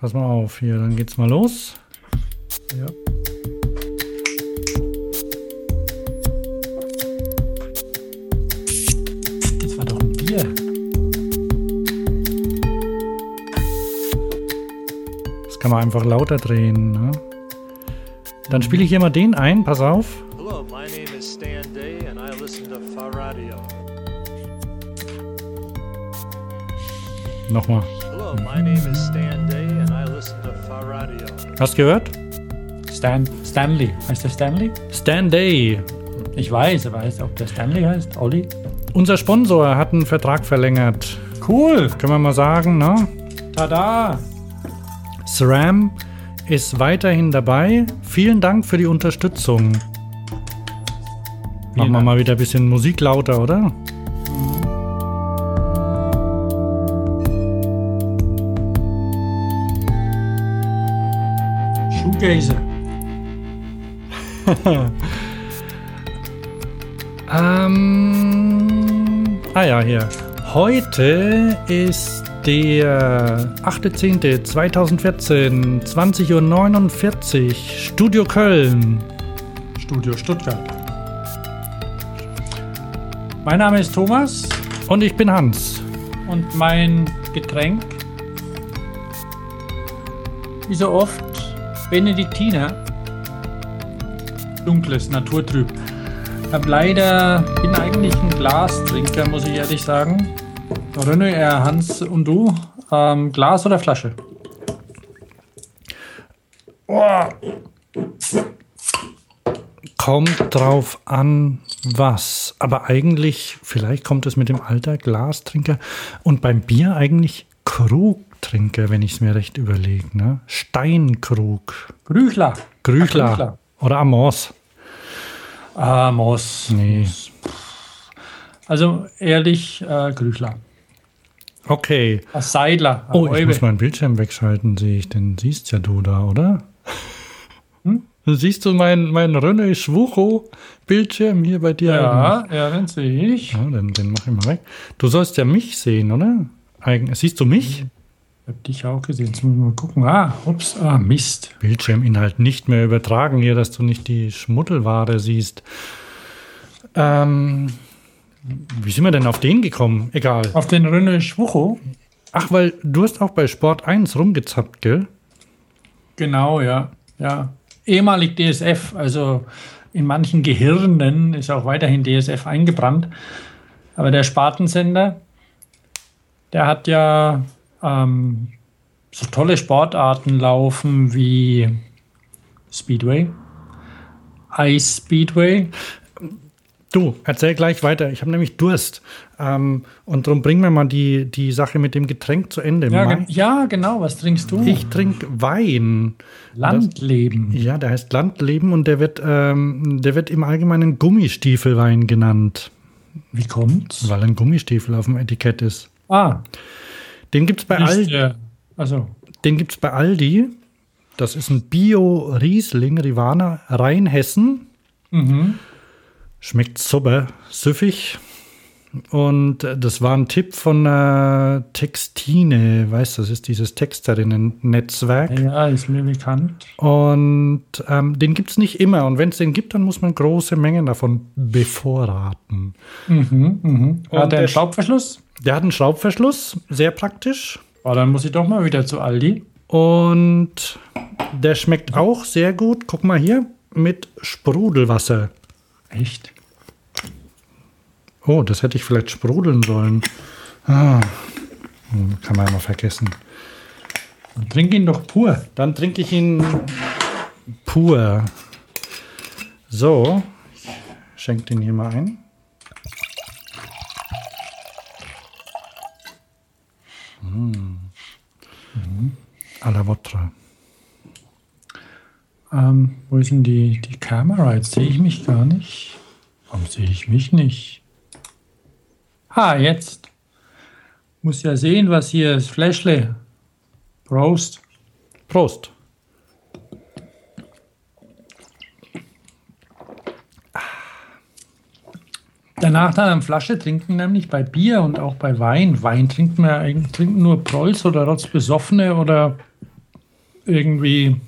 Pass mal auf, hier, dann geht's mal los. Ja. Das war doch ein Bier. Das kann man einfach lauter drehen. Ne? Dann spiele ich hier mal den ein, pass auf. Hello, my name is Stan Day, and I listen to Faradio. Nochmal. Hast gehört? Stan Stanley. Heißt der Stanley? Stan Day. Ich weiß, aber heißt ob der Stanley heißt? Olli? Unser Sponsor hat einen Vertrag verlängert. Cool. Können wir mal sagen, ne? Tada. SRAM ist weiterhin dabei. Vielen Dank für die Unterstützung. Machen wir mal wieder ein bisschen Musik lauter, oder? Shoegaze. Ähm, ah ja, hier. Heute ist der 8.10.2014, 20.49 Uhr, Studio Köln. Studio Stuttgart. Mein Name ist Thomas Und ich bin Hans. und mein Getränk, wie so oft, Benediktiner. Dunkles, naturtrüb. Ich hab leider, bin eigentlich ein Glastrinker, muss ich ehrlich sagen. René, äh, Hans und du, ähm, Glas oder Flasche? Kommt drauf an, was. Aber eigentlich, vielleicht kommt es mit dem Alter Glastrinker und beim Bier eigentlich Krugtrinker, wenn ich es mir recht überlege. Ne? Steinkrug. Grüchler. Grüchler. Grüchler. Oder Amos. Moos. Nee. Also ehrlich, äh, Grüchler. Okay. Ein Seidler. ein Oh, ich Eube. muss meinen Bildschirm wegschalten, sehe ich. Den siehst ja du da, oder? Hm? Siehst du meinen mein René Schwucho-Bildschirm hier bei dir? Ja, ja, den sehe ich. Ja, den, den mach ich mal weg. Du sollst ja mich sehen, oder? Eigen, siehst du mich? Ich habe dich auch gesehen. Jetzt muss ich mal gucken. Ah, ups, ah, Mist. Bildschirminhalt nicht mehr übertragen hier, dass du nicht die Schmuddelware siehst. Ähm, wie sind wir denn auf den gekommen? Egal. Auf den René Schwucho? Ach, weil du hast auch bei Sport 1 rumgezappt, gell? Genau, ja. ja. Ehemalig DSF, also in manchen Gehirnen ist auch weiterhin DSF eingebrannt. Aber der Spartensender, der hat ja ähm, so tolle Sportarten laufen wie Speedway, Ice Speedway. Du, erzähl gleich weiter. Ich habe nämlich Durst. Ähm, und darum bringen wir mal die, die Sache mit dem Getränk zu Ende. Ja, ge- ja genau. Was trinkst du? ich trinke Wein. Landleben. Ja, der heißt Landleben und der wird, ähm, der wird im Allgemeinen Gummistiefelwein genannt, Wie kommt's? weil ein Gummistiefel auf dem Etikett ist. Ah, Den gibt es bei, Aldi, äh, also den gibt's bei Aldi. Das ist ein Bio-Riesling, Rivana, Rheinhessen. mhm. Schmeckt super, süffig. Und äh, das war ein Tipp von äh, Textine, weißt du, das ist dieses Texterinnen-Netzwerk. ja, ist mir bekannt. Und ähm, den gibt es nicht immer. Und wenn es den gibt, dann muss man große Mengen davon bevorraten. Mhm, mhm. Und Hat er der- einen Schraubverschluss? Der hat einen Schraubverschluss, sehr praktisch. Oh, dann muss ich doch mal wieder zu Aldi. Und der schmeckt auch sehr gut. Guck mal hier, mit Sprudelwasser. Echt? Oh, das hätte ich vielleicht sprudeln sollen. Ah, hm, kann man ja mal vergessen. Trink ihn doch pur. Dann trinke ich ihn pur. So, ich schenke den hier mal ein. Mm. A la votre. Ähm, wo ist denn die, die Kamera? Jetzt sehe ich mich gar nicht. Warum sehe ich mich nicht? Ha, jetzt. Muss ja sehen, was hier ist. Fläschle. Prost. Prost. Der Nachteil am Flasche trinken nämlich bei Bier und auch bei Wein. Wein trinkt man ja eigentlich trinken nur Prolls oder Rotzbesoffene oder irgendwie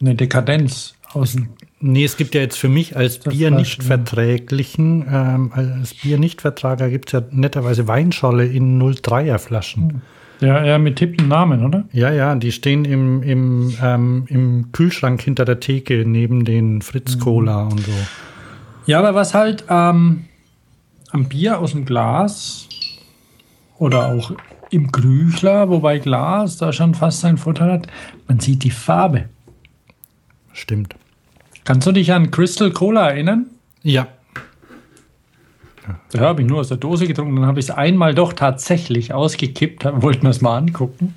eine Dekadenz außen. Nee, es gibt ja jetzt für mich als Das Bier nicht verträglichen, ähm, als Bier nicht Vertrager gibt es ja netterweise Weinscholle in 03er Flaschen. Ja, ja, mit tippten Namen, oder? Ja, ja, die stehen im, im, ähm, im Kühlschrank hinter der Theke neben den Fritz Cola und so. Ja, aber was halt ähm, am Bier aus dem Glas oder auch im Krüchler, wobei Glas da schon fast seinen Vorteil hat, man sieht die Farbe. Stimmt. Kannst du dich an Crystal Cola erinnern? Ja, Da habe ich nur aus der Dose getrunken, dann habe ich es einmal doch tatsächlich ausgekippt, wollten wir es mal angucken.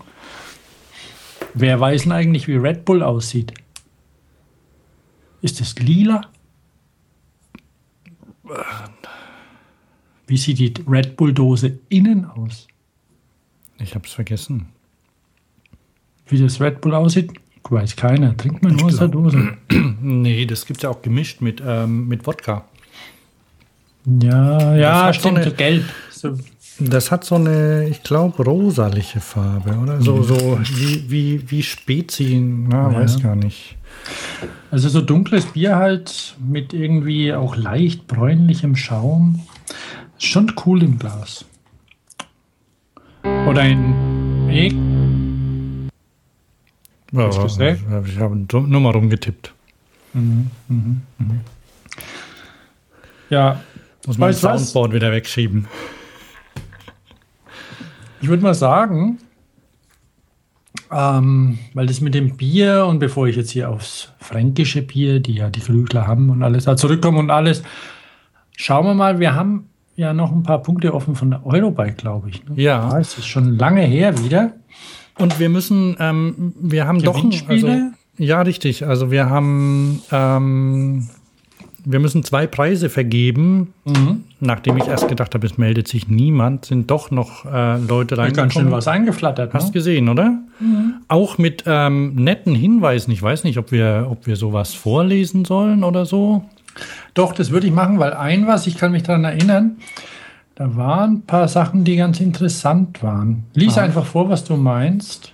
Wer weiß denn eigentlich, wie Red Bull aussieht? Ist es lila? Wie sieht die Red Bull-Dose innen aus? ich habe es vergessen. Wie das Red Bull aussieht, weiß keiner. Trinkt man nur aus der glaub- Dose. Nee, das gibt es ja auch gemischt mit, ähm, mit Wodka. Ja, ja, hat so stimmt, eine- gelb. So, Das hat so eine, ich glaube, rosaliche Farbe, oder? So, so wie, wie, wie Spezi, na, Ja. weiß gar nicht. also so dunkles Bier halt mit irgendwie auch leicht bräunlichem Schaum. Schon cool im Glas. Oder ein. Ja, Hast ich habe nur mal rumgetippt. Ja, Muss man das du was? Soundboard wieder wegschieben. ich würde mal sagen, ähm, weil das mit dem Bier und bevor ich jetzt hier aufs fränkische Bier, die ja die Krügler haben und alles da zurückkomme und alles, schauen wir mal, wir haben ja noch ein paar Punkte offen von der Eurobike, glaube ich. Ne? Ja. es ist schon lange her wieder. Und wir müssen, ähm, wir haben doch, ein- also, ja, richtig. Also wir haben, ähm, wir müssen zwei Preise vergeben. Mhm. Nachdem ich erst gedacht habe, es meldet sich niemand, sind doch noch äh, Leute Da ganz schön was eingeflattert. Hast Ne? gesehen, oder? Auch mit ähm, netten Hinweisen. Ich weiß nicht, ob wir, ob wir sowas vorlesen sollen oder so. Doch, das würde ich machen, weil ein was, ich kann mich daran erinnern, da waren ein paar Sachen, die ganz interessant waren. Lies Ah. einfach vor, was du meinst.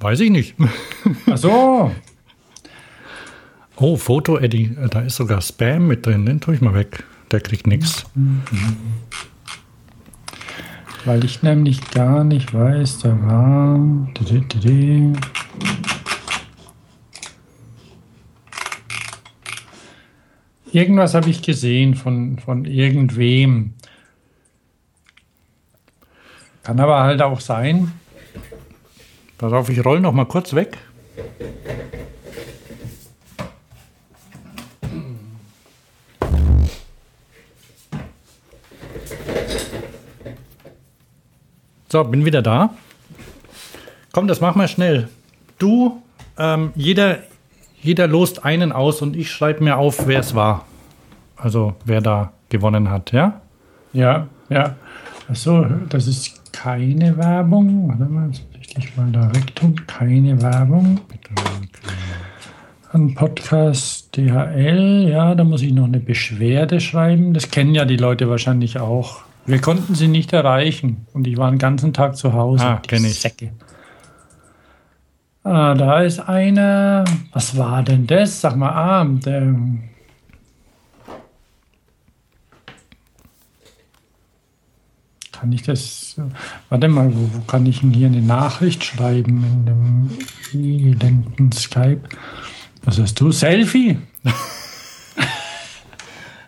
Weiß ich nicht. Ach so, Oh, Foto, Eddie, da ist sogar Spam mit drin. Den tue ich mal weg. Der kriegt nichts. weil ich nämlich gar nicht weiß, da war. Irgendwas habe ich gesehen von, von irgendwem. Kann aber halt auch sein. Pass auf, ich roll noch mal kurz weg. So, bin wieder da. Komm, das machen wir schnell. Du, ähm, jeder, jeder lost einen aus und ich schreibe mir auf, wer es war. Also, wer da gewonnen hat, ja? Ja, ja. Achso, das ist keine Werbung. Warte mal, jetzt muss ich dich mal da weg tun. Keine Werbung. Ein Podcast DHL, ja, da muss ich noch eine Beschwerde schreiben. Das kennen ja die Leute wahrscheinlich auch. Wir konnten sie nicht erreichen und ich war den ganzen Tag zu Hause. Ah, Die kenn ich. Säcke. Ah, da ist einer. Was war denn das? Sag mal, ah, der. Kann ich das. Warte mal, wo, wo kann ich denn hier eine Nachricht schreiben in dem elenden Skype? Was hast du? Selfie?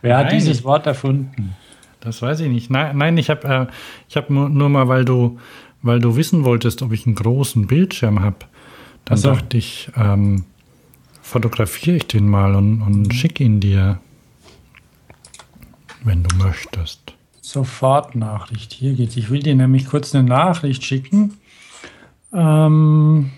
Wer hat Nein. dieses Wort erfunden? Das weiß ich nicht. Nein, nein ich habe äh, ich hab nur, nur mal, weil du, weil du wissen wolltest, ob ich einen großen Bildschirm habe, dann Ach so. dachte ich, ähm, fotografiere ich den mal und, und schick ihn dir, wenn du möchtest. Sofort Nachricht. Hier geht's. Ich will dir nämlich kurz eine Nachricht schicken. Ähm,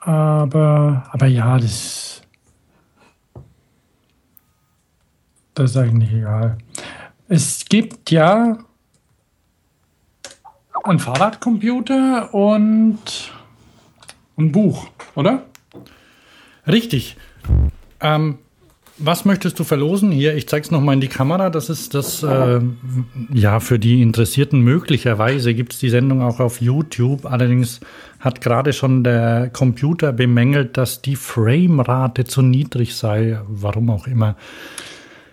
aber, aber ja, das, das ist eigentlich egal. Es gibt ja einen Fahrradcomputer und ein Buch, oder? Richtig. Ähm, Was möchtest du verlosen? Hier, ich zeige es nochmal in die Kamera. Das ist das, äh, ja, für die Interessierten möglicherweise gibt es die Sendung auch auf YouTube. Allerdings hat gerade schon der Computer bemängelt, dass die Framerate zu niedrig sei. Warum auch immer.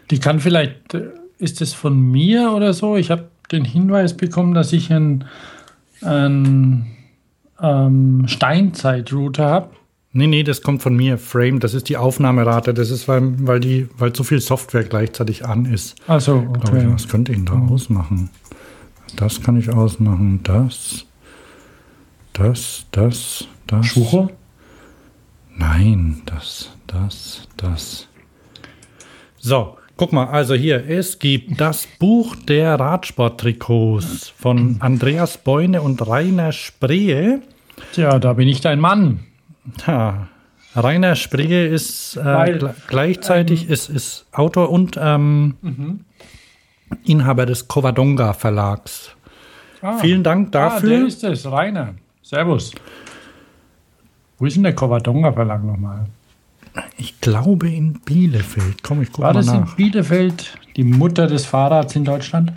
Die kann vielleicht, äh, ist es von mir oder so? Ich habe den Hinweis bekommen, dass ich einen, einen ähm, Steinzeit-Router habe. Nee, nee, das kommt von mir. Frame, das ist die Aufnahmerate. Das ist, weil, weil, die, weil so viel Software gleichzeitig an ist. Also, Glaub ich, okay. was könnte ich denn da ausmachen? Das kann ich ausmachen. Das, das, das, das. Schucho? Nein, das, das, das. So, guck mal, also hier, es gibt das Buch der Radsporttrikots von Andreas Beune und Rainer Spree. Tja, da bin ich dein Mann. Ja, Rainer Spree ist äh, Weil, gle- gleichzeitig ist, ist Autor und ähm, Inhaber des Covadonga Verlags. Ah. Vielen Dank Ah, der dafür. ist es, Rainer. Servus. Wo ist denn der Covadonga Verlag nochmal? ich glaube in Bielefeld. Komm, ich gucke War mal das in nach. Bielefeld die Mutter des Fahrrads in Deutschland?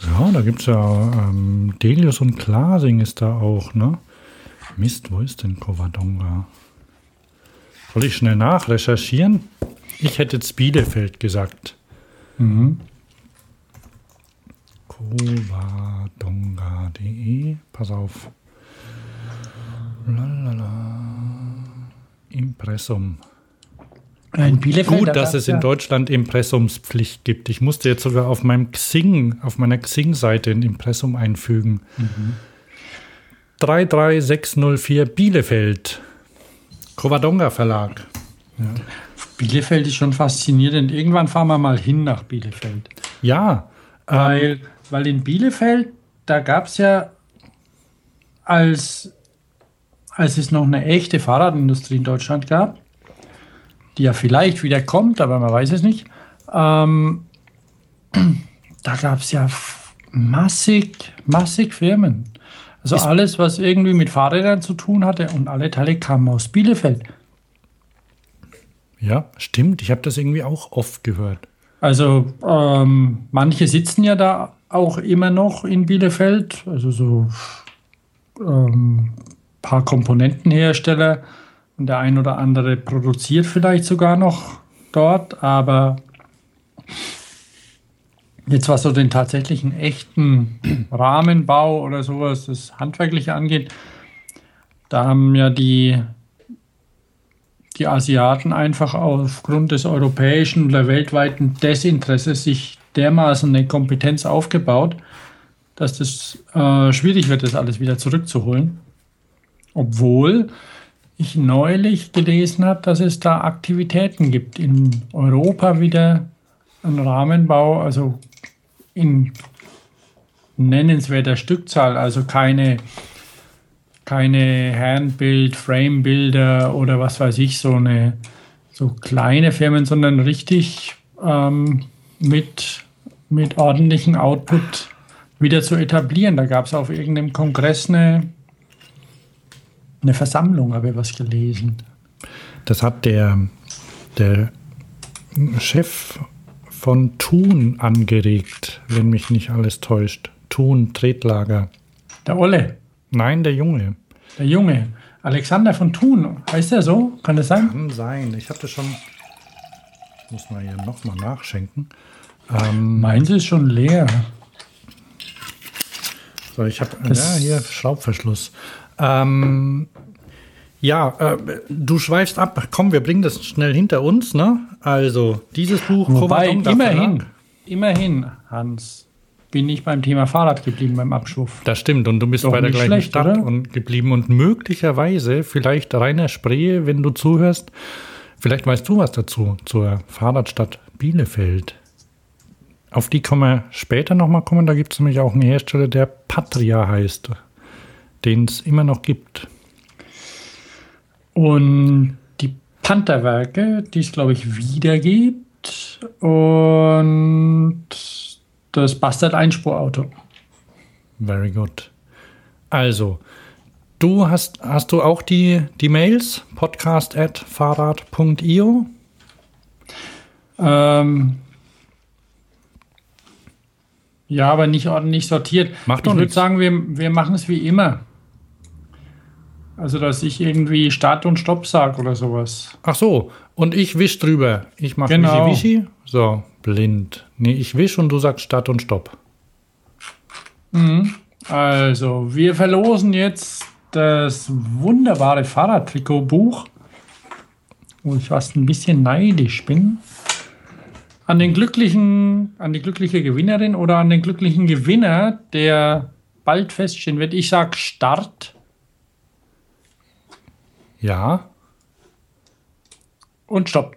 Ja, da gibt es ja ähm, Delius und Klasing ist da auch, ne? Mist, wo ist denn Covadonga? Soll ich schnell nachrecherchieren? Ich hätte jetzt Bielefeld gesagt. Mhm. Covadonga.de. Pass auf. Lalala. Impressum. In Bielefeld. Gut, da dass es in Deutschland Impressumspflicht gibt. Ich musste jetzt sogar auf meinem Xing, auf meiner Xing-Seite ein Impressum einfügen. 33604 Bielefeld. Covadonga Verlag. Bielefeld ist schon faszinierend. Irgendwann fahren wir mal hin nach Bielefeld. Ja, ähm, Weil, weil in Bielefeld, da gab es ja, als, als es noch eine echte Fahrradindustrie in Deutschland gab, die ja vielleicht wieder kommt, aber man weiß es nicht, ähm, da gab es ja massig, massig Firmen. Also Ist- alles, was irgendwie mit Fahrrädern zu tun hatte und alle Teile kamen aus Bielefeld. ja, stimmt. Ich habe das irgendwie auch oft gehört. Also ähm, manche sitzen ja da auch immer noch in Bielefeld, also so ähm, paar Komponentenhersteller und der ein oder andere produziert vielleicht sogar noch dort, aber jetzt was so den tatsächlichen echten Rahmenbau oder sowas, das Handwerkliche angeht, da haben ja die die Asiaten einfach aufgrund des europäischen oder weltweiten Desinteresses sich dermaßen eine Kompetenz aufgebaut, dass das äh, schwierig wird, das alles wieder zurückzuholen. Obwohl ich neulich gelesen habe, dass es da Aktivitäten gibt in Europa wieder einen Rahmenbau, also in nennenswerter Stückzahl, also keine keine Handbild, Framebilder oder was weiß ich, so eine so kleine Firmen, sondern richtig ähm, mit, mit ordentlichem Output wieder zu etablieren. Da gab es auf irgendeinem Kongress eine, eine Versammlung, habe ich was gelesen. Das hat der, der Chef von Thun angeregt, wenn mich nicht alles täuscht. Thun, Tretlager. Der Olle, Nein, der Junge. der Junge, Alexander von Thun, heißt er so? Kann das sein? Kann sein. Ich hatte schon. Muss mal hier nochmal nachschenken. Ähm, Meins ist schon leer. so, ich habe. Ja, hier Schraubverschluss. Ähm, ja, äh, du schweifst ab. Komm, wir bringen das schnell hinter uns, ne? Also, dieses Buch. Wobei, immerhin, Verlag. immerhin, Hans, bin ich beim Thema Fahrrad geblieben beim Abschwuff. Das stimmt, und du bist Doch bei der gleichen schlecht, Stadt oder? und geblieben und möglicherweise vielleicht Rainer Spree, wenn du zuhörst, vielleicht weißt du was dazu zur Fahrradstadt Bielefeld. Auf die kommen wir später nochmal kommen. Da gibt es nämlich auch einen Hersteller, der Patria heißt, den es immer noch gibt. Und die Pantherwerke, die es, glaube ich, wieder gibt. Und das Bastard-Einspurauto. Very good. Also, du hast, hast du auch die, die Mails? Podcast at fahrrad.io? Ähm, ja, aber nicht ordentlich sortiert. Macht ich würde sagen, wir, wir machen es wie immer. Also, dass ich irgendwie Start und Stopp sage oder sowas. Ach so, und ich wisch drüber. Ich mache Genau. Wischi Wischi. So, blind. Nee, ich wisch und du sagst Start und Stopp. Also, wir verlosen jetzt das wunderbare Fahrradtrikotbuch, wo ich fast ein bisschen neidisch bin. An den glücklichen, an die glückliche Gewinnerin oder an den glücklichen Gewinner, der bald feststehen wird. Ich sag Start Ja. und Stopp.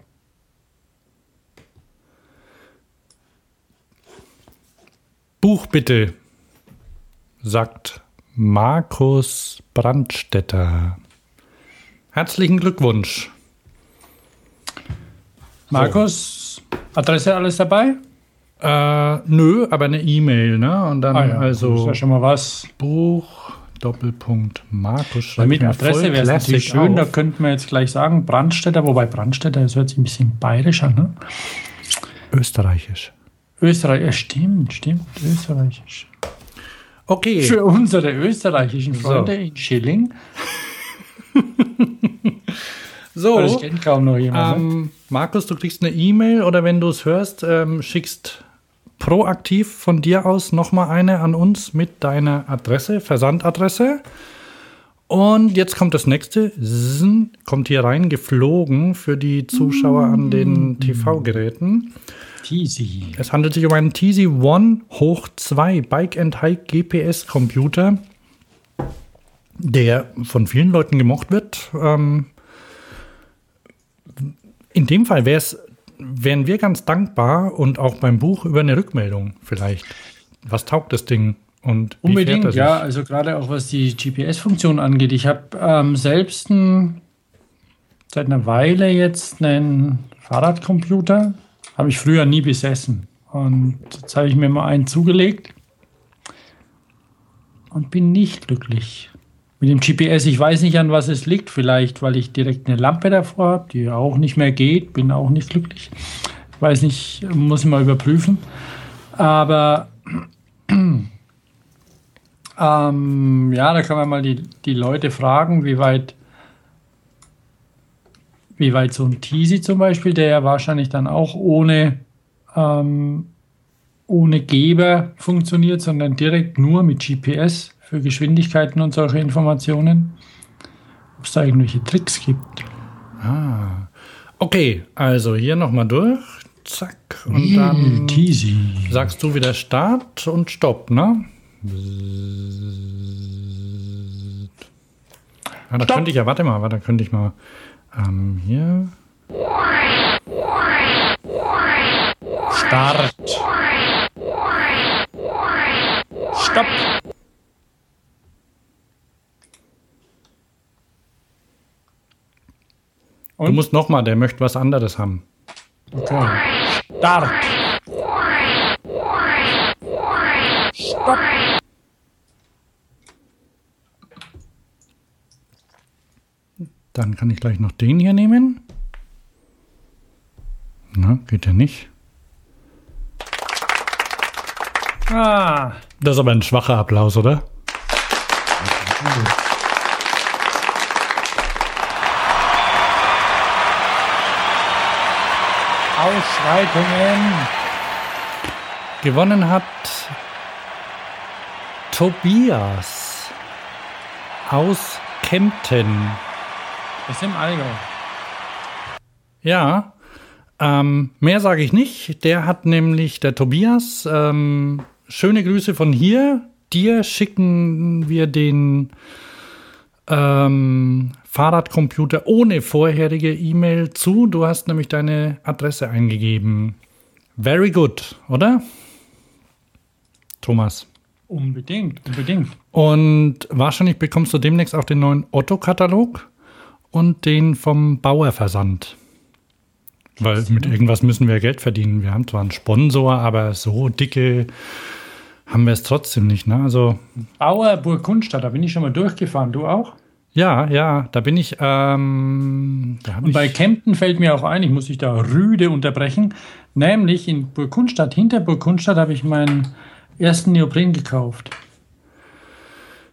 Buch bitte, sagt Markus Brandstetter. Herzlichen Glückwunsch. Markus, Adresse alles dabei? Äh, nö, aber eine E-Mail, ne? Und dann Ah das ist also ja schon mal was. Buch, Doppelpunkt, Markus schreibt mit Adresse wäre es schön, da auf. könnten wir jetzt gleich sagen, Brandstätter, wobei Brandstätter, das hört sich ein bisschen bayerisch an, ne? Österreichisch. Österreich, ja, stimmt, stimmt, österreichisch. Okay. Für unsere österreichischen Freunde in Schilling. so. Das kennt kaum noch jemand. ne? Ähm, Markus, du kriegst eine E-Mail oder wenn du es hörst, ähm, schickst proaktiv von dir aus nochmal eine an uns mit deiner Adresse, Versandadresse. Und jetzt kommt das nächste. Zzn, kommt hier rein, geflogen für die Zuschauer an den TV-Geräten. Teasy. Es handelt sich um einen TZ One Hoch 2 Bike and Hike GPS Computer, der von vielen Leuten gemocht wird. Ähm, in dem Fall wär's, wären wir ganz dankbar und auch beim Buch über eine Rückmeldung vielleicht. Was taugt das Ding? Und wie fährt Unbedingt, sich? ja. Also gerade auch was die GPS-Funktion angeht. Ich habe ähm, selbst ein, seit einer Weile jetzt einen Fahrradcomputer. Habe ich früher nie besessen. Und jetzt habe ich mir mal einen zugelegt und bin nicht glücklich. Mit dem GPS, ich weiß nicht, an was es liegt. Vielleicht, weil ich direkt eine Lampe davor habe, die auch nicht mehr geht. Bin auch nicht glücklich. Weiß nicht, muss ich mal überprüfen. Aber ähm, ja, da kann man mal die, die Leute fragen, wie weit, wie weit so ein Teasy zum Beispiel, der ja wahrscheinlich dann auch ohne, ähm, ohne Geber funktioniert, sondern direkt nur mit GPS für Geschwindigkeiten und solche Informationen, ob es da irgendwelche Tricks gibt. Ah. Okay, also hier nochmal durch. Zack. Und dann Teasy. sagst du wieder Start und Stopp, ne? Ah, da Stopp. könnte ich ja, warte mal, warte, da könnte ich mal ähm, hier. Start. Stopp. Du Und? musst nochmal, der möchte was anderes haben. Okay. Start. Stopp. Dann kann ich gleich noch den hier nehmen. Na, geht ja nicht. Ah. Das ist aber ein schwacher Applaus, oder? Ausschreitungen. Gewonnen hat Tobias aus Kempten. Ist im Allgäu. Ja, ähm, mehr sage ich nicht. Der hat nämlich, der Tobias, ähm, schöne Grüße von hier. Dir schicken wir den ähm, Fahrradcomputer ohne vorherige E-Mail zu. Du hast nämlich deine Adresse eingegeben. Very good, oder? Thomas. Unbedingt, unbedingt. Und wahrscheinlich bekommst du demnächst auch den neuen Otto-Katalog und den vom Bauerversand. Weil mit irgendwas müssen wir Geld verdienen. Wir haben zwar einen Sponsor, aber so dicke haben wir es trotzdem nicht. Ne? Also Bauer Burg Kunstadt, da bin ich schon mal durchgefahren. Du auch? Ja, ja, da bin ich. Ähm, da Und ich bei Kempten fällt mir auch ein, ich muss dich da rüde unterbrechen, nämlich in Burgkunstadt, hinter Burgkunstadt habe ich meinen ersten Neopren gekauft.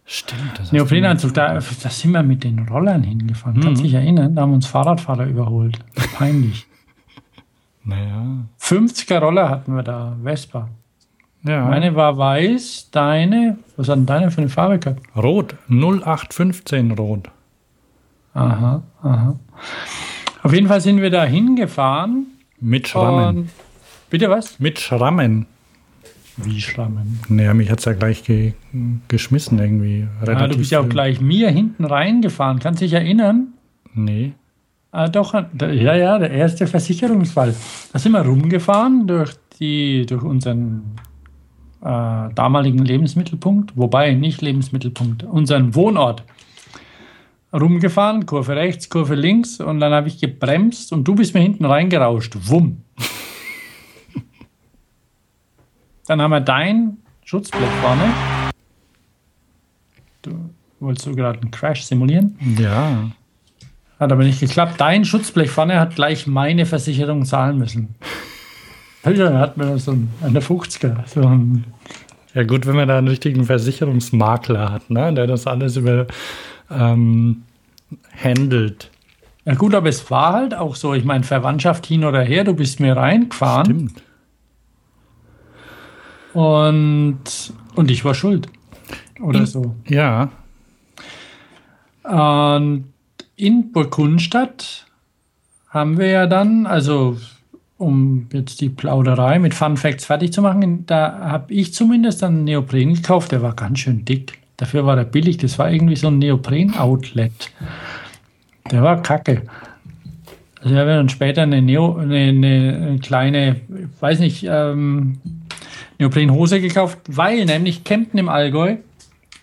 Stimmt, das Neoprenanzug, da, da sind wir mit den Rollern hingefahren. Kannst dich erinnern? Da haben uns Fahrradfahrer überholt. Peinlich. Naja. 50er Roller hatten wir da, Vespa. Ja. Meine war weiß, deine, was hat denn deine für eine Farbe gehabt? Rot, 0815 Rot. Aha, aha. Auf jeden Fall sind wir da hingefahren. Mit Schrammen. Und, bitte was? Mit Schrammen. Wie Schrammen. Naja, mich hat es ja gleich ge geschmissen irgendwie. Relativ Ja, du bist ja auch früh. gleich mir hinten reingefahren. Kannst dich erinnern? Nee. Ah, doch, da- ja, ja, der erste Versicherungsfall. Da sind wir rumgefahren durch, die, durch unseren äh, damaligen Lebensmittelpunkt, wobei nicht Lebensmittelpunkt, unseren Wohnort. Rumgefahren, Kurve rechts, Kurve links und dann habe ich gebremst und du bist mir hinten reingerauscht. Wumm. Dann haben wir dein Schutzblech vorne. Du wolltest du gerade einen Crash simulieren? Ja. Hat aber nicht geklappt. Dein Schutzblech vorne hat gleich meine Versicherung zahlen müssen. Ja, hat mir so ein, eine 50er. So ein, Ja, gut, wenn man da einen richtigen Versicherungsmakler hat, ne? der das alles über ähm, handelt. ja gut, aber es war halt auch so. Ich meine, Verwandtschaft hin oder her, du bist mir reingefahren Stimmt. und, und ich war schuld. Oder In- so. Ja. Und in Burgkunstadt haben wir ja dann, also um jetzt die Plauderei mit Fun Facts fertig zu machen, da habe ich zumindest einen Neopren gekauft, der war ganz schön dick. Dafür war der billig, das war irgendwie so ein Neopren-Outlet. Der war kacke. Also ich habe dann später eine, Neo, eine, eine kleine, ich weiß nicht, ähm, Neoprenhose gekauft, weil nämlich Kempten im Allgäu,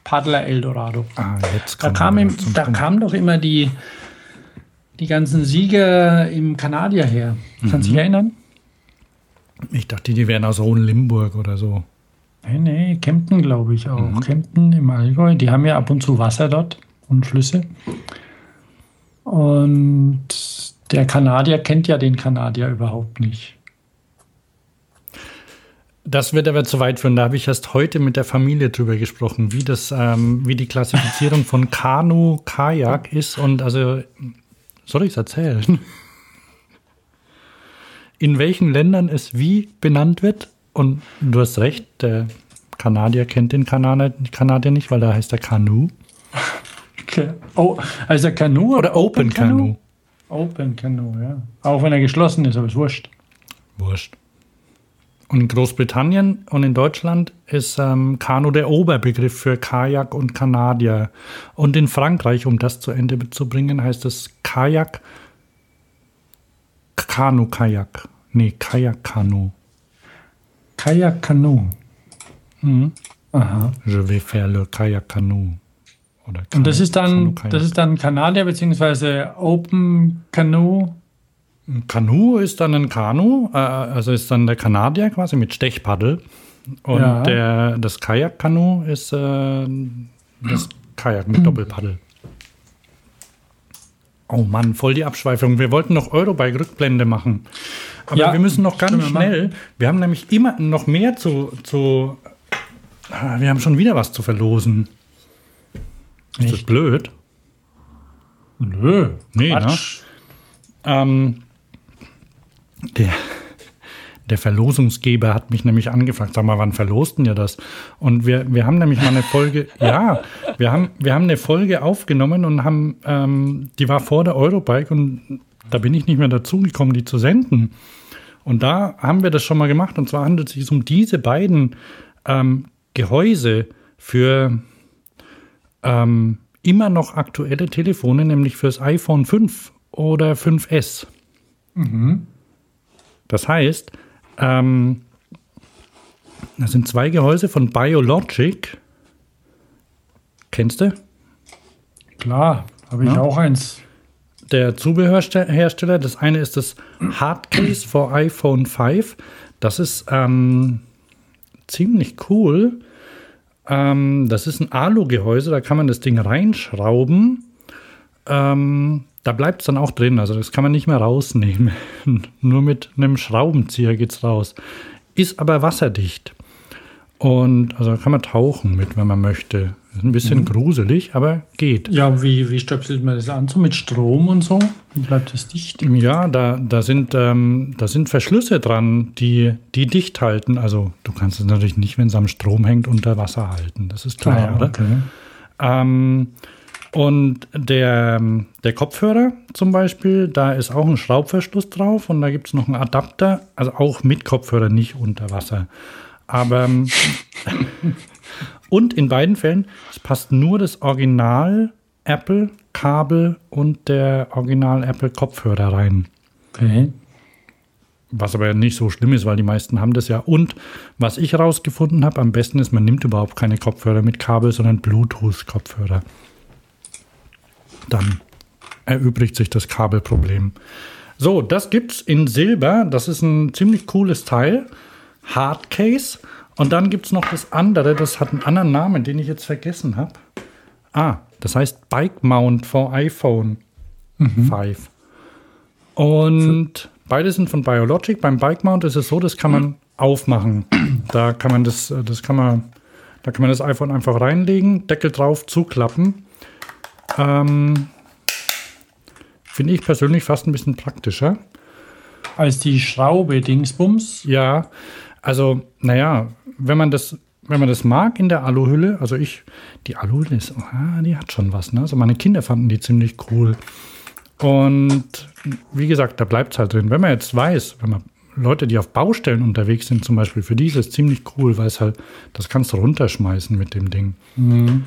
Paddler Eldorado. Ah, Da, kam im, da kamen doch immer die, die ganzen Sieger im Kanadier her. Kannst du Mhm. dich erinnern? Ich dachte, die wären aus Hohenlimburg oder so. Nee, nee, Kempten glaube ich auch. Mhm. Kempten im Allgäu, die haben ja ab und zu Wasser dort und Flüsse. Und der Kanadier kennt ja den Kanadier überhaupt nicht. Das wird aber zu weit führen. Da habe ich erst heute mit der Familie drüber gesprochen, wie das, ähm, wie die Klassifizierung von Kanu, Kajak ist und also soll ich es erzählen? In welchen Ländern es wie benannt wird? Und du hast recht, der Kanadier kennt den Kanadier, Kanadier nicht, weil da heißt er Kanu. Okay. Oh, also Kanu Oder Open Kanu. Open Kanu, ja. Auch wenn er geschlossen ist, aber ist wurscht. Wurscht. Und in Großbritannien und in Deutschland ist ähm, Kanu der Oberbegriff für Kajak und Kanadier. Und in Frankreich, um das zu Ende zu bringen, heißt es Kajak, Kanu-Kajak. Nee, Kajak-Kanu. Kajak Kanu. Mhm. Aha. Je vais faire le Kajak-Kanu. Und das ist dann, das ist dann Kanadier beziehungsweise Open Canoe. Kanu ist dann ein Kanu, äh, also ist dann der Kanadier quasi mit Stechpaddel. Und Ja. der, das Kajak-Kanu ist äh, das Kajak mit Doppelpaddel. Oh Mann, voll die Abschweifung. Wir wollten noch Eurobike-Rückblende machen. Aber Ja, wir müssen noch ganz schnell, wir haben nämlich immer noch mehr zu, zu Ah, wir haben schon wieder was zu verlosen. Ist das Echt? blöd? Nö. Nee, Quatsch. Ähm, der, der Verlosungsgeber hat mich nämlich angefragt, sag mal, wann verlosten ihr das? Und wir, wir haben nämlich mal eine Folge, ja, wir haben, wir haben eine Folge aufgenommen und haben, ähm, die war vor der Eurobike und da bin ich nicht mehr dazugekommen, die zu senden. Und da haben wir das schon mal gemacht und zwar handelt es sich um diese beiden ähm, Gehäuse für ähm, immer noch aktuelle Telefone, nämlich fürs iPhone 5 oder 5S. Das heißt, ähm, das sind zwei Gehäuse von Biologic. Kennst du? Klar, habe ich Ja. auch eins. Der Zubehörhersteller, das eine ist das Hardcase for iPhone 5. Das ist ähm, ziemlich cool. Ähm, das ist ein Alu-Gehäuse, da kann man das Ding reinschrauben ähm, da bleibt es dann auch drin. Also das kann man nicht mehr rausnehmen. Nur mit einem Schraubenzieher geht es raus. Ist aber wasserdicht. Und also kann man tauchen mit, wenn man möchte. Ist ein bisschen mhm. gruselig, aber geht. Ja, wie, wie stöpselt man das an? So mit Strom und so? Wie bleibt das dicht? Ja, da, da, sind, ähm, da sind Verschlüsse dran, die, die dicht halten. Also du kannst es natürlich nicht, wenn es am Strom hängt, unter Wasser halten. Das ist klar, ah, ja, oder? Okay. Ähm, und der, der Kopfhörer zum Beispiel, da ist auch ein Schraubverschluss drauf und da gibt es noch einen Adapter, also auch mit Kopfhörer, nicht unter Wasser. Aber und in beiden Fällen, es passt nur das Original Apple Kabel und der Original Apple Kopfhörer rein. Okay. Was aber nicht so schlimm ist, weil die meisten haben das ja. Und was ich herausgefunden habe, am besten ist, man nimmt überhaupt keine Kopfhörer mit Kabel, sondern Bluetooth-Kopfhörer dann erübrigt sich das Kabelproblem. So, das gibt's in Silber. Das ist ein ziemlich cooles Teil. Hardcase. Und dann gibt es noch das andere, das hat einen anderen Namen, den ich jetzt vergessen habe. Ah, das heißt Bike Mount for iPhone mhm. 5. Und beide sind von Biologic. Beim Bike Mount ist es so, das kann man aufmachen. Da kann man das, das kann man, da kann man das iPhone einfach reinlegen, Deckel drauf, zuklappen. Ähm, Finde ich persönlich fast ein bisschen praktischer. Als die Schraube Dingsbums? Ja, also, naja, wenn man das, wenn man das mag in der Aluhülle, also ich, die Aluhülle ist, oh, die hat schon was, ne? Also meine Kinder fanden die ziemlich cool. Und wie gesagt, da bleibt es halt drin. Wenn man jetzt weiß, wenn man Leute, die auf Baustellen unterwegs sind, zum Beispiel, für die ist es ziemlich cool, weil es halt, das kannst du runterschmeißen mit dem Ding. Mhm.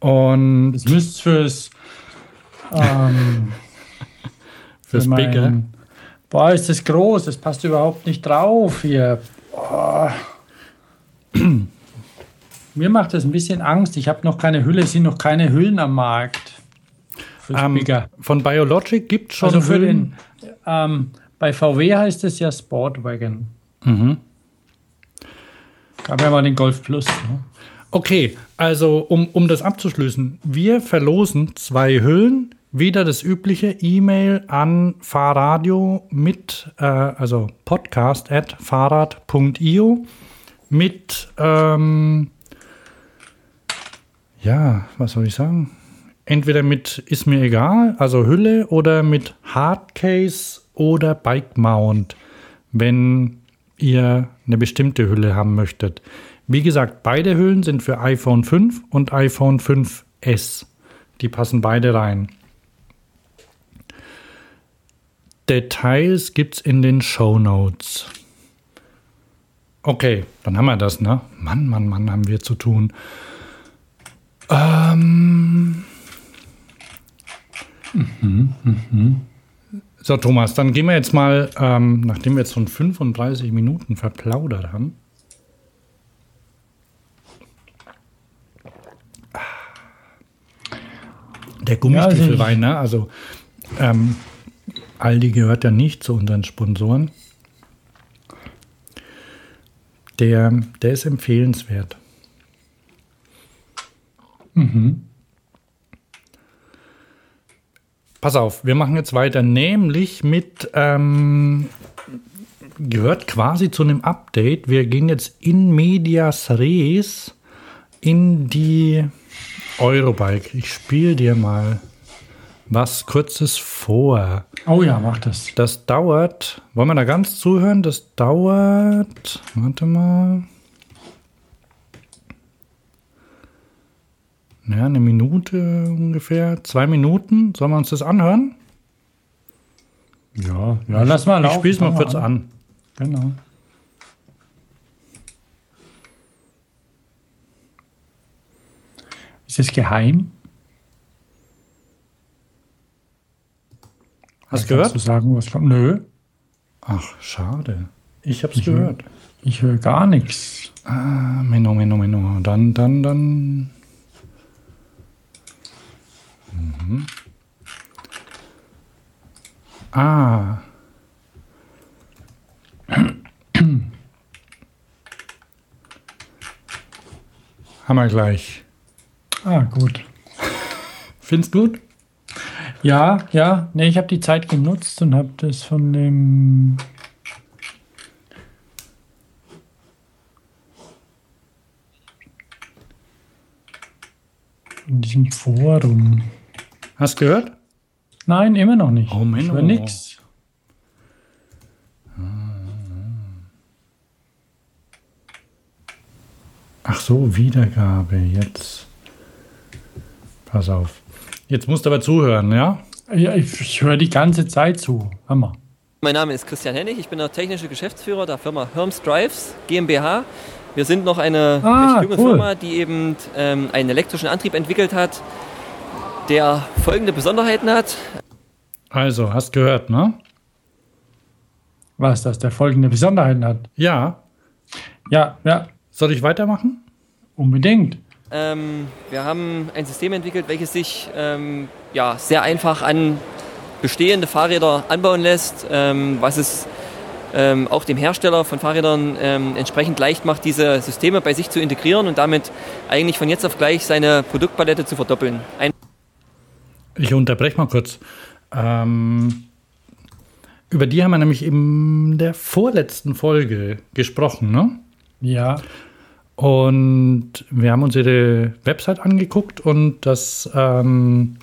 Und das müsste fürs ähm, fürs für Bigger. Boah, ist das groß, das passt überhaupt nicht drauf hier. Boah. Mir macht das ein bisschen Angst. Ich habe noch keine Hülle, es sind noch keine Hüllen am Markt. Ähm, von Biologic gibt es schon also für Hüllen. Den, ähm, bei VW heißt es ja Sportwagen. Mhm. Gab ja mal den Golf Plus. Ne? Okay, also um, um das abzuschließen, wir verlosen zwei Hüllen. Wieder das übliche E-Mail an Fahrradio mit, äh, also podcast at fahrrad.io mit, ähm, ja, was soll ich sagen? Entweder mit ist mir egal, also Hülle, oder mit Hardcase oder Bike Mount, wenn ihr eine bestimmte Hülle haben möchtet. Wie gesagt, beide Hüllen sind für iPhone 5 und iPhone 5S. Die passen beide rein. Details gibt's in den Show Notes. Okay, dann haben wir das, ne? Mann, Mann, Mann, haben wir zu tun. Ähm. Mhm, mhm. So, Thomas, dann gehen wir jetzt mal, ähm, nachdem wir jetzt schon 35 Minuten verplaudert haben, Der Gummistiefelwein, ja, also, ne? also ähm, Aldi gehört ja nicht zu unseren Sponsoren. Der, der ist empfehlenswert. Mhm. Pass auf, wir machen jetzt weiter, nämlich mit, ähm, gehört quasi zu einem Update. Wir gehen jetzt in Medias Res in die Eurobike. Ich spiele dir mal was Kurzes vor. Oh ja, mach das. Das dauert, wollen wir da ganz zuhören? Das dauert, warte mal. Ja, eine Minute ungefähr, zwei Minuten. Sollen wir uns das anhören? Ja, ja lass mal laufen. Ich spiele es mal kurz an. an. Genau. Ist es geheim? Hast du gehört? Du sagen, was kommt? Nö. Ach, schade. Ich hab's ich gehört. Hör, ich höre gar nichts. Ah, Menno, Menno, Menno. Dann, dann, dann. Mhm. Ah. Haben wir gleich. Ah, gut. Findest gut? Ja, ja. Nee, ich habe die Zeit genutzt und habe das von dem in diesem Forum. Hast gehört? Nein, immer noch nicht. Oh, Menno. Ich höre nix. Ach so, Wiedergabe. Jetzt. Pass auf. Jetzt musst du aber zuhören, ja? Ja, ich, ich höre die ganze Zeit zu. Hammer. Mein Name ist Christian Hennig, ich bin der technische Geschäftsführer der Firma Herms Drives GmbH. Wir sind noch eine Ah, recht junge cool. Firma, die eben ähm, einen elektrischen Antrieb entwickelt hat, der folgende Besonderheiten hat. Also, hast gehört, ne? Was, dass der folgende Besonderheiten hat. Ja. Ja, ja, Soll ich weitermachen? unbedingt. Ähm, wir haben ein System entwickelt, welches sich ähm, ja, sehr einfach an bestehende Fahrräder anbauen lässt, ähm, was es ähm, auch dem Hersteller von Fahrrädern ähm, entsprechend leicht macht, diese Systeme bei sich zu integrieren und damit eigentlich von jetzt auf gleich seine Produktpalette zu verdoppeln. Ein Ich unterbreche mal kurz. Ähm, über die haben wir nämlich in der vorletzten Folge gesprochen, ne? Ja, Und wir haben uns ihre Website angeguckt und das ähm,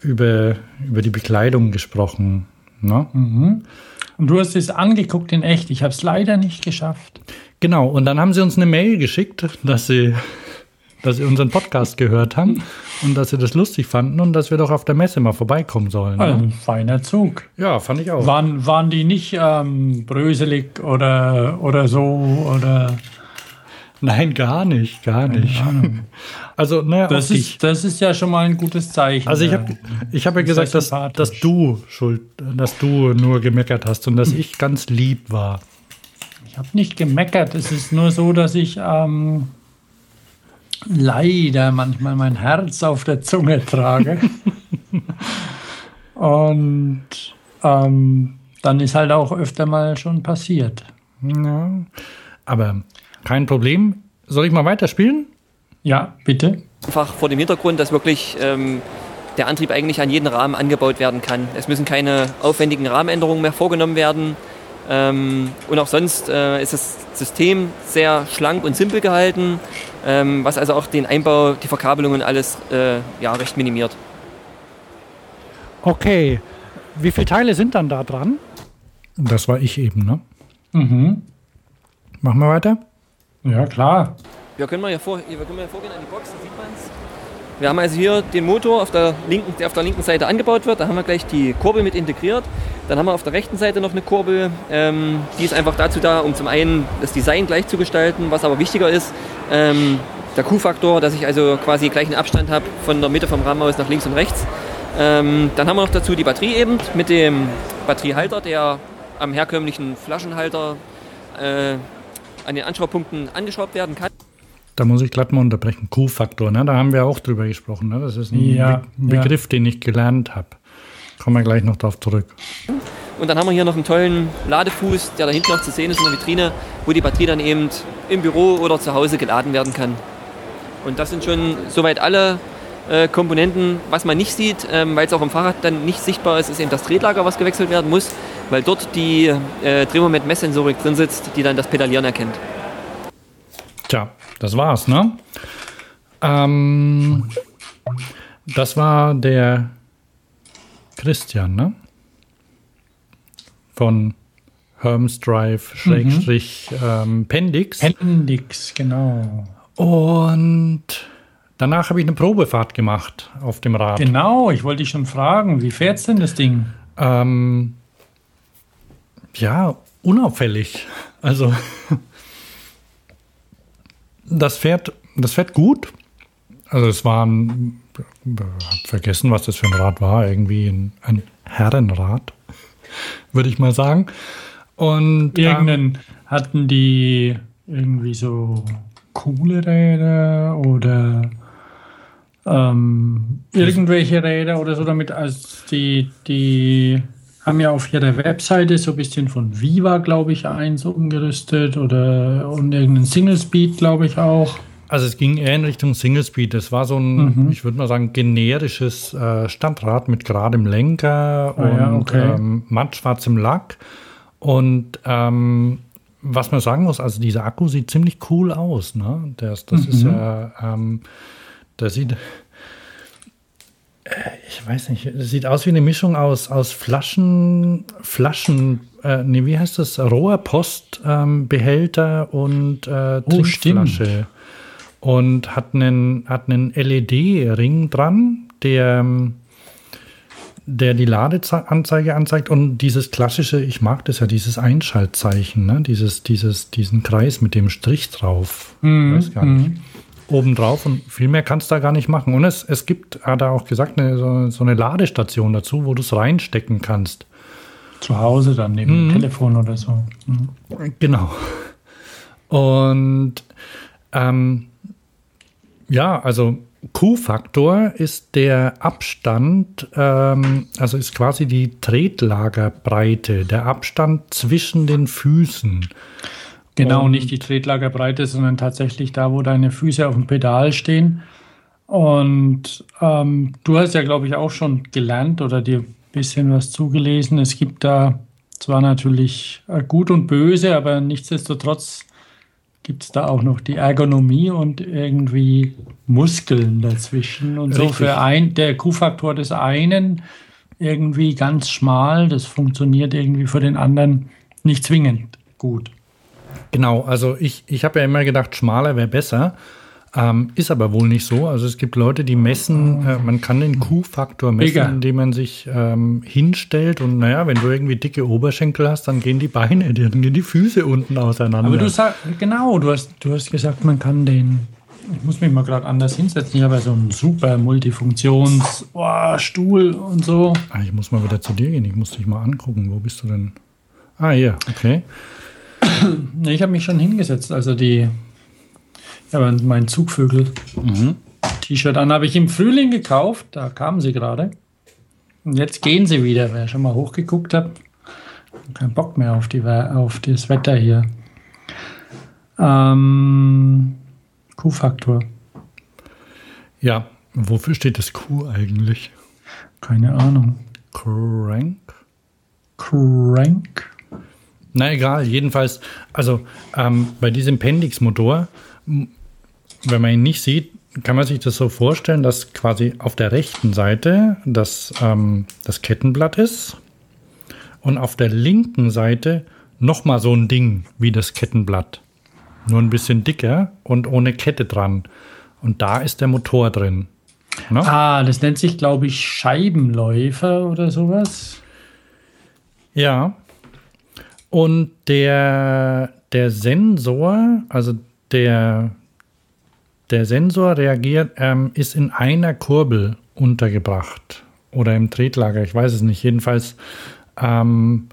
über, über die Bekleidung gesprochen. Ne? und du hast es angeguckt in echt. Ich habe es leider nicht geschafft. Genau, und dann haben sie uns eine Mail geschickt, dass sie, dass sie unseren Podcast gehört haben und dass sie das lustig fanden und dass wir doch auf der Messe mal vorbeikommen sollen. Ne? Ein feiner Zug. Ja, fand ich auch. Waren, waren die nicht ähm, bröselig oder, oder so? Oder Nein, gar nicht, gar nicht. Also, naja, das, dich. ist, das ist ja schon mal ein gutes Zeichen. Also ich habe ich hab ja gesagt, dass, dass du schuld, dass du nur gemeckert hast und dass ich ganz lieb war. Ich habe nicht gemeckert. Es ist nur so, dass ich ähm, leider manchmal mein Herz auf der Zunge trage. Und ähm, dann ist halt auch öfter mal schon passiert. Ja, aber kein Problem. Soll ich mal weiterspielen? Ja, bitte. einfach vor dem Hintergrund, dass wirklich ähm, der Antrieb eigentlich an jeden Rahmen angebaut werden kann. Es müssen keine aufwendigen Rahmenänderungen mehr vorgenommen werden. Ähm, und auch sonst äh, ist das System sehr schlank und simpel gehalten, ähm, was also auch den Einbau, die Verkabelung und alles äh, ja, recht minimiert. Okay. Wie viele Teile sind dann da dran? Das war ich eben, ne? Mhm. Machen wir weiter? Ja, klar. Wir können mal hier, vor, wir können mal vorgehen an die Box, da sieht man es. Wir haben also hier den Motor, auf der linken, der auf der linken Seite angebaut wird. Da haben wir gleich die Kurbel mit integriert. Dann haben wir auf der rechten Seite noch eine Kurbel. Ähm, die ist einfach dazu da, um zum einen das Design gleich zu gestalten, was aber wichtiger ist, ähm, der Q-Faktor, dass ich also quasi gleichen Abstand habe von der Mitte vom Rahmen aus nach links und rechts. Ähm, dann haben wir noch dazu die Batterie eben mit dem Batteriehalter, der am herkömmlichen Flaschenhalter äh, an den Anschraubpunkten angeschraubt werden kann. Da muss ich glatt mal unterbrechen. Q-Faktor, ne? Da haben wir auch drüber gesprochen. Ne? Das ist ein Ja, Be ja. Begriff, den ich gelernt habe. Kommen wir gleich noch darauf zurück. Und dann haben wir hier noch einen tollen Ladefuß, der da hinten noch zu sehen ist in der Vitrine, wo die Batterie dann eben im Büro oder zu Hause geladen werden kann. Und das sind schon soweit alle äh, Komponenten. Was man nicht sieht, ähm, weil es auch im Fahrrad dann nicht sichtbar ist, ist eben das Tretlager, was gewechselt werden muss, weil dort die äh, Drehmoment-Messsensorik drin sitzt, die dann das Pedalieren erkennt. Tja, das war's, ne? Ähm, das war der Christian, ne? Von Herms Drive, Schrägstrich, ähm, Pendix. Appendix, genau. Und danach habe ich eine Probefahrt gemacht auf dem Rad. Genau, ich wollte dich schon fragen, wie fährt's denn das Ding? Ähm, ja, unauffällig. Also das fährt, das fährt gut. Also es war ein, hab vergessen, was das für ein Rad war. Irgendwie ein, ein Herrenrad, würde ich mal sagen. Und ähm, Irgendeinen hatten die irgendwie so coole Räder oder ähm, irgendwelche Räder oder so damit, als die, die haben ja auf ihrer Webseite so ein bisschen von Viva, glaube ich, eins umgerüstet oder und irgendeinen Single Speed, glaube ich, auch. Also es ging eher in Richtung Single Speed. Das war so ein, ich würde mal sagen, generisches äh, Stadtrad mit geradem Lenker Ah und ja, okay. ähm, mattschwarzem Lack. Und ähm, was man sagen muss, also dieser Akku sieht ziemlich cool aus. Ne? Das, das ist ja, ähm, das sieht, äh, ich weiß nicht, das sieht aus wie eine Mischung aus, aus Flaschen, Flaschen, äh, nee, wie heißt das? Rohrpostbehälter ähm, und äh, Oh, Trinkflasche. Und hat einen, hat einen LED-Ring dran, der, ähm, der die Ladeanzeige anzeigt und dieses klassische, ich mag das ja, dieses Einschaltzeichen, ne? dieses, dieses, diesen Kreis mit dem Strich drauf. Mhm, Weiß gar nicht. Oben drauf und viel mehr kannst du da gar nicht machen. Und es, es gibt, hat er auch gesagt, eine, so, so eine Ladestation dazu, wo du es reinstecken kannst. Zu Hause dann neben dem Telefon oder so. Mhm. Genau. Und ähm, ja, also Q-Faktor ist der Abstand, ähm, also ist quasi die Tretlagerbreite, der Abstand zwischen den Füßen. Genau, Und- nicht die Tretlagerbreite, sondern tatsächlich da, wo deine Füße auf dem Pedal stehen. Und ähm, du hast ja, glaube ich, auch schon gelernt oder dir ein bisschen was zugelesen. Es gibt da zwar natürlich äh, gut und böse, aber nichtsdestotrotz gibt es da auch noch die Ergonomie und irgendwie Muskeln dazwischen. Und so Richtig. für ein, der Q-Faktor des einen irgendwie ganz schmal, das funktioniert irgendwie für den anderen nicht zwingend gut. Genau, also ich, ich habe ja immer gedacht, schmaler wäre besser. Ähm, ist aber wohl nicht so. Also es gibt Leute, die messen, äh, man kann den Q-Faktor messen, Bigger. indem man sich ähm, hinstellt und naja, wenn du irgendwie dicke Oberschenkel hast, dann gehen die Beine, dann gehen die Füße unten auseinander. Aber du sagst, genau, du hast, du hast gesagt, man kann den. Ich muss mich mal gerade anders hinsetzen. Ich habe ja so einen super Multifunktions-Stuhl und so. ah, ich muss mal wieder zu dir gehen, ich muss dich mal angucken. Wo bist du denn? Ah, hier, okay. Ich habe mich schon hingesetzt. Also die. Habe mein Zugvögel-T-Shirt an. Habe ich im Frühling gekauft. Da kamen sie gerade. Und jetzt gehen sie wieder. Wer schon mal hochgeguckt hat, kein Bock mehr auf, die, auf das Wetter hier. Ähm, Q-Faktor. Ja, wofür steht das Q eigentlich? Keine Ahnung. Crank? Crank. Na egal, jedenfalls, also ähm, bei diesem Pendix-Motor, wenn man ihn nicht sieht, kann man sich das so vorstellen, dass quasi auf der rechten Seite das, ähm, das Kettenblatt ist und auf der linken Seite nochmal so ein Ding wie das Kettenblatt. Nur ein bisschen dicker und ohne Kette dran. Und da ist der Motor drin. Ne? Ah, das nennt sich, glaube ich, Scheibenläufer oder sowas. Ja. Und der, der Sensor, also der, der Sensor reagiert, ähm, ist in einer Kurbel untergebracht. Oder im Tretlager, ich weiß es nicht. Jedenfalls ähm,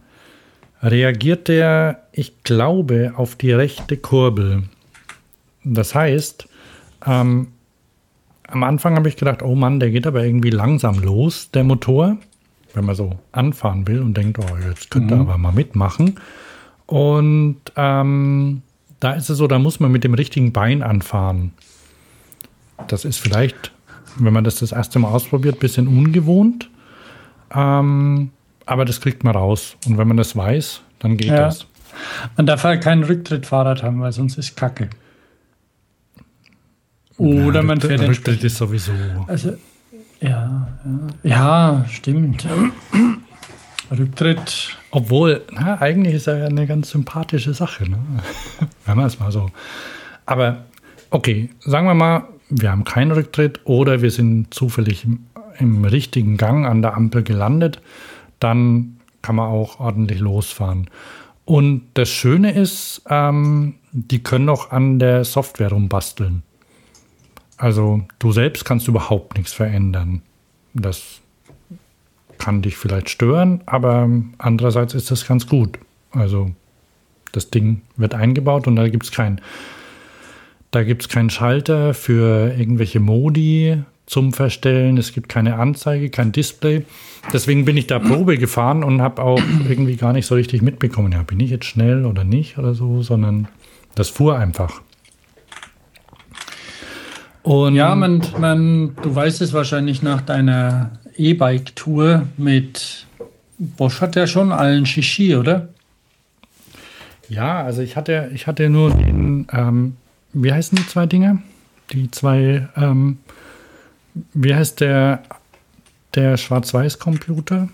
reagiert der, ich glaube, auf die rechte Kurbel. Das heißt, ähm, am Anfang habe ich gedacht, oh Mann, der geht aber irgendwie langsam los, der Motor, wenn man so anfahren will und denkt, oh, jetzt könnte er aber mal mitmachen. Und ähm, da ist es so, da muss man mit dem richtigen Bein anfahren. Das ist vielleicht, wenn man das das erste Mal ausprobiert, ein bisschen ungewohnt. Ähm, aber das kriegt man raus. Und wenn man das weiß, dann geht Ja. das. Man darf halt kein Rücktrittfahrrad haben, weil sonst ist Kacke. Oder man fährt Rücktritt ist sowieso. Also, ja, ja, ja, stimmt. Rücktritt. Obwohl, na, eigentlich ist er ja eine ganz sympathische Sache, ne? wenn man es mal so. Aber okay, sagen wir mal, wir haben keinen Rücktritt oder wir sind zufällig im, im richtigen Gang an der Ampel gelandet, dann kann man auch ordentlich losfahren. Und das Schöne ist, ähm, die können auch an der Software rumbasteln. Also du selbst kannst überhaupt nichts verändern. Das kann dich vielleicht stören, aber andererseits ist das ganz gut. Also das Ding wird eingebaut und da gibt es kein, da gibt's keinen Schalter für irgendwelche Modi zum Verstellen. Es gibt keine Anzeige, kein Display. Deswegen bin ich da Probe gefahren und habe auch irgendwie gar nicht so richtig mitbekommen, ja, bin ich jetzt schnell oder nicht oder so, sondern das fuhr einfach. Und Ja, man, man, du weißt es wahrscheinlich nach deiner E-Bike-Tour mit Bosch hat ja schon allen Shishi, oder? Ja, also ich hatte, ich hatte nur den, ähm, wie heißen die zwei Dinge? Die zwei, ähm, wie heißt der, der Schwarz-Weiß-Computer?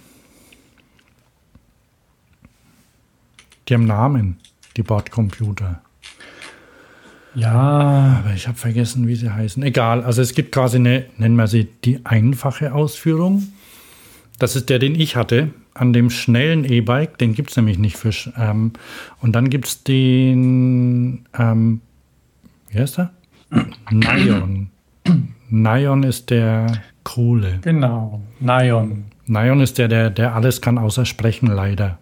Die haben Namen, die Bordcomputer. Ja, Aber ich habe vergessen, wie sie heißen. Egal, also es gibt quasi eine, nennen wir sie die einfache Ausführung. Das ist der, den ich hatte. An dem schnellen E-Bike, den gibt es nämlich nicht für. Ähm, und dann gibt es den, ähm, wie heißt er? Nion. Nion ist der coole. genau. Nion. Nion ist der, der, der alles kann außer sprechen, leider.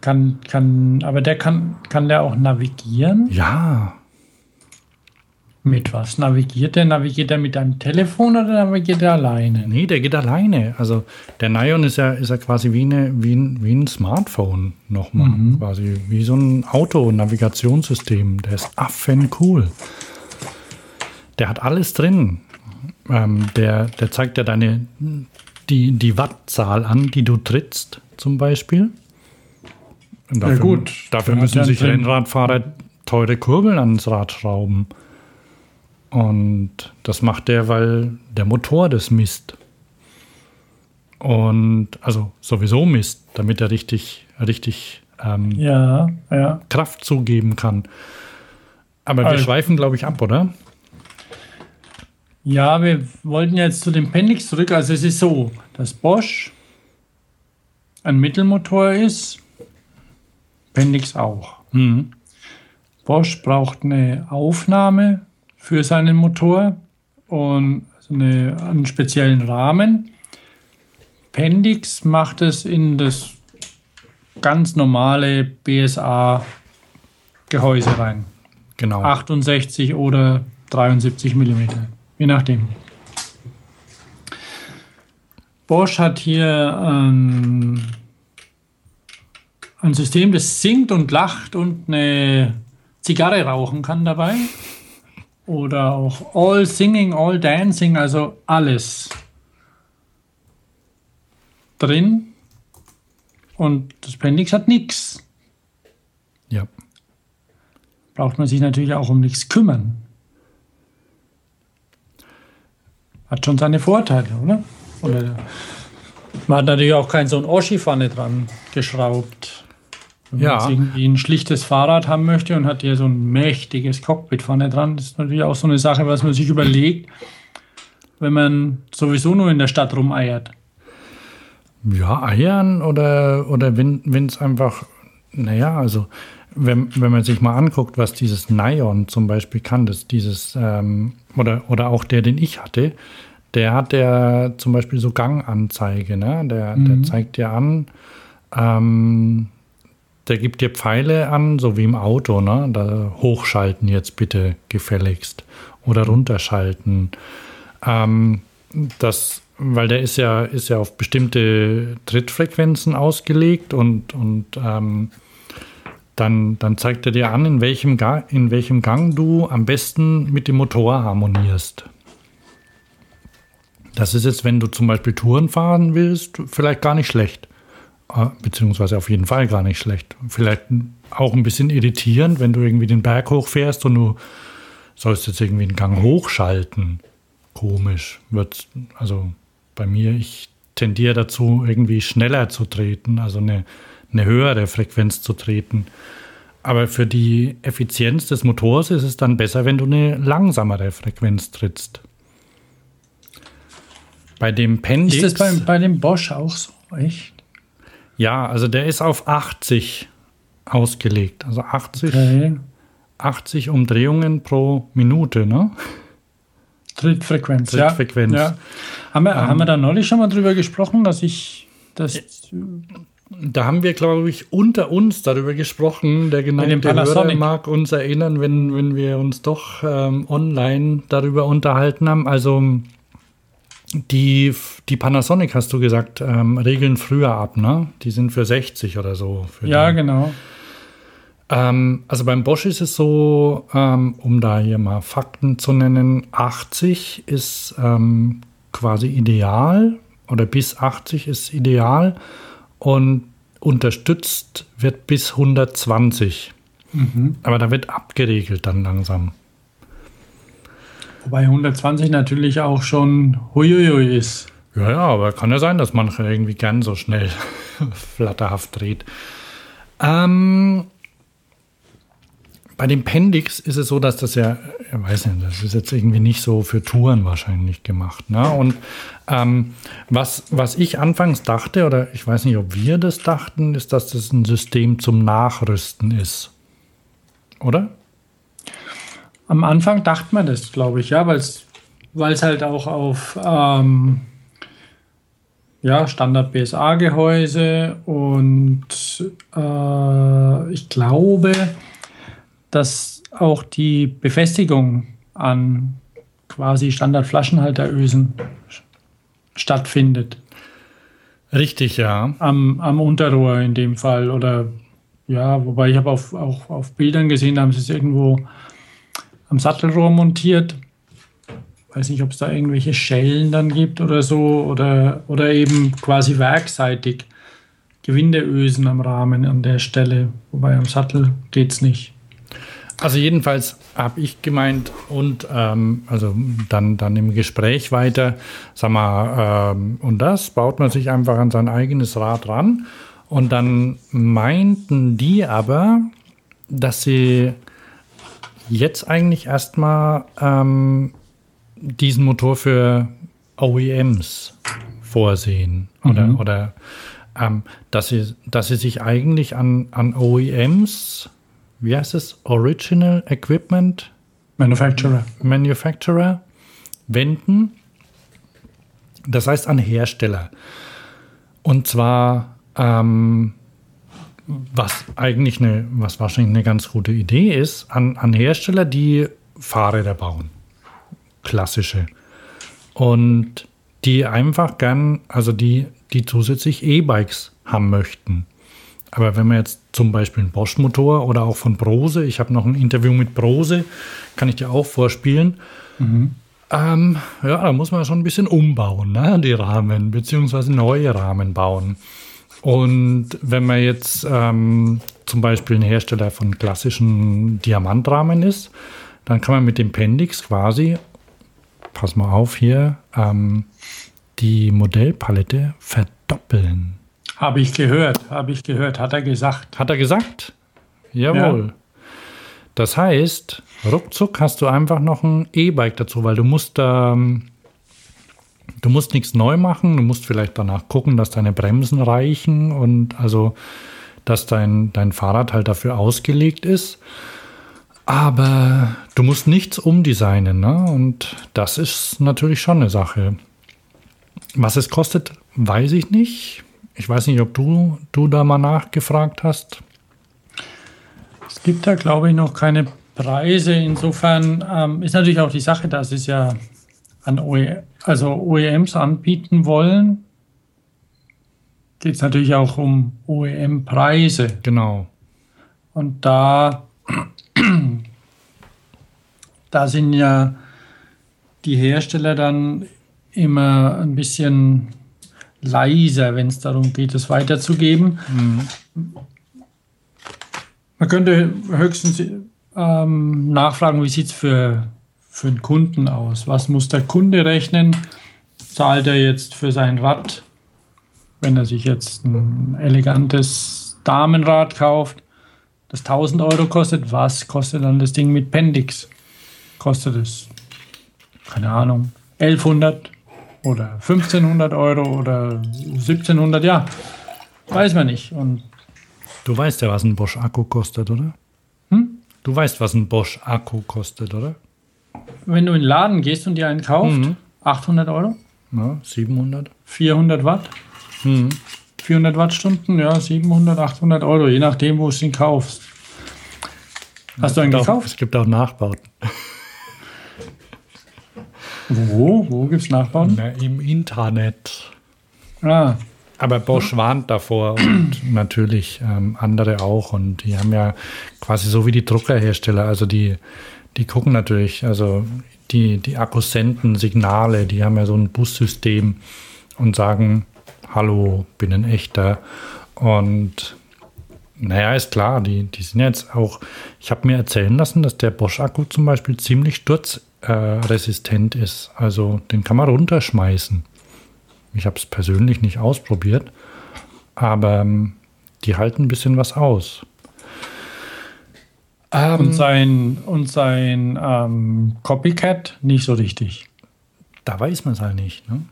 Kann, kann, aber der kann, kann der auch navigieren? Ja, Mit was navigiert der? Navigiert er mit einem Telefon oder navigiert er alleine? Nee, der geht alleine. Also der Nion ist ja, ist ja quasi wie, eine, wie, ein, wie ein Smartphone nochmal. Quasi wie so ein Auto-Navigationssystem. Der ist affen cool. Der hat alles drin. Ähm, der, der zeigt ja deine die, die Wattzahl an, die du trittst, zum Beispiel. Und Ja, gut. Dafür müssen sich Rennradfahrer teure Kurbeln ans Rad schrauben. Und das macht der, weil der Motor das misst. Und also sowieso misst, damit er richtig, richtig ähm, Ja, ja. Kraft zugeben kann. Aber wir Also- schweifen, glaube ich, ab, oder? Ja, wir wollten jetzt zu dem Pendix zurück. Also es ist so, dass Bosch ein Mittelmotor ist, Pendix auch. Mhm. Bosch braucht eine Aufnahme für seinen Motor und eine, einen speziellen Rahmen. Pendix macht es in das ganz normale BSA-Gehäuse rein. Genau. 68 oder 73 mm, je nachdem. Bosch hat hier ähm, ein System, das singt und lacht und eine Zigarre rauchen kann dabei. Oder auch All Singing, All Dancing, also alles drin. Und das Pendix hat nichts. Ja. braucht man sich natürlich auch um nichts kümmern. Hat schon seine Vorteile, oder? oder man hat natürlich auch kein so ein Oschi-Pfanne dran geschraubt. Wenn Ja. man jetzt irgendwie ein schlichtes Fahrrad haben möchte und hat hier so ein mächtiges Cockpit-Pfanne dran, das ist natürlich auch so eine Sache, was man sich überlegt, wenn man sowieso nur in der Stadt rumeiert. Ja, Eiern oder, oder wenn es einfach, naja, also wenn, wenn man sich mal anguckt, was dieses Nion zum Beispiel kann, das dieses, ähm, oder, oder auch der, den ich hatte, der hat ja zum Beispiel so Ganganzeige, ne? Der, der zeigt dir an, ähm, der gibt dir Pfeile an, so wie im Auto, ne? Da hochschalten jetzt bitte gefälligst oder runterschalten. Ähm, das, weil der ist ja, ist ja auf bestimmte Trittfrequenzen ausgelegt und, und ähm, dann, dann zeigt er dir an, in welchem, in welchem Gang du am besten mit dem Motor harmonierst. Das ist jetzt, wenn du zum Beispiel Touren fahren willst, vielleicht gar nicht schlecht. Äh, Beziehungsweise auf jeden Fall gar nicht schlecht. Vielleicht auch ein bisschen irritierend, wenn du irgendwie den Berg hochfährst und du sollst jetzt irgendwie einen Gang hochschalten. Komisch. Wird, also bei mir, ich tendiere dazu, irgendwie schneller zu treten, also eine, eine höhere Frequenz zu treten. Aber für die Effizienz des Motors ist es dann besser, wenn du eine langsamere Frequenz trittst. Bei dem Pendix. Ist das bei, bei dem Bosch auch so? Echt? Ja, also der ist auf 80 ausgelegt. Also 80, Okay. 80 Umdrehungen pro Minute, ne? Trittfrequenz. Trittfrequenz. Ja. ja. Haben, wir, haben wir da neulich schon mal drüber gesprochen, dass ich das. Da haben wir, glaube ich, unter uns darüber gesprochen. Der geneigte Hörer mag uns erinnern, wenn, wenn wir uns doch ähm, online darüber unterhalten haben. Also die, die Panasonic, hast du gesagt, ähm, regeln früher ab, ne? Die sind für 60 oder so. Für Ja, die. genau. Ähm, also beim Bosch ist es so, ähm, um da hier mal Fakten zu nennen, 80 ist ähm, quasi ideal oder bis 80 ist ideal und unterstützt wird bis 120. Aber da wird abgeregelt dann langsam. Wobei 120 natürlich auch schon huiuiui ist. Ja, ja, aber kann ja sein, dass manche irgendwie gern so schnell flatterhaft dreht. Ähm, bei dem Pendix ist es so, dass das ja, ich weiß nicht, das ist jetzt irgendwie nicht so für Touren wahrscheinlich gemacht. Ne? Und ähm, was, was ich anfangs dachte, oder ich weiß nicht, ob wir das dachten, ist, dass das ein System zum Nachrüsten ist. Oder? Am Anfang dachte man das, glaube ich, ja, weil es halt auch auf ähm, ja, Standard BSA-Gehäuse und äh, ich glaube, dass auch die Befestigung an quasi Standard-Flaschenhalterösen stattfindet. Richtig, ja. Am, am Unterrohr in dem Fall. Oder ja, wobei ich habe auf, auch auf Bildern gesehen, da haben sie es irgendwo am Sattelrohr montiert. Weiß nicht, ob es da irgendwelche Schellen dann gibt oder so. Oder, oder eben quasi werkseitig Gewindeösen am Rahmen an der Stelle. Wobei am Sattel geht es nicht. Also jedenfalls habe ich gemeint und ähm, also dann, dann im Gespräch weiter, sag mal, ähm, und das baut man sich einfach an sein eigenes Rad ran. Und dann meinten die aber, dass sie jetzt eigentlich erstmal ähm, diesen Motor für OEMs vorsehen. Oder, Mhm. oder ähm, dass, sie, dass sie sich eigentlich an, an OEMs, wie heißt es, Original Equipment Manufacturer. Manufacturer wenden. Das heißt an Hersteller. Und zwar, ähm, was eigentlich eine, was wahrscheinlich eine ganz gute Idee ist, an, an Hersteller, die Fahrräder bauen. Klassische. Und die einfach gern, also die, die zusätzlich E-Bikes haben möchten. Aber wenn man jetzt zum Beispiel einen Bosch-Motor oder auch von Brose, ich habe noch ein Interview mit Brose, kann ich dir auch vorspielen. Ähm, ja, da muss man schon ein bisschen umbauen, ne, die Rahmen, beziehungsweise neue Rahmen bauen. Und wenn man jetzt ähm, zum Beispiel ein Hersteller von klassischen Diamantrahmen ist, dann kann man mit dem Pendix quasi, pass mal auf hier, ähm, die Modellpalette verdoppeln. Habe ich gehört, habe ich gehört, hat er gesagt. Hat er gesagt? Jawohl. Das heißt, ruckzuck hast du einfach noch ein E-Bike dazu, weil du musst ähm, du musst nichts neu machen, du musst vielleicht danach gucken, dass deine Bremsen reichen und also dass dein, dein Fahrrad halt dafür ausgelegt ist. Aber du musst nichts umdesignen, ne? Und das ist natürlich schon eine Sache. Was es kostet, weiß ich nicht. Ich weiß nicht, ob du, du da mal nachgefragt hast. Es gibt da, glaube ich, noch keine Preise. Insofern ähm, ist natürlich auch die Sache, sie es ja an OE also OEMs anbieten wollen. Geht es natürlich auch um OEM-Preise. Genau. Und da, da sind ja die Hersteller dann immer ein bisschen leiser, wenn es darum geht, es weiterzugeben. Man könnte höchstens ähm, nachfragen, wie sieht es für, für einen Kunden aus? Was muss der Kunde rechnen? Zahlt er jetzt für sein Rad, wenn er sich jetzt ein elegantes Damenrad kauft, das 1000 Euro kostet? Was kostet dann das Ding mit Pendix? Kostet es, keine Ahnung, 1100 oder 1500 Euro oder 1700? Ja, weiß man nicht. Und Du weißt ja, was ein Bosch-Akku kostet, oder? Hm? Du weißt, was ein Bosch-Akku kostet, oder? Wenn du in den Laden gehst und dir einen kauft, 800 Euro, Ja, 700. 400 Watt, 400 Wattstunden, ja, 700, 800 Euro, je nachdem, wo du ihn kaufst. Hast du einen Auch, gekauft? es gibt auch Nachbauten. Wo? Wo gibt es Nachbauen? Na, Im Internet. Ah, Aber Bosch warnt davor und natürlich ähm, andere auch. Und die haben ja quasi so wie die Druckerhersteller, also die, die gucken natürlich, also die, die Akkus senden Signale, die haben ja so ein Bussystem und sagen, hallo, bin ein echter. Und naja, ist klar, die, die sind jetzt auch, ich habe mir erzählen lassen, dass der Bosch-Akku zum Beispiel ziemlich sturzresistent äh, ist. Also den kann man runterschmeißen. Ich habe es persönlich nicht ausprobiert, aber ähm, die halten ein bisschen was aus. Ähm, und sein, und sein ähm, Copycat nicht so richtig. Da weiß man es halt nicht. Ne?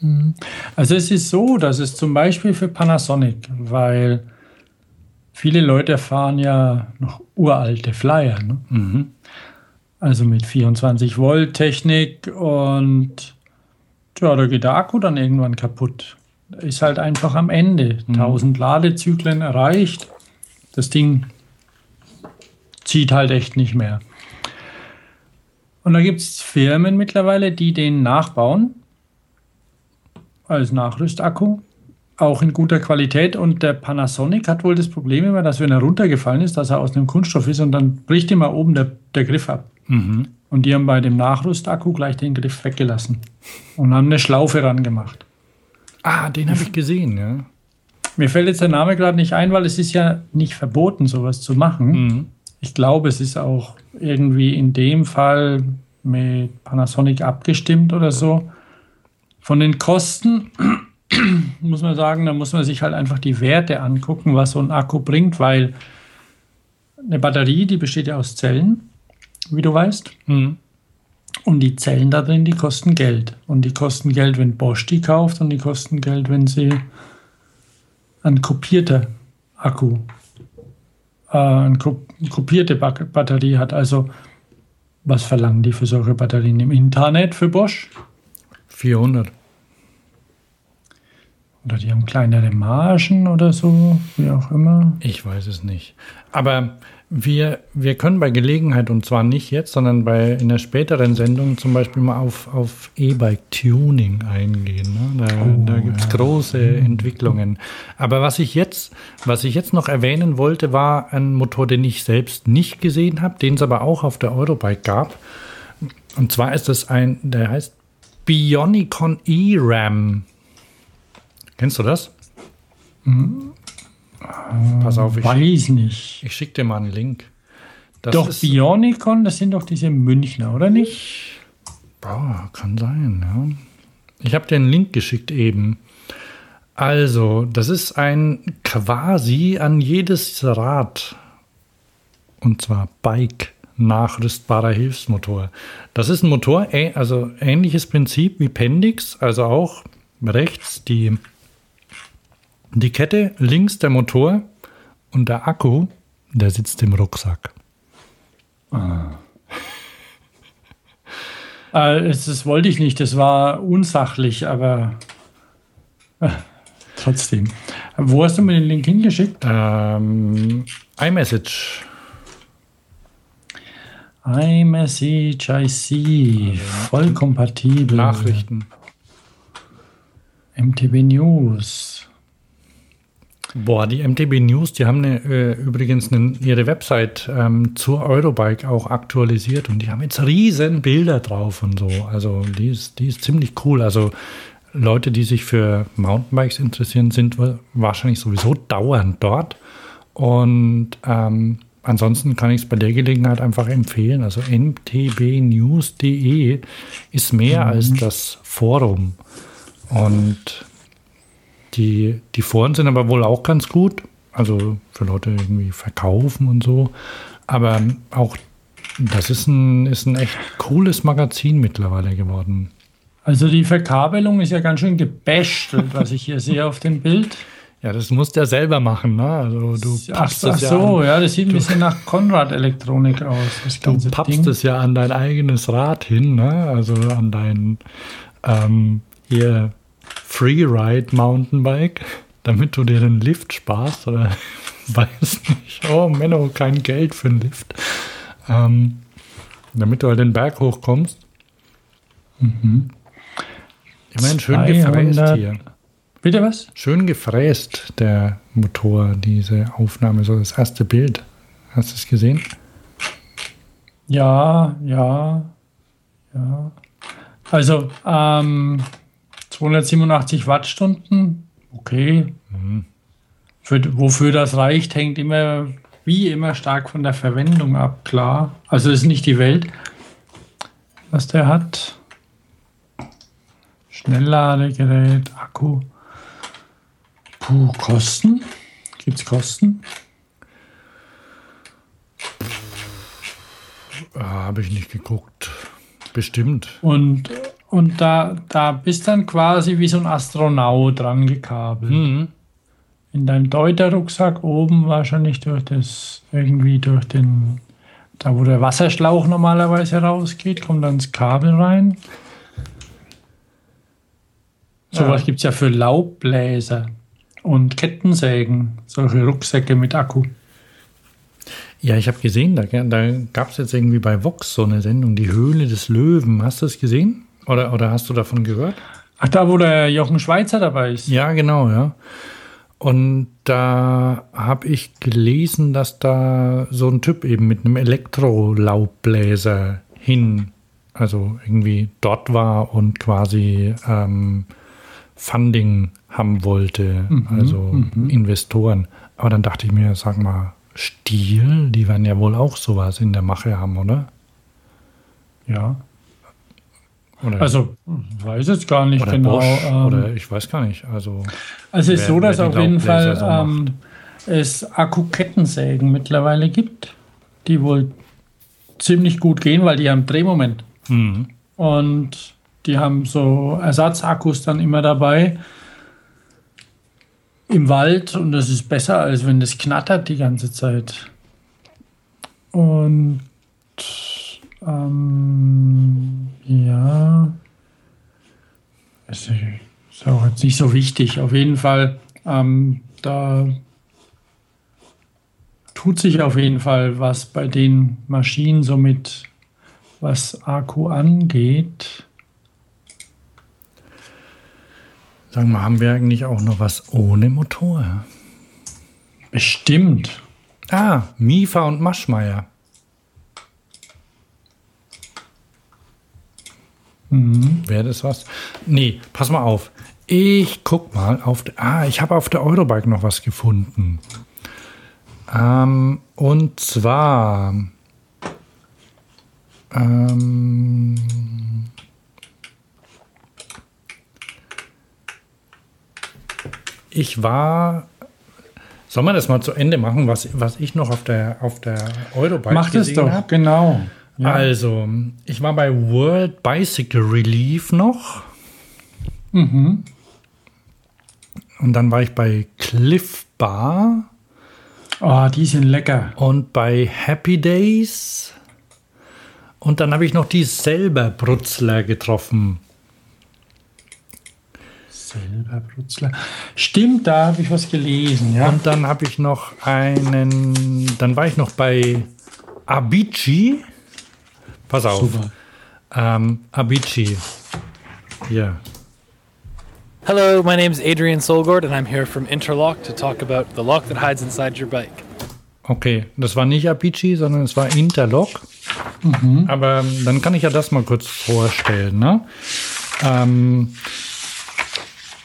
Mhm. Also es ist so, dass es zum Beispiel für Panasonic, weil viele Leute fahren ja noch uralte Flyer. Ne? Mhm. Also mit 24 Volt Technik und ja, da geht der Akku dann irgendwann kaputt. Ist halt einfach am Ende. Mhm. 1000 Ladezyklen erreicht. Das Ding zieht halt echt nicht mehr. Und da gibt es Firmen mittlerweile, die den nachbauen als Nachrüstakku, auch in guter Qualität. Und der Panasonic hat wohl das Problem immer, dass wenn er runtergefallen ist, dass er aus einem Kunststoff ist und dann bricht immer oben der, der Griff ab. Mhm. Und die haben bei dem Nachrüstakku gleich den Griff weggelassen und haben eine Schlaufe ran gemacht. Ah, den habe ich gesehen, ja. Mir fällt jetzt der Name gerade nicht ein, weil es ist ja nicht verboten, sowas zu machen. Mhm. Ich glaube, es ist auch irgendwie in dem Fall mit Panasonic abgestimmt oder so. Von den Kosten muss man sagen, da muss man sich halt einfach die Werte angucken, was so ein Akku bringt, weil eine Batterie, die besteht ja aus Zellen, wie du weißt. Mhm. Und die Zellen da drin, die kosten Geld. Und die kosten Geld, wenn Bosch die kauft und die kosten Geld, wenn sie ein kopierter Akku, äh, eine kopierte Batterie hat. Also was verlangen die für solche Batterien im Internet für Bosch? 400. Oder die haben kleinere Margen oder so, wie auch immer. Ich weiß es nicht. Aber wir, wir können bei Gelegenheit, und zwar nicht jetzt, sondern bei in der späteren Sendung zum Beispiel mal auf, auf E-Bike-Tuning eingehen. Ne? Da, oh, da gibt es ja. große mhm. Entwicklungen. Aber was ich jetzt, was ich jetzt noch erwähnen wollte, war ein Motor, den ich selbst nicht gesehen habe, den es aber auch auf der Eurobike gab. Und zwar ist es ein, der heißt Bionicon E-Ram. Kennst du das? Mhm. Pass auf, ich, Weiß nicht. Ich schicke dir mal einen Link. Das doch, Bionicon, das sind doch diese Münchner, oder nicht? Boah, kann sein, ja. Ich habe dir einen Link geschickt eben. Also, das ist ein quasi an jedes Rad, und zwar Bike, nachrüstbarer Hilfsmotor. Das ist ein Motor, also ähnliches Prinzip wie Pendix, also auch rechts die, die Kette, links der Motor und der Akku, der sitzt im Rucksack. Ah. äh, das, das, wollte ich nicht, das war unsachlich, aber äh, trotzdem. Wo hast du mir den Link hingeschickt? Ähm, iMessage iMessage IC, voll kompatibel. Nachrichten. MTB News. Boah, die MTB News, die haben eine, äh, übrigens eine, ihre Website ähm, zur Eurobike auch aktualisiert und die haben jetzt riesen Bilder drauf und so. Also die ist, die ist ziemlich cool. Also Leute, die sich für Mountainbikes interessieren, sind wahrscheinlich sowieso dauernd dort. Und ähm, ansonsten kann ich es bei der Gelegenheit einfach empfehlen. Also mtbnews.de ist mehr mhm. als das Forum. Und die, die Foren sind aber wohl auch ganz gut. Also für Leute irgendwie verkaufen und so. Aber auch das ist ein, ist ein echt cooles Magazin mittlerweile geworden. Also die Verkabelung ist ja ganz schön gebästelt, was ich hier sehe auf dem Bild. Ja, das musst du ja selber machen, ne? Also du ach, ach ja so, an, ja, das sieht ein bisschen nach Konrad-Elektronik aus. Das du pappst es ja an dein eigenes Rad hin, ne? Also an dein ähm, hier Freeride Mountainbike, damit du dir den Lift sparst oder weiß nicht. Oh, Menno, kein Geld für einen Lift. Ähm, damit du halt den Berg hochkommst. Mhm. Ich meine, schön gefräst hier. Bitte was? Schön gefräst, der Motor, diese Aufnahme, so das erste Bild. Hast du es gesehen? Ja, ja, ja. Also ähm, 287 Wattstunden, okay. Für, wofür das reicht, hängt immer, wie immer, stark von der Verwendung ab, klar. Also ist nicht die Welt, was der hat. Schnellladegerät, Akku. Puh, Kosten? Gibt es Kosten? Ah, Habe ich nicht geguckt. Bestimmt. Und, und da, da bist dann quasi wie so ein Astronaut dran gekabelt. Mhm. In deinem Deuter-Rucksack oben wahrscheinlich durch das, irgendwie durch den, da wo der Wasserschlauch normalerweise rausgeht, kommt dann das Kabel rein. Sowas Ja. gibt es ja für Laubbläser und Kettensägen, solche Rucksäcke mit Akku. Ja, ich habe gesehen, da, da gab es jetzt irgendwie bei Vox so eine Sendung, die Höhle des Löwen. Hast du es gesehen? Oder, oder hast du davon gehört? Ach, da wo der Jochen Schweizer dabei ist. Ja, genau, ja. Und da habe ich gelesen, dass da so ein Typ eben mit einem Elektrolaubbläser hin, also irgendwie dort war und quasi ähm, Funding haben wollte, also Investoren. Aber dann dachte ich mir, sag mal, Stiel, die werden ja wohl auch sowas in der Mache haben, oder? Ja. Oder Also, weiß jetzt gar nicht oder genau. Bosch, ähm, oder ich weiß gar nicht. Also Also es ist so, dass auf jeden Fall ähm, es Akkukettensägen mittlerweile gibt, die wohl ziemlich gut gehen, weil die haben Drehmoment. mhm. Und die haben so Ersatzakkus dann immer dabei im Wald und das ist besser, als wenn das knattert die ganze Zeit. Und ähm, ja, es ist auch jetzt nicht so wichtig. Auf jeden Fall, ähm, da tut sich auf jeden Fall was bei den Maschinen somit, was Akku angeht. Sag mal, haben wir eigentlich auch noch was ohne Motor? Bestimmt. Ah, Mifa und Maschmeyer. Wäre das was? Nee, pass mal auf. Ich guck mal auf. Ah, ich habe auf der Eurobike noch was gefunden. Ähm, und zwar. Ähm, ich war. Soll man das mal zu Ende machen, was, was ich noch auf der, auf der Eurobike Macht es gesehen doch, hab? genau. Ja. Also, ich war bei World Bicycle Relief noch. Mhm. Und dann war ich bei Cliff Bar Oh, die sind lecker. und bei Happy Days. Und dann habe ich noch die selber Brutzler getroffen. Selber Brutzler. Stimmt, da habe ich was gelesen, ja. Und dann habe ich noch einen. Dann war ich noch bei Abici. Pass auf. Super. Ähm, Abici. Hier. Hello, my name is Adrian Solgord, and I'm here from Interlock to talk about the lock that hides inside your bike. Okay, das war nicht Abici, sondern es war Interlock. Aber ähm, dann kann ich ja das mal kurz vorstellen. Ne? Ähm,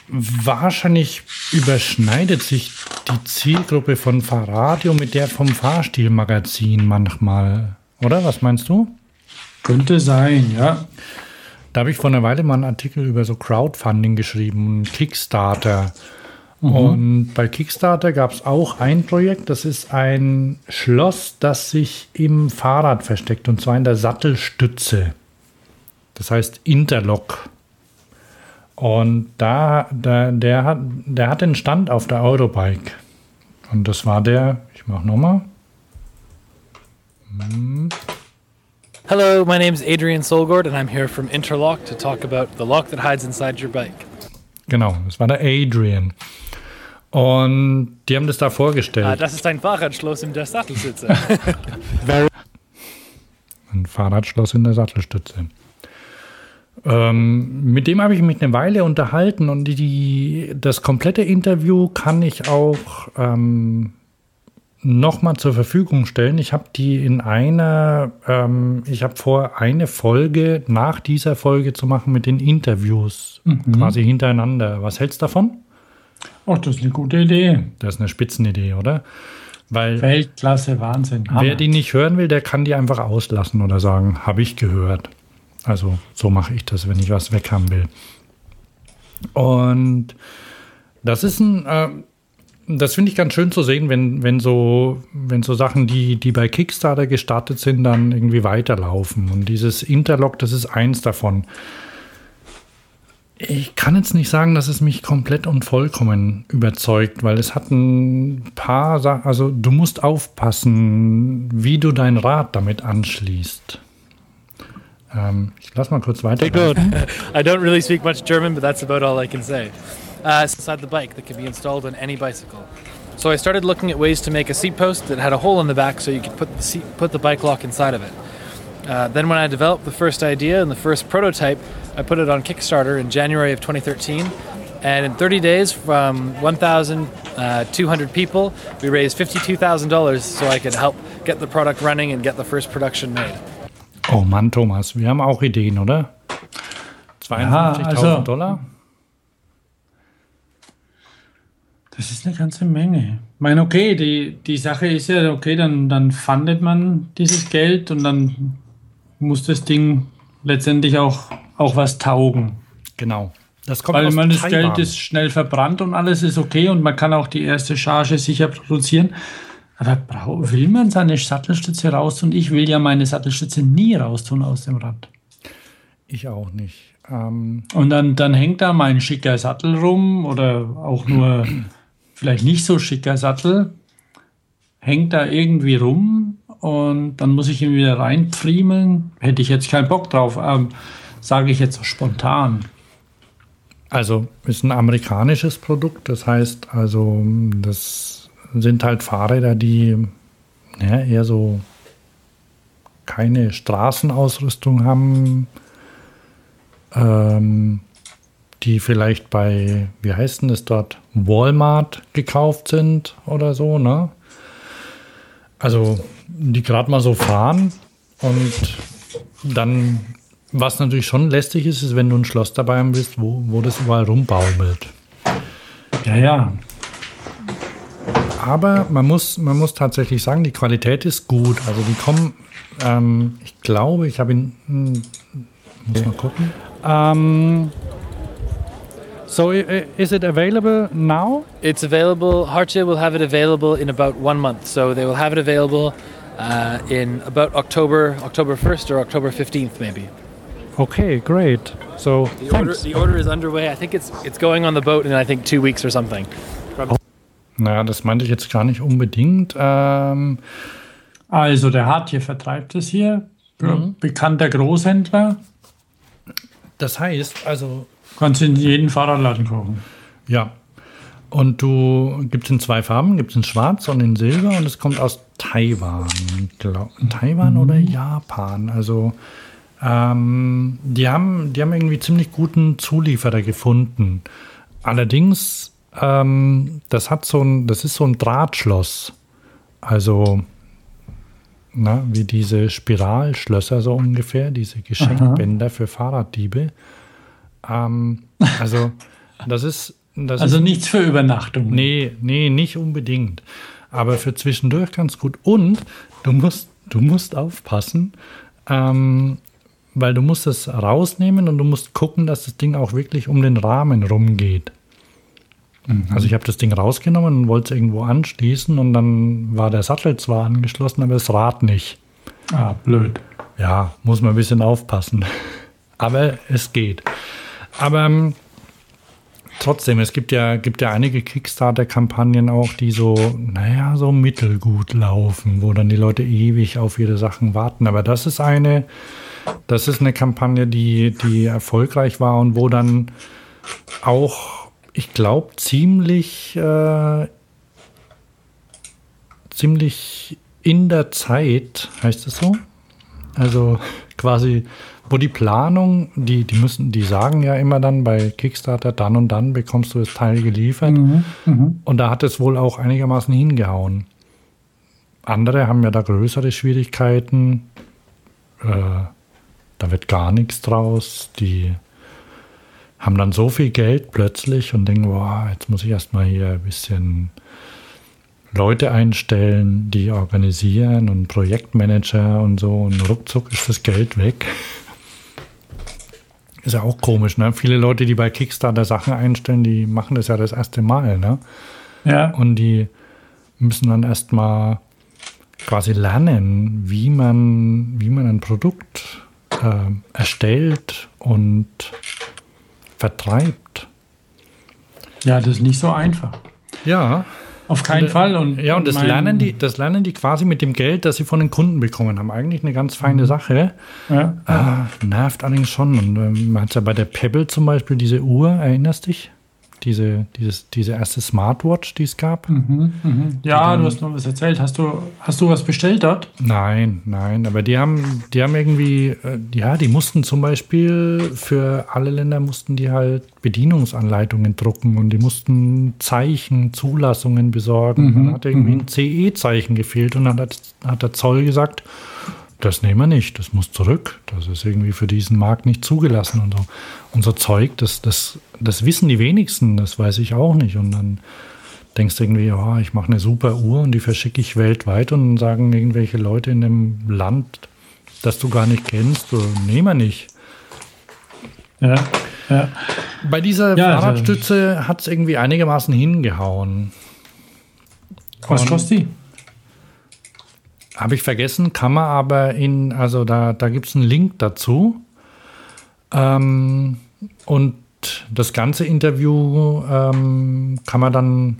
wahrscheinlich überschneidet sich die Zielgruppe von Fahrradio mit der vom Fahrstilmagazin manchmal. Oder? Was meinst du? Könnte sein, ja. Da habe ich vor einer Weile mal einen Artikel über so Crowdfunding geschrieben, Kickstarter. Und bei Kickstarter gab es auch ein Projekt, das ist ein Schloss, das sich im Fahrrad versteckt, und zwar in der Sattelstütze. Das heißt Interlock. Und da, da der, hat, der hat den Stand auf der Eurobike. Und das war der, ich mach nochmal. Hello, my name is Adrian Solgord, and I'm here from Interlock to talk about the lock that hides inside your bike. Genau, das war der Adrian. Und die haben das da vorgestellt. Ah, das ist ein Fahrradschloss in der Sattelsitze. Ein Fahrradschloss in der Sattelstütze. Ähm, mit dem habe ich mich eine Weile unterhalten und die, das komplette Interview kann ich auch ähm, nochmal zur Verfügung stellen. Ich habe die in einer, ähm, ich habe vor, eine Folge nach dieser Folge zu machen mit den Interviews quasi hintereinander. Was hältst du davon? Ach, das ist eine gute Idee. Das ist eine Spitzenidee, oder? Weil Weltklasse, Wahnsinn. wer Hammer. die nicht hören will, der kann die einfach auslassen oder sagen, habe ich gehört. Also so mache ich das, wenn ich was weghaben will. Und das ist ein, äh, das finde ich ganz schön zu sehen, wenn, wenn so, wenn so Sachen, die, die bei Kickstarter gestartet sind, dann irgendwie weiterlaufen. Und dieses Interlock, das ist eins davon. Ich kann jetzt nicht sagen, dass es mich komplett und vollkommen überzeugt, weil es hat ein paar Sachen, also du musst aufpassen, wie du dein Rad damit anschließt. Ähm, ich lass mal kurz weiter. Take note. I don't really speak much German, but that's about all I can say. Uh, it's inside the bike that can be installed on any bicycle. So I started looking at ways to make a seat post that had a hole in the back so you could put the seat, put the bike lock inside of it. Uh, then when I developed the first idea and the first prototype, I put it on Kickstarter in January of 2013. And in 30 days, from 1,200 people, we raised $52,000 so I could help get the product running and get the first production made. Oh Mann, Thomas, wir haben auch Ideen, oder? 52.000 also- Dollar? Das ist eine ganze Menge. Ich meine, okay, die, die Sache ist ja, okay, dann, dann fundet man dieses Geld und dann muss das Ding letztendlich auch, auch was taugen. Genau. Das kommt Weil aus man das Taiwan. Geld ist schnell verbrannt und alles ist okay und man kann auch die erste Charge sicher produzieren. Aber will man seine Sattelstütze raustun? Ich will ja meine Sattelstütze nie raustun aus dem Rad. Ich auch nicht. Ähm, Und dann, dann hängt da mein schicker Sattel rum oder auch nur vielleicht nicht so schicker Sattel, hängt da irgendwie rum und dann muss ich ihn wieder reinpfriemeln. Hätte ich jetzt keinen Bock drauf, ähm, sage ich jetzt spontan. also ist ein amerikanisches Produkt. Das heißt, also das sind halt Fahrräder, die ja, eher so keine Straßenausrüstung haben, ähm, die vielleicht bei, wie heißt denn das dort, Walmart gekauft sind oder so, ne? Also die gerade mal so fahren und dann, was natürlich schon lästig ist, ist, wenn du ein Schloss dabei haben willst, wo, wo das überall rumbaumelt. Ja, ja. Aber man muss, man muss tatsächlich sagen, die Qualität ist gut. Also die kommen, ähm, ich glaube, ich habe ihn, hm, muss mal gucken. Ähm, so i- is it available now? It's available. Hartje will have it available in about one month. So they will have it available uh, in about October, October 1st or October 15th, maybe. Okay, great. So The order, the order is underway. I think it's it's going on the boat in I think two weeks or something. Naja, das meinte ich jetzt gar nicht unbedingt. Ähm, Also der Hartje vertreibt es hier. Bekannter Großhändler. das heißt, also Kannst in jeden Fahrradladen kaufen. Ja. Und du gibt es in zwei Farben, gibt es in Schwarz und in Silber und es kommt aus Taiwan. Glaub, Taiwan oder Japan. Also ähm, die, haben, die haben irgendwie ziemlich guten Zulieferer gefunden. Allerdings, ähm, das hat so ein, das ist so ein Drahtschloss. Also na, wie diese Spiralschlösser so ungefähr, diese Geschenkbänder für Fahrraddiebe. Ähm, also das ist das Also ist, nichts für Übernachtung. nee, nee, nicht unbedingt. Aber für zwischendurch ganz gut. Und du musst, du musst aufpassen, ähm, weil du musst es rausnehmen und du musst gucken, dass das Ding auch wirklich um den Rahmen rumgeht. Also ich habe das Ding rausgenommen und wollte es irgendwo anschließen und dann war der Sattel zwar angeschlossen, aber das Rad nicht. Ah, blöd. Ja, muss man ein bisschen aufpassen. Aber es geht. Aber ähm, trotzdem, es gibt ja, gibt ja einige Kickstarter-Kampagnen auch, die so, naja, so mittelgut laufen, wo dann die Leute ewig auf ihre Sachen warten. Aber das ist eine, das ist eine Kampagne, die, die erfolgreich war und wo dann auch, ich glaube, ziemlich, äh, ziemlich in der Zeit, heißt es so? Also quasi, wo die Planung, die, die müssen, die sagen ja immer dann bei Kickstarter, dann und dann bekommst du das Teil geliefert. Und da hat es wohl auch einigermaßen hingehauen. Andere haben ja da größere Schwierigkeiten. Äh, da wird gar nichts draus. Die haben dann so viel Geld plötzlich und denken, boah, jetzt muss ich erstmal hier ein bisschen Leute einstellen, die organisieren und Projektmanager und so und ruckzuck ist das Geld weg. Ist ja auch komisch, ne? Viele Leute, die bei Kickstarter Sachen einstellen, die machen das ja das erste Mal, ne? Ja. Und die müssen dann erstmal quasi lernen, wie man, wie man ein Produkt äh, erstellt und vertreibt. ja, das ist nicht so einfach. Ja, Auf keinen Fall. Und Ja, und das lernen, die, das lernen die quasi mit dem Geld, das sie von den Kunden bekommen haben. Eigentlich eine ganz Mhm. feine Sache. Ja, Ah, nervt allerdings schon. Und ähm, man hat ja bei der Pebble zum Beispiel diese Uhr, erinnerst dich? Diese, dieses, diese erste Smartwatch, die es gab? ja du hast noch was erzählt. Hast du, hast du was bestellt dort? Nein, nein, aber die haben, die haben irgendwie, äh, ja, die mussten zum Beispiel für alle Länder mussten die halt Bedienungsanleitungen drucken und die mussten Zeichen, Zulassungen besorgen. Dann hat irgendwie ein CE-Zeichen gefehlt und dann hat, hat der Zoll gesagt, das nehmen wir nicht, das muss zurück. Das ist irgendwie für diesen Markt nicht zugelassen und so. Unser Zeug, das, das, das wissen die wenigsten, das weiß ich auch nicht. Und dann denkst du irgendwie, ja, ich mache eine super Uhr und die verschicke ich weltweit und dann sagen irgendwelche Leute in dem Land, das du gar nicht kennst, so, nehmen wir nicht. Ja, ja. Bei dieser Ja, also- Fahrradstütze hat es irgendwie einigermaßen hingehauen. Was kostet die? Habe ich vergessen, kann man aber in, also da, da gibt es einen Link dazu. Ähm, und das ganze Interview ähm, kann man dann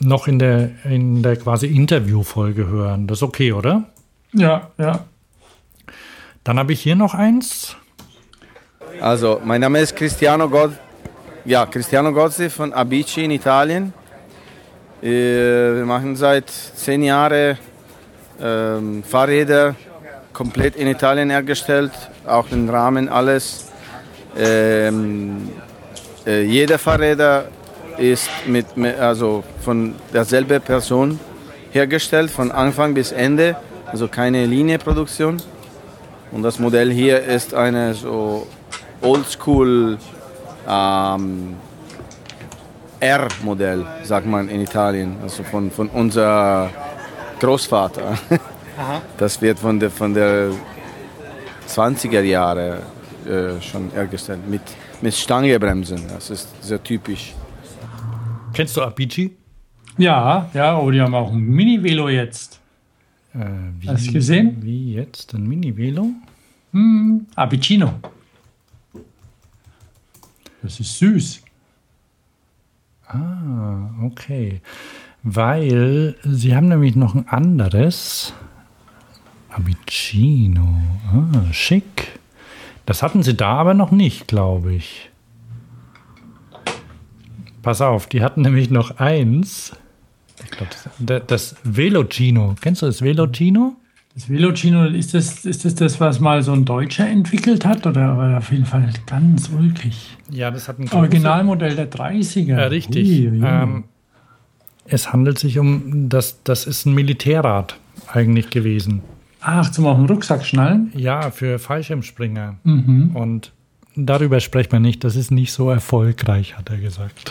noch in der, in der quasi Interviewfolge hören. Das ist okay, oder? Ja, ja. Dann habe ich hier noch eins. Also, mein Name ist Cristiano, God ja, Cristiano Gozzi von Abici in Italien. Äh, Wir machen seit zehn Jahren ähm, Fahrräder komplett in Italien hergestellt, auch den Rahmen, alles. Ähm, äh, jeder Fahrräder ist mit, also von derselben Person hergestellt, von Anfang bis Ende, also keine Linienproduktion. Und das Modell hier ist eine so Oldschool ähm, R-Modell, sagt man in Italien, also von, von unser Großvater. Das wird von der, von der 20er Jahre äh, schon hergestellt, mit, mit Stangebremsen. Das ist sehr typisch. Kennst du Abici? Ja, ja, oh, die haben auch ein Mini-Velo jetzt. Äh, wie, Hast du gesehen? Wie jetzt? Ein Mini-Velo? Abicino. Das ist süß. Ah, okay. Weil sie haben nämlich noch ein anderes. Abicino. Ah, schick. Das hatten sie da aber noch nicht, glaube ich. Pass auf, die hatten nämlich noch eins. Ich glaube, das, das Velocino. Kennst du das Velocino? Das Velocino, ist das, ist das das, was mal so ein Deutscher entwickelt hat? Oder war auf jeden Fall ganz ulkig? Ja, das hat ein Originalmodell der 30er. Ja, richtig. Ui, ui. Ähm, es handelt sich um, das, das ist ein Militärrad eigentlich gewesen. Ach, zum auf den Rucksack schnallen? Ja, für Fallschirmspringer. Und darüber spricht man nicht. Das ist nicht so erfolgreich, hat er gesagt.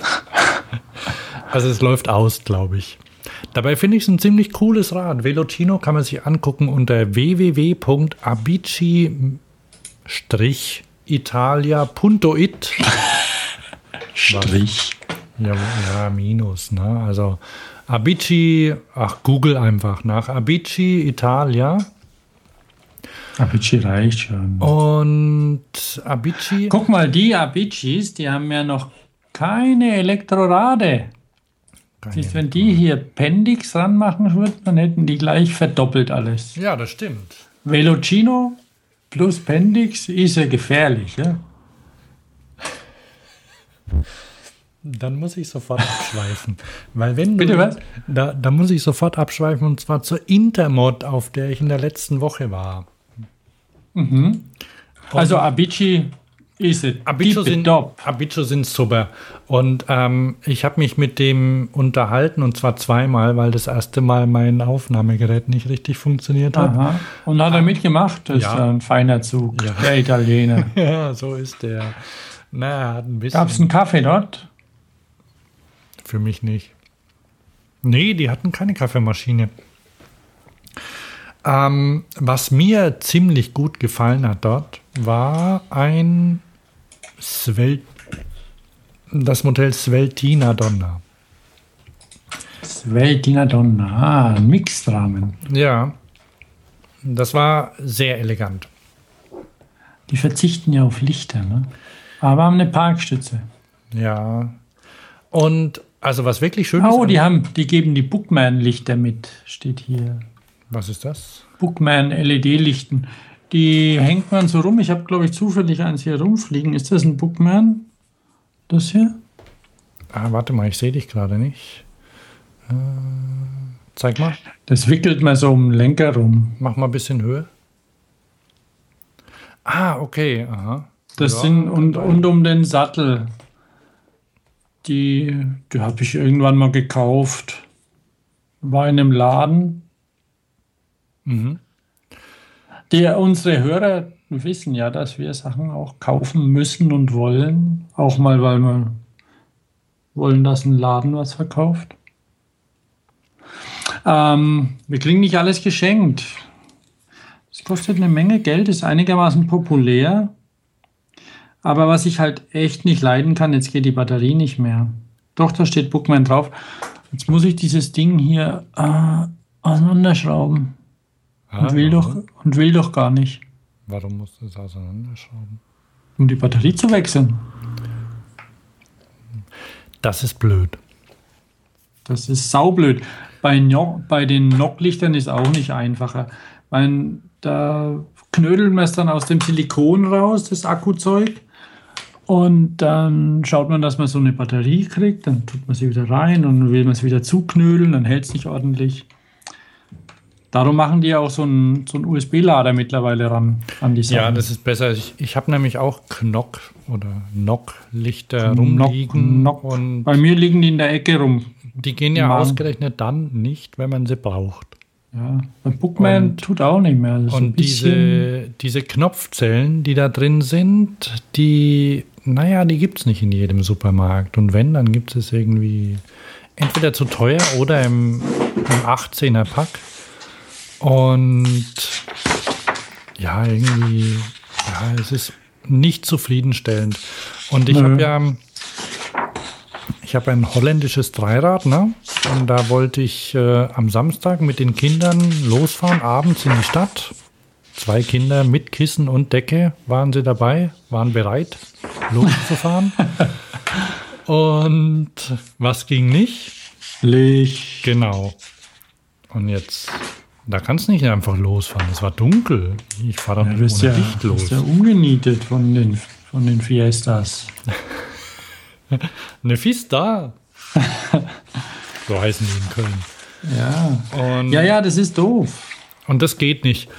also es läuft aus, glaube ich. Dabei finde ich es ein ziemlich cooles Rad. Velocino kann man sich angucken unter www.abici-italia.it. Strich. Ja, ja, minus, ne? Also Abici, ach, Google einfach nach Abici Italia Abici reicht schon. und Abici. Guck mal, die Abicis, die haben ja noch keine Elektrorade. Siehst, wenn die hier Pendix ranmachen würden, dann hätten die gleich verdoppelt alles. Ja, das stimmt. Velocino plus Pendix ist ja gefährlich. Ja? Dann muss ich sofort abschweifen. Weil wenn Bitte du, was? Da, da muss ich sofort abschweifen und zwar zur Intermod, auf der ich in der letzten Woche war. Also Avicii ist es. Abicho sind. Abicho sind super. Und ähm, ich habe mich mit dem unterhalten und zwar zweimal, weil das erste Mal mein Aufnahmegerät nicht richtig funktioniert hat. Aha. Und hat er mitgemacht? Das Ja. ist ein feiner Zug. Ja. Der Italiener. Ja, so ist der. Na, er hat ein bisschen. Gab es einen Kaffee dort? Für mich nicht. Nee, die hatten keine Kaffeemaschine. Ähm, was mir ziemlich gut gefallen hat dort, war ein Svel das Modell Sveltina Donna. Sveltina Donna. Ah, ein Mixdramen. Ja, das war sehr elegant. Die verzichten ja auf Lichter, ne? Aber haben eine Parkstütze. Ja. Und also was wirklich schön ist. Oh, die haben, die geben die Bookman-Lichter mit, steht hier. was ist das? Bookman LED-Lichten. Die hängt man so rum. Ich habe, glaube ich, zufällig eins hier rumfliegen. Ist das ein Bookman? Das hier? Ah, warte mal, ich sehe dich gerade nicht. Äh, zeig mal. Das wickelt man so um den Lenker rum. Mach mal ein bisschen Höhe. Ah, okay. Aha. Das Ja, sind und, und um den Sattel. Die, die habe ich irgendwann mal gekauft. War in einem Laden. Mhm. Die, unsere Hörer wissen ja, dass wir Sachen auch kaufen müssen und wollen. Auch mal, weil wir wollen, dass ein Laden was verkauft. Ähm, wir kriegen nicht alles geschenkt. Es kostet eine Menge Geld, ist einigermaßen populär. Aber was ich halt echt nicht leiden kann, jetzt geht die Batterie nicht mehr. Doch, da steht Bookman drauf. Jetzt muss ich dieses Ding hier äh, auseinanderschrauben. Ah, Und will, doch, und will doch gar nicht. Warum musst du es auseinanderschrauben? Um die Batterie zu wechseln. Das ist blöd. Das ist saublöd. Bei, no bei den Nocklichtern ist auch nicht einfacher. Weil da knödeln wir es dann aus dem Silikon raus, das Akkuzeug. Und dann schaut man, dass man so eine Batterie kriegt. Dann tut man sie wieder rein und will man es wieder zuknödeln. Dann hält es nicht ordentlich. Darum machen die ja auch so einen, so einen USB-Lader mittlerweile ran an die Sachen. Ja, das ist besser. Ich, ich habe nämlich auch Knock oder Nock-Lichter Knock- rumliegen Knock. und Bei mir liegen die in der Ecke rum. die gehen ja Mann. ausgerechnet dann nicht, wenn man sie braucht. Ja, bei Bookman Und- tut auch nicht mehr. Und diese, diese Knopfzellen, die da drin sind, die, naja, die gibt es nicht in jedem Supermarkt. Und wenn, dann gibt es irgendwie entweder zu teuer oder im, im 18er Pack. Und ja, irgendwie, ja, es ist nicht zufriedenstellend. Und ich habe ja, ich habe ein holländisches Dreirad, ne? Und da wollte ich äh, am Samstag mit den Kindern losfahren, abends in die Stadt. Zwei Kinder mit Kissen und Decke waren sie dabei, waren bereit, loszufahren. und was ging nicht? Licht. Genau. Und jetzt, da kannst du nicht einfach losfahren. Es war dunkel. Ich fahre doch Du nicht ohne ja, Licht los. bist ja umgenietet von den, von den Fiestas. Eine Fista. so heißen die in Köln. Ja. Und, ja, ja, das ist doof. und das geht nicht.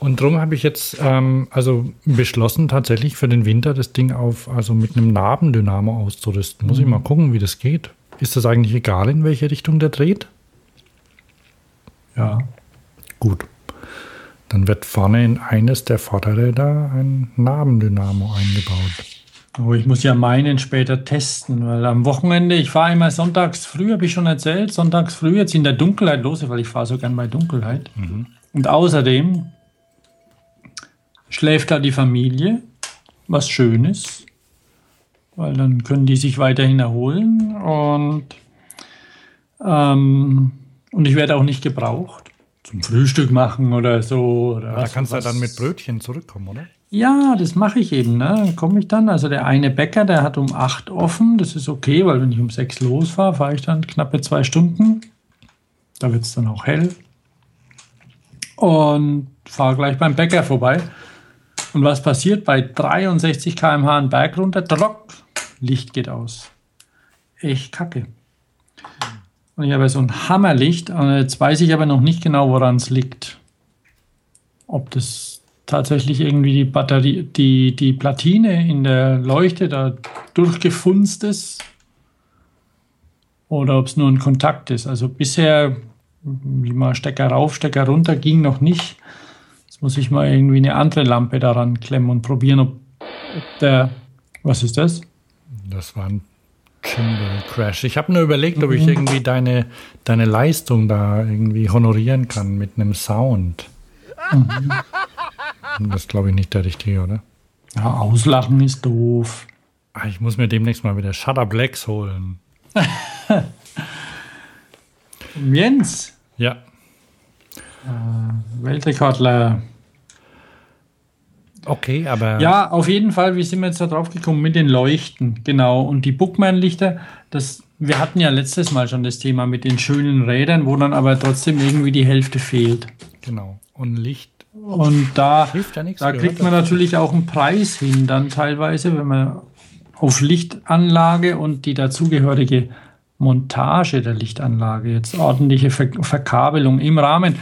Und darum habe ich jetzt ähm, also beschlossen, tatsächlich für den Winter das Ding auf, also mit einem Nabendynamo auszurüsten. Muss ich Mhm. mal gucken, wie das geht. Ist das eigentlich egal, in welche Richtung der dreht? Ja. Gut. Dann wird vorne in eines der Vorderräder ein Nabendynamo eingebaut. Aber ich muss ja meinen später testen, weil am Wochenende, ich fahre immer sonntags früh, habe ich schon erzählt, sonntags früh jetzt in der Dunkelheit los, weil ich fahre so gern bei Dunkelheit. Und außerdem schläft da die Familie, was schön ist, weil dann können die sich weiterhin erholen und, ähm, und ich werde auch nicht gebraucht. Zum Frühstück machen oder so. Oder Da kannst du ja dann mit Brötchen zurückkommen, oder? ja, das mache ich eben. Ne? Dann komme ich dann. Also der eine Bäcker, der hat um 8 offen. Das ist okay, weil wenn ich um 6 losfahre, fahre ich dann knappe zwei Stunden. Da wird es dann auch hell. Und fahre gleich beim Bäcker vorbei. Und was passiert bei 63 km/h einen Berg runter? Drock, Licht geht aus. echt kacke. Und ich habe so ein Hammerlicht. Und jetzt weiß ich aber noch nicht genau, woran es liegt. Ob das tatsächlich irgendwie die Batterie, die, die Platine in der Leuchte da durchgefunzt ist. Oder ob es nur ein Kontakt ist. Also bisher, wie mal Stecker rauf, Stecker runter, ging noch nicht. Jetzt muss ich mal irgendwie eine andere Lampe daran klemmen und probieren, ob, der. Was ist das? Das war ein Gimbal Crash. Ich habe nur überlegt, ob ich irgendwie deine, deine Leistung da irgendwie honorieren kann mit einem Sound. Das glaube ich nicht der richtige, oder? Ja, auslachen ist doof. Ah, ich muss mir demnächst mal wieder Shutter Blacks holen. Jens, Ja. Weltrekordler. Okay, aber Ja, auf jeden Fall, wie sind wir jetzt da drauf gekommen? Mit den Leuchten, genau. Und die Bookman-Lichter, das, wir hatten ja letztes Mal schon das Thema mit den schönen Rädern, wo dann aber trotzdem irgendwie die Hälfte fehlt. genau. Und Licht Und da, ja nichts. da kriegt man natürlich auch einen Preis hin, dann teilweise, wenn man auf Lichtanlage und die dazugehörige Montage der Lichtanlage, jetzt ordentliche Ver Verkabelung im Rahmen.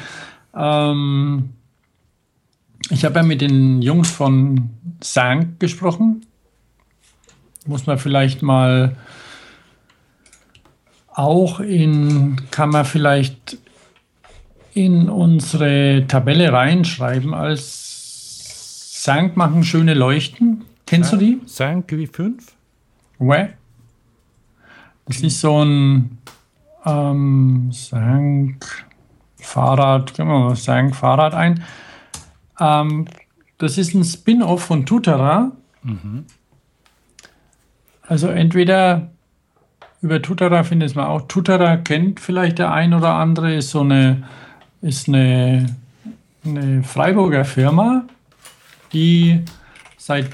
Ähm, ich habe ja mit den Jungs von Sank gesprochen. Muss man vielleicht mal auch in, kann man vielleicht in unsere Tabelle reinschreiben als Sank machen schöne Leuchten. Kennst du die? Sank wie 5? Ouais. Das ist so ein ähm, Sank Fahrrad, gehen wir mal Sank Fahrrad ein. Ähm, das ist ein Spin-off von Tutara. Also entweder über Tutara findet man auch. Tutara kennt vielleicht der ein oder andere, ist so eine, ist eine, eine Freiburger Firma, die seit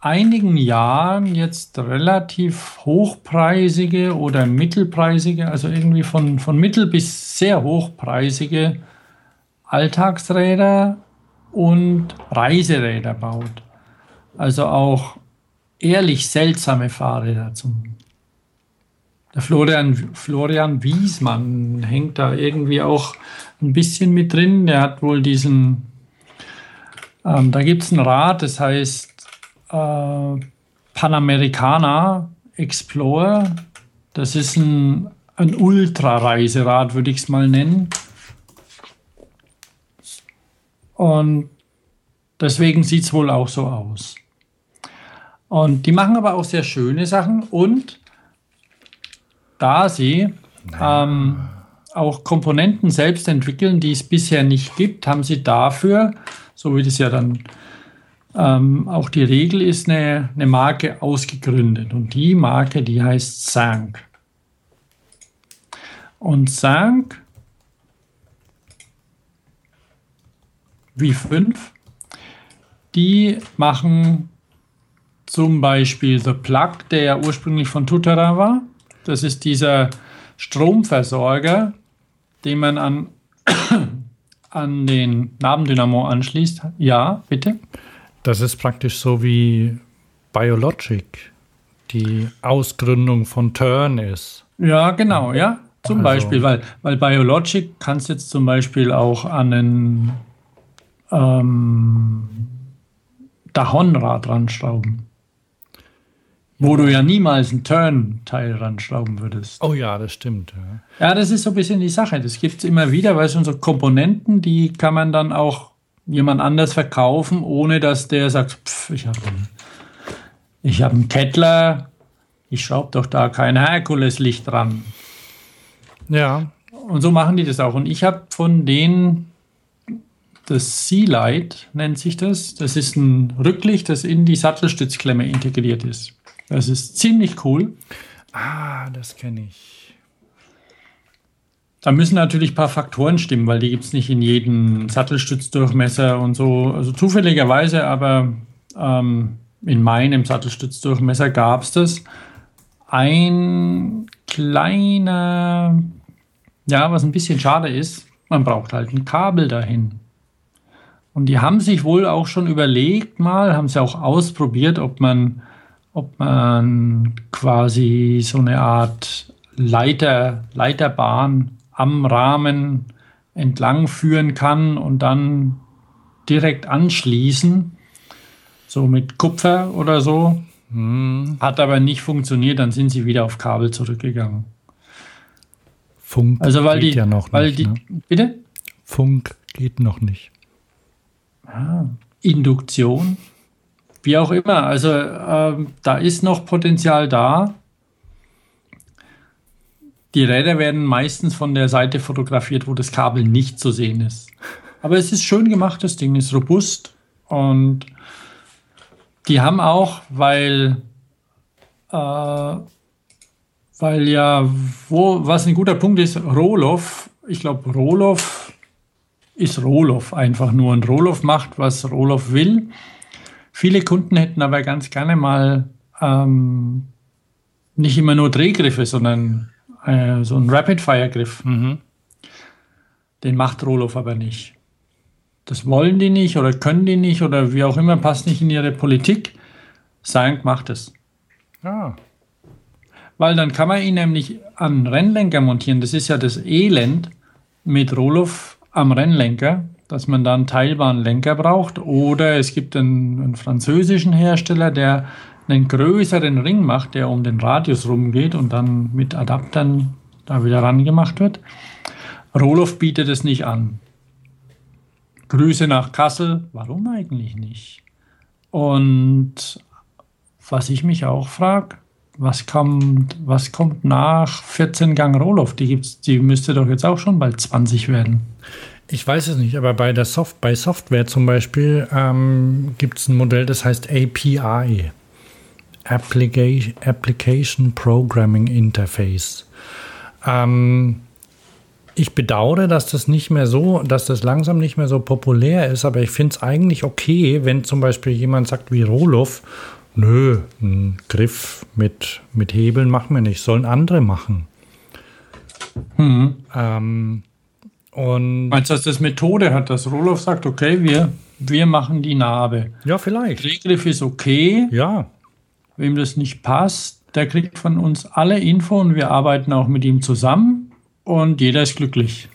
einigen Jahren jetzt relativ hochpreisige oder mittelpreisige, also irgendwie von, von mittel bis sehr hochpreisige Alltagsräder und Reiseräder baut. Also auch ehrlich seltsame Fahrräder zum. Der Florian, Florian Wiesmann hängt da irgendwie auch ein bisschen mit drin. Der hat wohl diesen, ähm, da gibt es ein Rad, das heißt äh, Panamericana Explorer. Das ist ein, ein Ultra-Reiserad, würde ich es mal nennen. Und deswegen sieht es wohl auch so aus. Und die machen aber auch sehr schöne Sachen und da sie ähm, auch Komponenten selbst entwickeln, die es bisher nicht gibt, haben sie dafür, so wie das ja dann ähm, auch die Regel ist, eine, eine Marke ausgegründet. Und die Marke, die heißt Sank. Und Sank wie 5, die machen zum Beispiel The Plug, der ja ursprünglich von Tutara war. Das ist dieser Stromversorger, den man an, an den Nabendynamo anschließt. Ja, bitte. Das ist praktisch so wie Biologic, die Ausgründung von Turn ist. Ja, genau, ja. Zum Also- Beispiel, weil, weil Biologic kannst jetzt zum Beispiel auch an einen ähm, Dahon-Rad ranschrauben. Wo du ja niemals ein Turn-Teil ranschrauben würdest. Oh ja, das stimmt. Ja. Ja, das ist so ein bisschen die Sache. Das gibt es immer wieder, weil so so Komponenten, die kann man dann auch jemand anders verkaufen, ohne dass der sagt, pff, ich habe einen, ich hab einen Kettler, ich schraube doch da kein Herkules-Licht dran. ja, Und so machen die das auch. Und ich habe von denen das Sea Light, nennt sich das. Das ist ein Rücklicht, das in die Sattelstützklemme integriert ist. Das ist ziemlich cool. ah, das kenne ich. Da müssen natürlich ein paar Faktoren stimmen, weil die gibt es nicht in jedem Sattelstützdurchmesser und so. Also zufälligerweise, aber ähm, in meinem Sattelstützdurchmesser gab es das. Ein kleiner, ja, was ein bisschen schade ist, man braucht halt ein Kabel dahin. Und die haben sich wohl auch schon überlegt mal, haben sie auch ausprobiert, ob man, ob man quasi so eine Art Leiter, Leiterbahn am Rahmen entlang führen kann und dann direkt anschließen, so mit Kupfer oder so. Hat aber nicht funktioniert, dann sind sie wieder auf Kabel zurückgegangen. Funk Also weil geht die, ja noch weil nicht. die, ne? bitte? Funk geht noch nicht. Induktion, wie auch immer. Also ähm, da ist noch Potenzial da. Die Räder werden meistens von der Seite fotografiert, wo das Kabel nicht zu sehen ist. Aber es ist schön gemacht, das Ding ist robust und die haben auch, weil äh, weil ja, wo, was ein guter Punkt ist, Roloff, ich glaube, Roloff ist Roloff einfach nur und Roloff macht, was Roloff will. Viele Kunden hätten aber ganz gerne mal ähm, nicht immer nur Drehgriffe, sondern äh, so einen Rapid-Fire-Griff. Den macht Roloff aber nicht. Das wollen die nicht oder können die nicht oder wie auch immer, passt nicht in ihre Politik. Sank macht es. Ah, Weil dann kann man ihn nämlich an Rennlenker montieren. Das ist ja das Elend mit Roloff am Rennlenker, dass man dann teilbaren Lenker braucht. Oder es gibt einen, einen französischen Hersteller, der einen größeren Ring macht, der um den Radius rumgeht und dann mit Adaptern da wieder rangemacht wird. Roloff bietet es nicht an. Grüße nach Kassel. Warum eigentlich nicht? Und was ich mich auch frage, was kommt, was kommt nach 14 Gang Roloff? Die gibt's, die müsste doch jetzt auch schon bald 20 werden. ich weiß es nicht, aber bei der Soft bei Software zum Beispiel ähm, gibt es ein Modell, das heißt API. Application, Application Programming Interface. Ähm, ich bedauere, dass das nicht mehr so, dass das langsam nicht mehr so populär ist, aber ich finde es eigentlich okay, wenn zum Beispiel jemand sagt wie Roloff, nö, einen Griff mit, mit Hebeln machen wir nicht, sollen andere machen. Ähm, und Meinst du, dass das Methode hat, dass Roloff sagt, okay, wir, wir machen die Narbe. ja, vielleicht. Drehgriff ist okay, Ja, wem das nicht passt, der kriegt von uns alle Info und wir arbeiten auch mit ihm zusammen und jeder ist glücklich.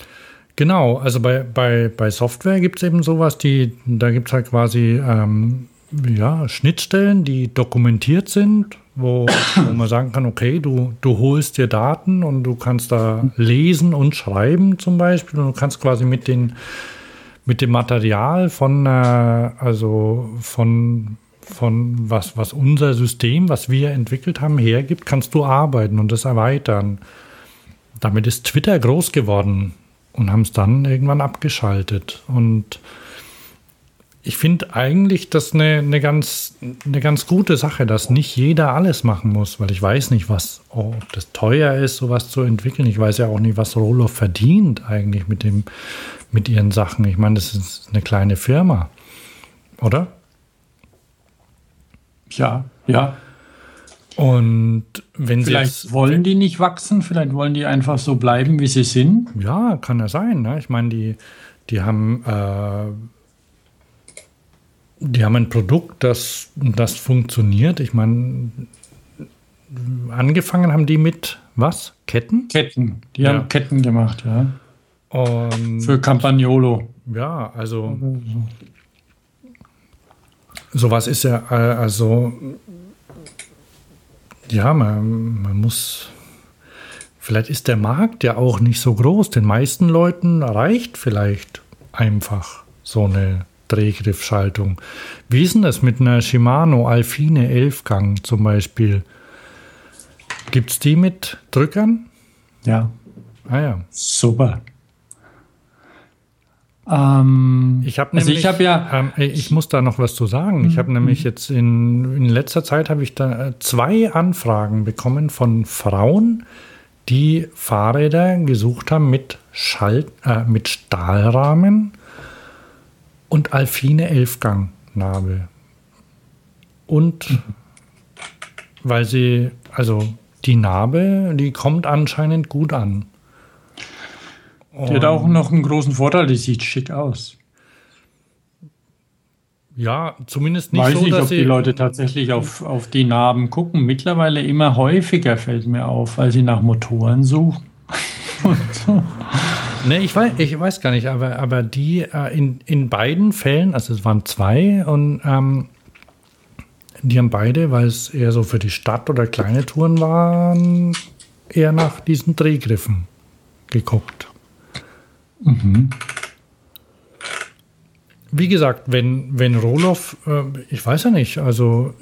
Genau, also bei, bei, bei Software gibt es eben sowas, die, da gibt es halt quasi ähm, ja, Schnittstellen, die dokumentiert sind, wo, wo man sagen kann, okay, du, du holst dir Daten und du kannst da lesen und schreiben zum Beispiel und du kannst quasi mit den mit dem Material von, äh, also von, von was, was unser System, was wir entwickelt haben, hergibt, kannst du arbeiten und das erweitern. Damit ist Twitter groß geworden und haben es dann irgendwann abgeschaltet. Und ich finde eigentlich das eine, eine, ganz, eine ganz gute Sache, dass nicht jeder alles machen muss, weil ich weiß nicht, was, oh, ob das teuer ist, sowas zu entwickeln. Ich weiß ja auch nicht, was Roloff verdient eigentlich mit, dem, mit ihren Sachen. Ich meine, das ist eine kleine Firma, oder? Ja, ja. Und wenn sie Vielleicht wollen die nicht wachsen, vielleicht wollen die einfach so bleiben, wie sie sind. Ja, kann ja sein. Ne? Ich meine, die, die haben äh, die haben ein Produkt, das, das funktioniert. Ich meine, angefangen haben die mit was? Ketten? Ketten. Die Ja. haben Ketten gemacht, ja. Und Für Campagnolo. ja, also sowas ist ja, äh, also ja, man, man muss, vielleicht ist der Markt ja auch nicht so groß. Den meisten Leuten reicht vielleicht einfach so eine Drehgriffschaltung. Wie ist denn das mit einer Shimano Alfine 11-Gang zum Beispiel? Gibt es die mit Drückern? Ja, Ah ja. super. Ähm, Ich habe Also nämlich, ich hab ja- ähm, ich muss da noch was zu sagen. Ich habe nämlich jetzt in, in letzter Zeit habe ich da äh, zwei Anfragen bekommen von Frauen, die Fahrräder gesucht haben mit Schalt, äh, mit Stahlrahmen und Alfine 11-Gang Narbe. Und weil sie, also die Narbe, die kommt anscheinend gut an. die hat auch noch einen großen Vorteil, die sieht schick aus. Ja, zumindest nicht Weiß so, nicht, dass ob die Leute tatsächlich auf, auf die Narben gucken. Mittlerweile immer häufiger fällt mir auf, weil sie nach Motoren suchen. Und so. Ne, ich weiß, ich weiß gar nicht, aber, aber die äh, in, in beiden Fällen, also es waren zwei und ähm, die haben beide, weil es eher so für die Stadt oder kleine Touren waren, eher nach diesen Drehgriffen geguckt. Wie gesagt, wenn, wenn Roloff, äh, ich weiß ja nicht, also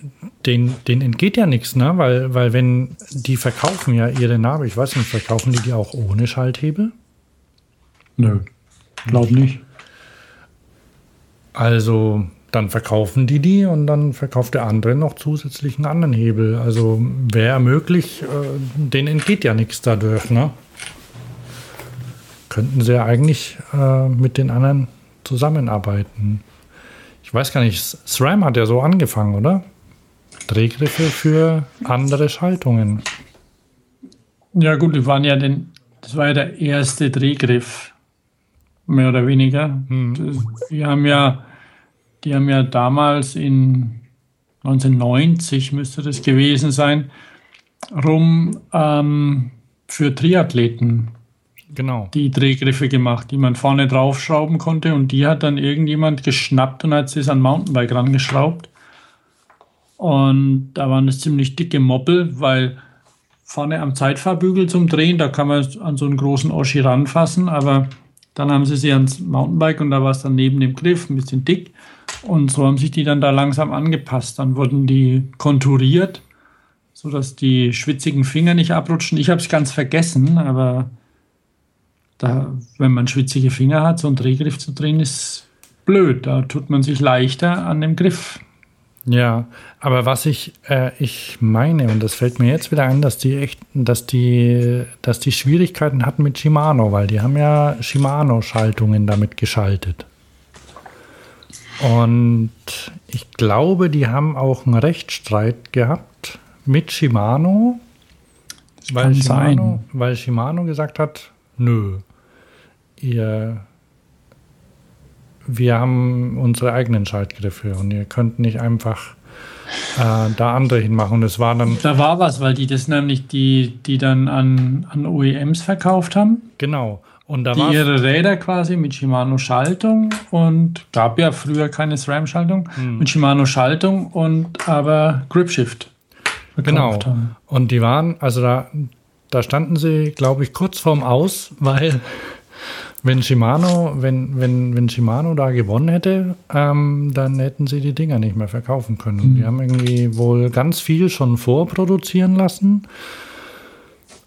den, den entgeht ja nichts, ne? Weil, weil wenn die verkaufen ja ihre Narbe, ich weiß nicht, verkaufen die die auch ohne Schalthebel? Nö, glaub nicht. Also dann verkaufen die die und dann verkauft der andere noch zusätzlich einen anderen Hebel. Also wäre möglich, äh, denen entgeht ja nichts dadurch, ne? Könnten sie ja eigentlich äh, mit den anderen zusammenarbeiten. Ich weiß gar nicht, SRAM hat ja so angefangen, oder? Drehgriffe für andere Schaltungen. Ja gut, die waren ja den, das war ja der erste Drehgriff, mehr oder weniger. Das- Die haben ja, die haben ja damals in 1990 müsste das gewesen sein, rum ähm, für Triathleten Genau. die Drehgriffe gemacht, die man vorne draufschrauben konnte und die hat dann irgendjemand geschnappt und hat sie an Mountainbike rangeschraubt. Und da waren es ziemlich dicke Moppel, weil vorne am Zeitfahrbügel zum Drehen, da kann man an so einen großen Oschi ranfassen, aber dann haben sie sie ans Mountainbike und da war es dann neben dem Griff ein bisschen dick und so haben sich die dann da langsam angepasst. Dann wurden die konturiert, sodass die schwitzigen Finger nicht abrutschen. Ich habe es ganz vergessen, aber da, wenn man schwitzige Finger hat, so einen Drehgriff zu drehen, ist blöd. Da tut man sich leichter an dem Griff. Ja, aber was ich, äh, ich meine, und das fällt mir jetzt wieder ein, dass die echt, dass die, dass die Schwierigkeiten hatten mit Shimano, weil die haben ja Shimano-Schaltungen damit geschaltet. Und ich glaube, die haben auch einen Rechtsstreit gehabt mit Shimano, weil Shimano, sein. weil Shimano gesagt hat, nö, ihr wir haben unsere eigenen Schaltgriffe und ihr könnt nicht einfach äh, da andere hinmachen. Und es war dann, Da war was, weil die das nämlich, die, die dann an, an OEMs verkauft haben, genau. Und da die ihre Räder quasi mit Shimano Schaltung und gab ja früher keine SRAM-Schaltung, Hm. mit Shimano Schaltung und aber Gripshift genau. haben. Und die waren, also da, da standen sie, glaube ich, kurz vorm Aus, weil wenn Shimano, wenn, wenn, wenn Shimano da gewonnen hätte, ähm, dann hätten sie die Dinger nicht mehr verkaufen können. Und Die haben irgendwie wohl ganz viel schon vorproduzieren lassen.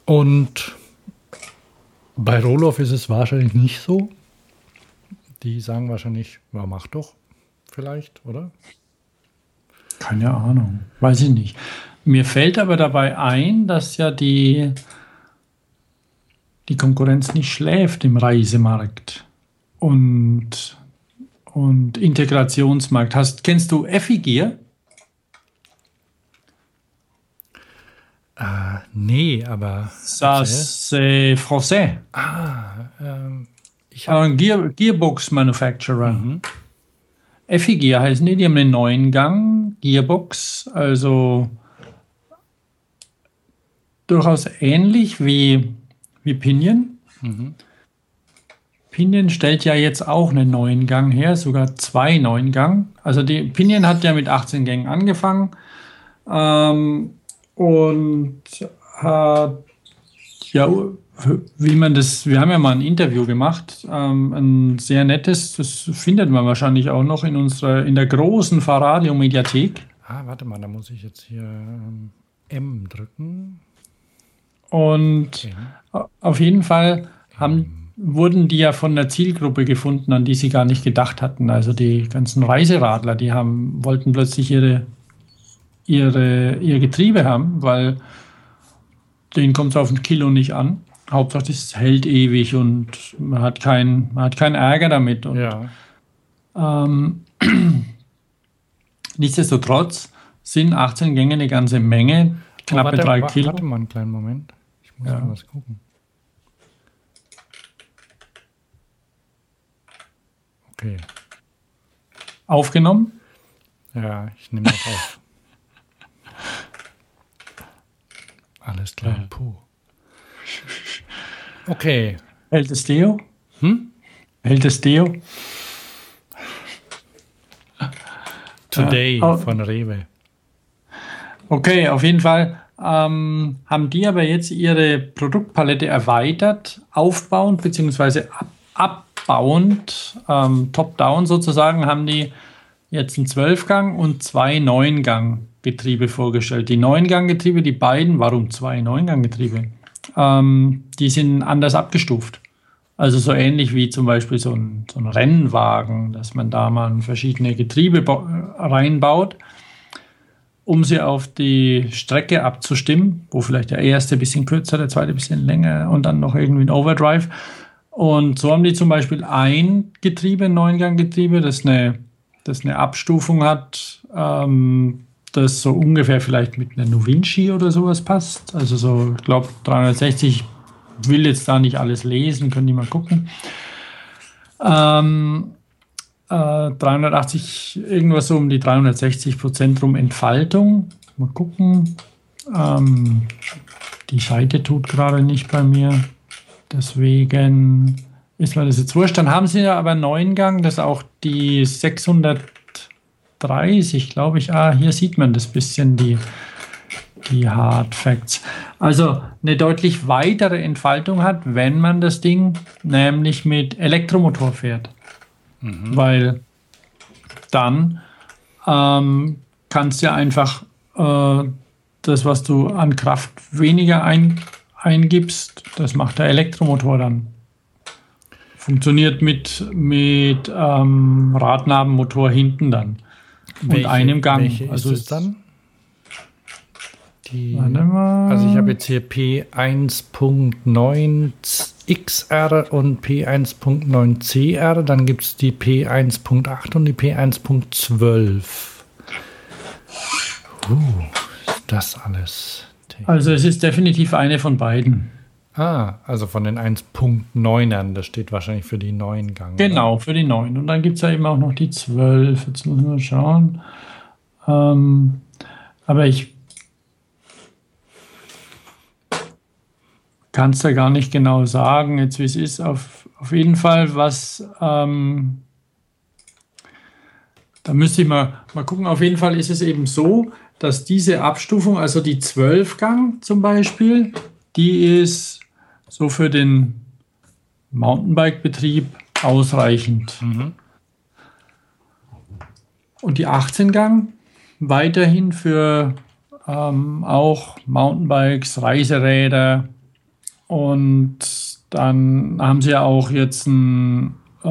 Und bei Roloff ist es wahrscheinlich nicht so. Die sagen wahrscheinlich, ja, mach doch vielleicht, oder? Keine Ahnung, weiß ich nicht. Mir fällt aber dabei ein, dass ja die, die Konkurrenz nicht schläft im Reisemarkt und, und Integrationsmarkt. Hast, kennst du Effigier? Äh, nee, aber Ça, c'est français. ähm, ich Ein Gear, Gearbox Manufacturer. Effigear heißen die, die haben einen neuen Gang, Gearbox, also durchaus ähnlich wie, wie Pinion. Pinion stellt ja jetzt auch einen neuen Gang her, sogar zwei neuen Gang. Also die Pinion hat ja mit 18 Gängen angefangen ähm, und hat ja, wie man das, wir haben ja mal ein Interview gemacht, ähm, ein sehr nettes, das findet man wahrscheinlich auch noch in unserer, in der großen Fahrradio-Mediathek. Ah, warte mal, da muss ich jetzt hier ähm, M drücken. Und auf jeden Fall haben, wurden die ja von der Zielgruppe gefunden, an die sie gar nicht gedacht hatten. Also die ganzen Reiseradler, die haben, wollten plötzlich ihre, ihre, ihr Getriebe haben, weil denen kommt es auf ein Kilo nicht an. Hauptsache, es hält ewig und man hat, kein, keinen Ärger damit. Und, Ja. ähm, nichtsdestotrotz sind 18 Gänge eine ganze Menge, knappe warte, drei Kilo. Warte mal einen kleinen Moment. Ich muss Ja. mal was gucken. Okay. Aufgenommen. Ja, ich nehme das auf. Alles klar, Ja. puh. Okay, Hält es Deo? Hm? Hält es Deo? Today oh. von Rewe. Okay, auf jeden Fall ähm, haben die aber jetzt ihre Produktpalette erweitert, aufbauend bzw. Ab abbauend, ähm, top-down sozusagen, haben die jetzt einen 12-Gang und zwei 9-Gang-Getriebe vorgestellt. Die 9-Gang-Getriebe, die beiden, warum zwei 9-Gang-Getriebe? Ähm, die sind anders abgestuft. Also so ähnlich wie zum Beispiel so ein, so ein Rennwagen, dass man da mal verschiedene Getriebe bau- reinbaut um sie auf die Strecke abzustimmen, wo vielleicht der erste ein bisschen kürzer, der zweite ein bisschen länger und dann noch irgendwie ein Overdrive. Und so haben die zum Beispiel ein Getriebe, ein Neungang-Getriebe, das eine, das eine Abstufung hat, ähm, das so ungefähr vielleicht mit einer Novinci oder sowas passt. Also so, ich glaube, 360 will jetzt da nicht alles lesen, können die mal gucken. Ähm, äh, 380, irgendwas so um die 360 Prozent rum Entfaltung. Mal gucken. Ähm, die Seite tut gerade nicht bei mir. Deswegen ist mir das jetzt wurscht. Dann haben sie ja aber einen neuen Gang, das ist auch die 630, glaube ich. Ah, hier sieht man das bisschen, die, die Hard Facts. Also eine deutlich weitere Entfaltung hat, wenn man das Ding nämlich mit Elektromotor fährt weil dann ähm, kannst du ja einfach äh, das, was du an Kraft weniger ein, eingibst, das macht der Elektromotor dann. Funktioniert mit, mit ähm, Radnabenmotor hinten dann. Und einem Gang. Welche also ist es dann? Die, Warte mal. also ich habe jetzt hier P1.9 XR und P1.9CR, dann gibt es die P1.8 und die P1.12. Uh, das alles. also es ist definitiv eine von beiden. Ah, also von den 1.9ern, das steht wahrscheinlich für die neuen Gang. oder? Genau, für die 9. Und dann gibt es ja eben auch noch die 12. Jetzt müssen wir schauen. Ähm, aber ich kann es da gar nicht genau sagen, jetzt wie es ist. Auf, auf jeden Fall, was. Ähm, da müsste ich mal, mal gucken. Auf jeden Fall ist es eben so, dass diese Abstufung, also die 12-Gang zum Beispiel, die ist so für den Mountainbike-Betrieb ausreichend. Und die 18-Gang weiterhin für ähm, auch Mountainbikes, Reiseräder und dann haben sie ja auch jetzt ein, äh,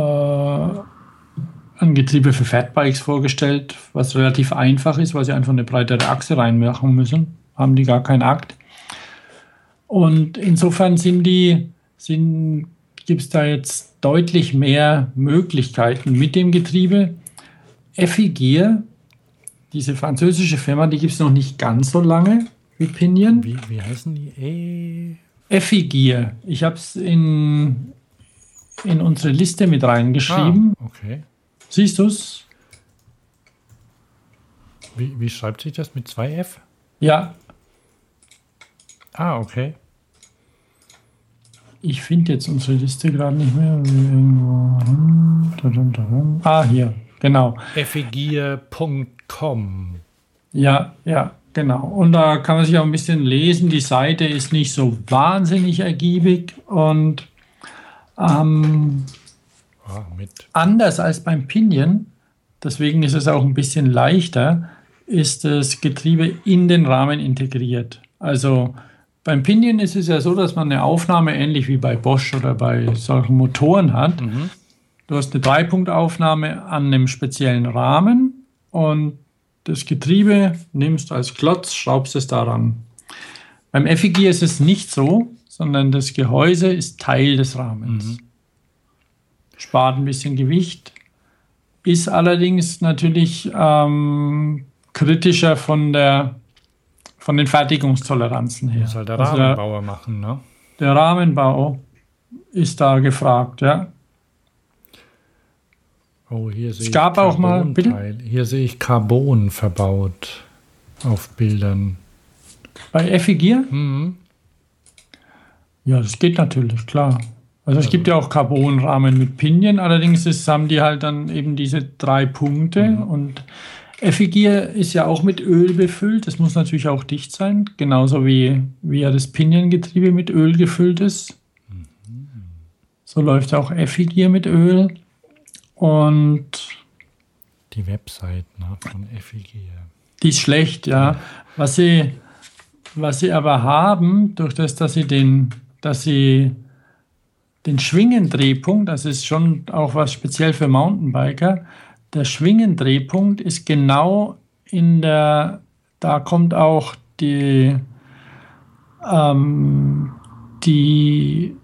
ein Getriebe für Fatbikes vorgestellt, was relativ einfach ist, weil sie einfach eine breitere Achse reinmachen müssen. Haben die gar keinen Akt. Und insofern sind die, sind, gibt es da jetzt deutlich mehr Möglichkeiten mit dem Getriebe. Effigear, diese französische Firma, die gibt es noch nicht ganz so lange wie Pinion. Wie, wie heißen die? E Effigear. Ich habe es in, in unsere Liste mit reingeschrieben. Ah, okay. Siehst du es? Wie, wie schreibt sich das mit 2F? Ja, Ah, okay. ich finde jetzt unsere Liste gerade nicht mehr. Irgendwo. Ah, hier, genau. effigier.com. Ja, ja, genau. Und da kann man sich auch ein bisschen lesen. Die Seite ist nicht so wahnsinnig ergiebig und ähm, Ah, anders als beim Pinion, deswegen ist es auch ein bisschen leichter, ist das Getriebe in den Rahmen integriert. Also beim Pinion ist es ja so, dass man eine Aufnahme ähnlich wie bei Bosch oder bei solchen Motoren hat. Du hast eine Dreipunktaufnahme an einem speziellen Rahmen und das Getriebe nimmst du als Klotz, schraubst es daran. Beim Effigier ist es nicht so, sondern das Gehäuse ist Teil des Rahmens. Spart ein bisschen Gewicht, ist allerdings natürlich ähm, kritischer von, der, von den Fertigungstoleranzen her. Muss halt der Also Rahmenbauer machen, ne? der Rahmenbau ist da gefragt, ja. Oh, hier sehe Es gab auch mal- bitte? Hier sehe ich Carbon verbaut auf Bildern. Bei Effigier? Mhm. Ja, das geht natürlich, klar. Also es gibt ja auch Carbonrahmen mit Pinien, allerdings ist, haben die halt dann eben diese drei Punkte und Effigier ist ja auch mit Öl befüllt. Das muss natürlich auch dicht sein, genauso wie, wie ja das Piniengetriebe mit Öl gefüllt ist. So läuft auch Effigier mit Öl. Und Die Website ne, von Effigier. Die ist schlecht, ja. Was sie, was sie aber haben, durch das, dass sie den, dass sie den Schwingendrehpunkt, das ist schon auch was speziell für Mountainbiker, der Schwingendrehpunkt ist genau in der, da kommt auch die, ähm, die,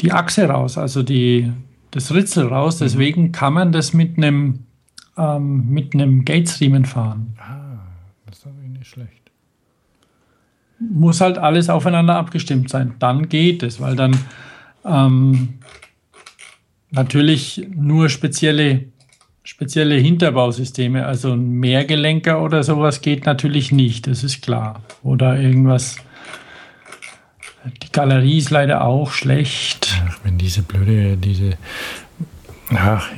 die Achse raus, also die, das Ritzel raus. Deswegen kann man das mit einem ähm, mit einem Gatesriemen fahren. Das ist natürlich nicht schlecht. muss halt alles aufeinander abgestimmt sein. Dann geht es, weil dann ähm, natürlich nur spezielle, spezielle Hinterbausysteme, also ein Mehrgelenker oder sowas geht natürlich nicht, das ist klar. Oder irgendwas. Die Galerie ist leider auch schlecht. Ach, wenn diese blöde, diese. Ach,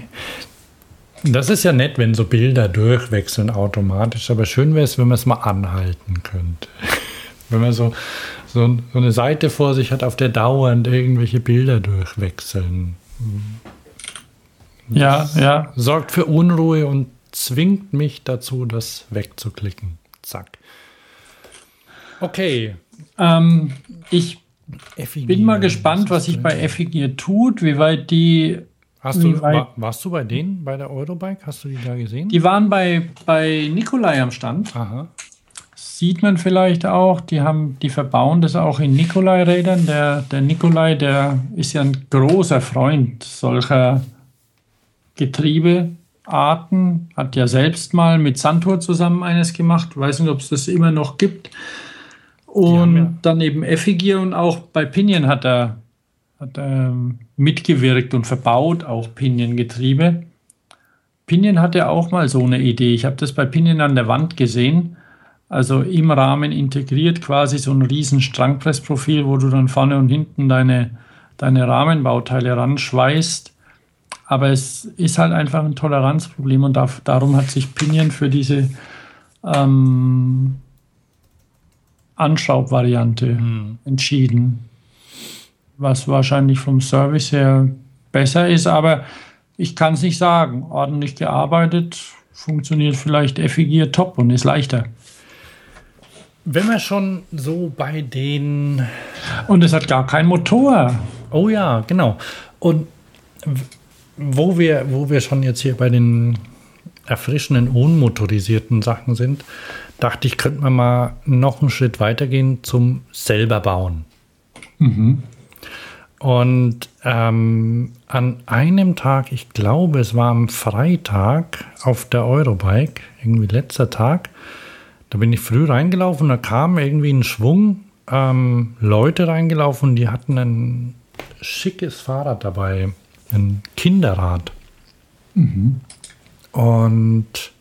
das ist ja nett, wenn so Bilder durchwechseln automatisch, aber schön wäre es, wenn man es mal anhalten könnte. Wenn man so, so, so eine Seite vor sich hat, auf der dauernd irgendwelche Bilder durchwechseln. Ja, ja. Sorgt für Unruhe und zwingt mich dazu, das wegzuklicken. Zack. Okay. Ähm, ich Effigier. bin mal gespannt, was sich bei Effigier tut, wie weit die Hast du, weit- war, warst du bei denen, bei der Eurobike? Hast du die da gesehen? Die waren bei, bei Nikolai am Stand. Aha. Sieht man vielleicht auch. Die haben, die verbauen das auch in Nikolai-Rädern. Der, der Nikolai, der ist ja ein großer Freund solcher Getriebearten. Hat ja selbst mal mit Santur zusammen eines gemacht. Weiß nicht, ob es das immer noch gibt. Und ja- dann eben Effigier und auch bei Pinion hat er, hat er ähm, mitgewirkt und verbaut auch Pinion-Getriebe. Pinion hatte auch mal so eine Idee. Ich habe das bei Pinion an der Wand gesehen. Also im Rahmen integriert quasi so ein riesen Strangpressprofil, wo du dann vorne und hinten deine, deine Rahmenbauteile ranschweißt. Aber es ist halt einfach ein Toleranzproblem und darf, darum hat sich Pinion für diese ähm, Anschraubvariante entschieden. Was wahrscheinlich vom Service her besser ist, aber ich kann es nicht sagen. Ordentlich gearbeitet, funktioniert vielleicht Effigier top und ist leichter. Wenn wir schon so bei den. Und es hat gar keinen Motor. Oh ja, genau. Und wo wir, wo wir schon jetzt hier bei den erfrischenden, unmotorisierten Sachen sind, dachte ich, könnte man mal noch einen Schritt weitergehen zum selber bauen. Und ähm, an einem Tag, ich glaube, es war am Freitag auf der Eurobike, irgendwie letzter Tag, da bin ich früh reingelaufen, da kam irgendwie ein Schwung ähm, Leute reingelaufen, die hatten ein schickes Fahrrad dabei, ein Kinderrad. Und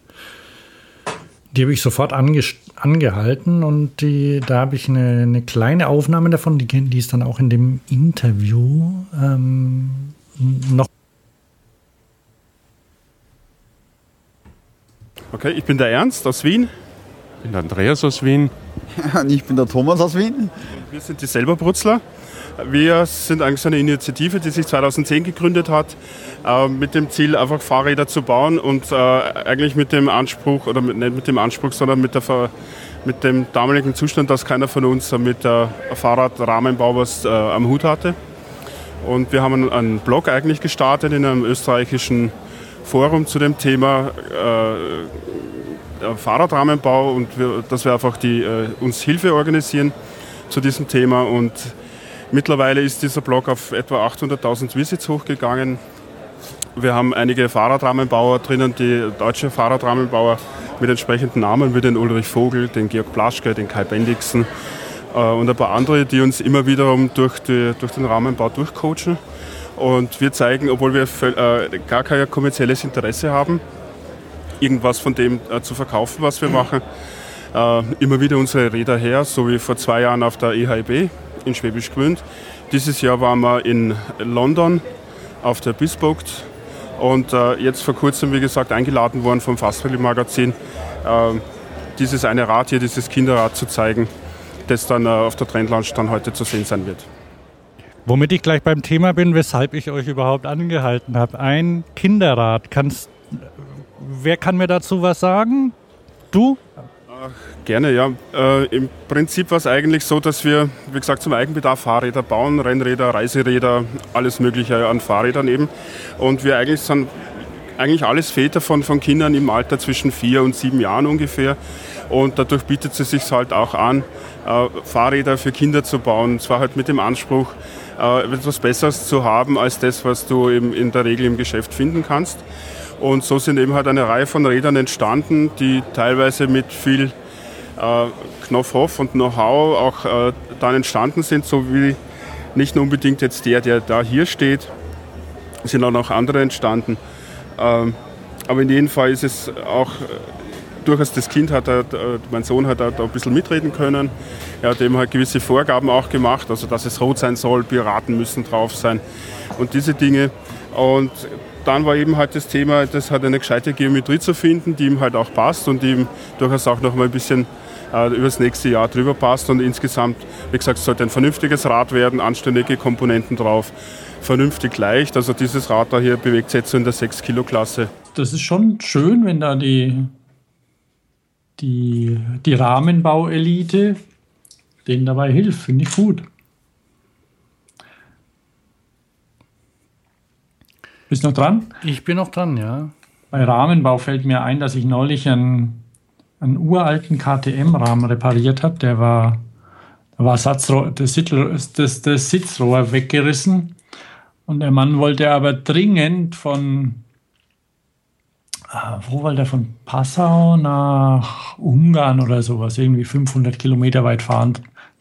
die habe ich sofort ange angehalten und die, da habe ich eine, eine kleine Aufnahme davon, die, die ist dann auch in dem Interview ähm, noch. Okay, ich bin der Ernst aus Wien. Ich bin der Andreas aus Wien. Und ich bin der Thomas aus Wien. Wir sind die Selberbrutzler. Wir sind eigentlich so eine Initiative, die sich 2010 gegründet hat, äh, mit dem Ziel, einfach Fahrräder zu bauen und äh, eigentlich mit dem Anspruch, oder nicht mit dem Anspruch, sondern mit, der, mit dem damaligen Zustand, dass keiner von uns äh, mit der Fahrradrahmenbau was äh, am Hut hatte. Und wir haben einen, Blog eigentlich gestartet in einem österreichischen Forum zu dem Thema äh, äh, Fahrradrahmenbau und wir, dass wir einfach die, äh, uns Hilfe organisieren zu diesem Thema. Und mittlerweile ist dieser Blog auf etwa 800.000 Visits hochgegangen. Wir haben einige Fahrradrahmenbauer drinnen, die deutsche Fahrradrahmenbauer mit entsprechenden Namen wie den Ulrich Vogel, den Georg Plaschke, den Kai Bendixen äh, und ein paar andere, die uns immer wiederum durch, die, durch den Rahmenbau durchcoachen. Und wir zeigen, obwohl wir äh, gar kein kommerzielles Interesse haben, irgendwas von dem äh, zu verkaufen, was wir machen, äh, immer wieder unsere Räder her, so wie vor zwei Jahren auf der EHB in Schwäbisch Gmünd. Dieses Jahr waren wir in London auf der Bespoke und äh, jetzt vor kurzem, wie gesagt, eingeladen worden vom Fastfelli Magazin, äh, dieses eine Rad hier, dieses Kinderrad zu zeigen, das dann äh, auf der Trendlaunch dann heute zu sehen sein wird. Womit ich gleich beim Thema bin, weshalb ich euch überhaupt angehalten habe. Ein Kinderrad. Kannst, wer kann mir dazu was sagen? Du? Gerne, ja. Äh, Im Prinzip war es eigentlich so, dass wir, wie gesagt, zum Eigenbedarf Fahrräder bauen, Rennräder, Reiseräder, alles Mögliche an Fahrrädern eben. Und wir eigentlich sind eigentlich alles Väter von, von Kindern im Alter zwischen vier und sieben Jahren ungefähr. Und dadurch bietet es sich halt auch an, äh, Fahrräder für Kinder zu bauen. Und zwar halt mit dem Anspruch, äh, etwas Besseres zu haben als das, was du eben in der Regel im Geschäft finden kannst. Und so sind eben halt eine Reihe von Rädern entstanden, die teilweise mit viel Knopfhoff und Know-how auch äh, dann entstanden sind, so wie nicht nur unbedingt jetzt der, der da hier steht, sind auch noch andere entstanden. Ähm, aber in jedem Fall ist es auch äh, durchaus das Kind hat, äh, mein Sohn hat da ein bisschen mitreden können. Er hat eben halt gewisse Vorgaben auch gemacht, also dass es rot sein soll, Piraten müssen drauf sein und diese Dinge. Und dann war eben halt das Thema, das hat eine gescheite Geometrie zu finden, die ihm halt auch passt und ihm durchaus auch noch mal ein bisschen äh, über das nächste Jahr drüber passt. Und insgesamt, wie gesagt, es sollte ein vernünftiges Rad werden, anständige Komponenten drauf, vernünftig leicht. Also dieses Rad da hier bewegt sich jetzt so in der 6-Kilo-Klasse. Das ist schon schön, wenn da die, die, die Rahmenbauelite denen dabei hilft. Finde ich gut. Bist du noch dran? Ich bin noch dran, ja. Bei Rahmenbau fällt mir ein, dass ich neulich einen, einen uralten KTM-Rahmen repariert habe. Der war, da war Satzrohr, das, Sitzrohr, das, das Sitzrohr weggerissen. Und der Mann wollte aber dringend von, ah, wo wollte er, von Passau nach Ungarn oder sowas, irgendwie 500 Kilometer weit fahren.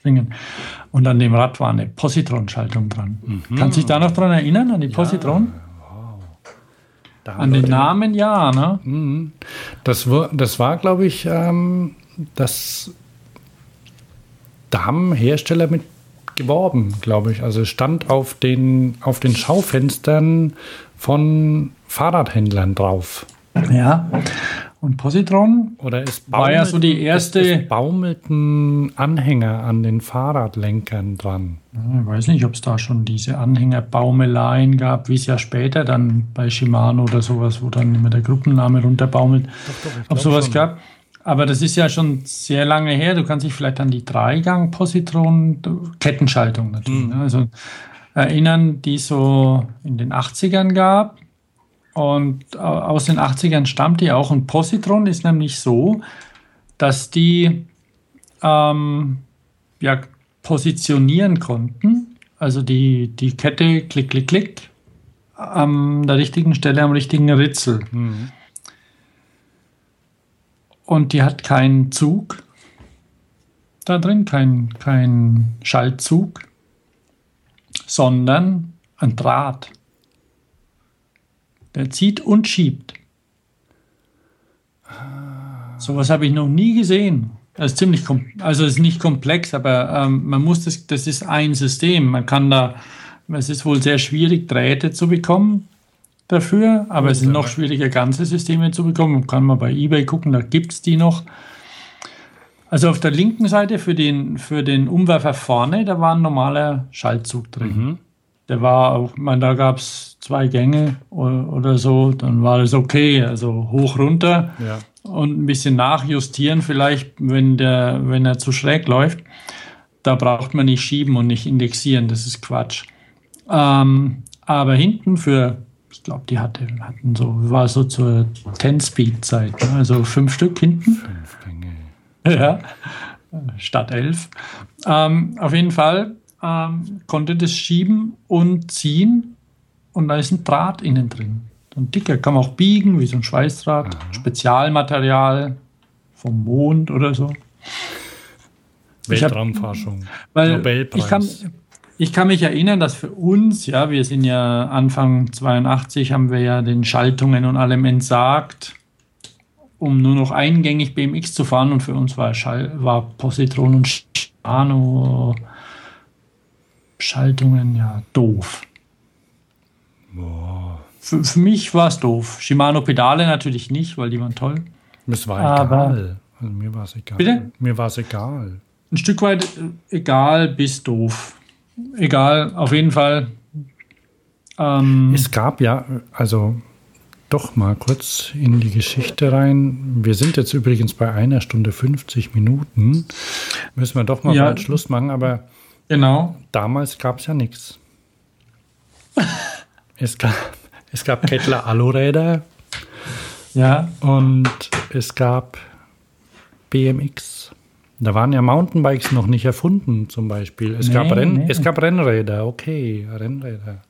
Dringend. Und an dem Rad war eine Positron-Schaltung dran. Mhm. Kannst du dich da noch dran erinnern, an die Positron? An den Namen ja, ne? Mhm. Das war, das war glaube ich, ähm, das da haben Hersteller mit geworben, glaube ich. Also stand auf den, auf den Schaufenstern von Fahrradhändlern drauf. Ja. Und Positron Oder es war ja so die erste. Es, es baumelten Anhänger an den Fahrradlenkern dran. Ich weiß nicht, ob es da schon diese Anhängerbaumeleien gab, wie es ja später dann bei Shimano oder sowas, wo dann immer der Gruppenname runterbaumelt, Doch, doch, ob sowas schon. gab. Aber das ist ja schon sehr lange her. Du kannst dich vielleicht an die Dreigang-Positron, Kettenschaltung natürlich, ne? also erinnern, die es so in den 80ern gab. Und au- aus den 80ern stammt die auch. Und Positron ist nämlich so, dass die ähm, ja, positionieren konnten. Also die, die Kette klick, klick, klick an der richtigen Stelle, am richtigen Ritzel. Und die hat keinen Zug da drin, kein, kein Schaltzug, sondern ein Draht. Der zieht und schiebt. Sowas habe ich noch nie gesehen. Das ist ziemlich, also es ist nicht komplex, aber ähm, man muss das, das ist ein System. Man kann da, es ist wohl sehr schwierig, Drähte zu bekommen dafür, aber es ist noch schwieriger, ganze Systeme zu bekommen. Kann man bei eBay gucken, da gibt es die noch. Also auf der linken Seite für den, für den Umwerfer vorne, da war ein normaler Schaltzug drin. Der war auch, man, da gab es zwei Gänge oder, oder so, dann war das okay. Also hoch, runter Ja. und ein bisschen nachjustieren vielleicht, wenn, der, wenn er zu schräg läuft. Da braucht man nicht schieben und nicht indexieren, das ist Quatsch. Ähm, aber hinten für, ich glaube, die hatte, hatten so, war so zur 10-Speed-Zeit, ne? also fünf Stück hinten. Ja, statt elf. Ähm, auf jeden Fall ähm, konnte das schieben und ziehen und da ist ein Draht innen drin. So ein dicker, kann man auch biegen, wie so ein Schweißdraht. Spezialmaterial vom Mond oder so. Hab- Weltraumforschung. Weil Nobelpreis. ich kann, ich kann mich erinnern, dass für uns, ja, wir sind ja Anfang 82, haben wir ja den Schaltungen und allem entsagt, um nur noch eingängig BMX zu fahren. Und für uns war, Schall, war Positron und Shimano Schaltungen ja doof. Für, für mich war es doof. Shimano Pedale natürlich nicht, weil die waren toll. Es war Aber- egal. Also mir war es egal. Bitte? Mir war es egal. Ein Stück weit äh, egal bis doof. Egal, auf jeden Fall. Ähm, Es gab ja, also doch mal kurz in die Geschichte rein. Wir sind jetzt übrigens bei einer Stunde 50 Minuten. Müssen wir doch mal Ja. bald Schluss machen, aber genau. damals gab es ja nichts. Es gab, es gab Kettler Aluräder Ja, und es gab BMX. Da waren ja Mountainbikes noch nicht erfunden, zum Beispiel. Es, gab, Nee, Renn, nee. es gab Rennräder, okay, Rennräder.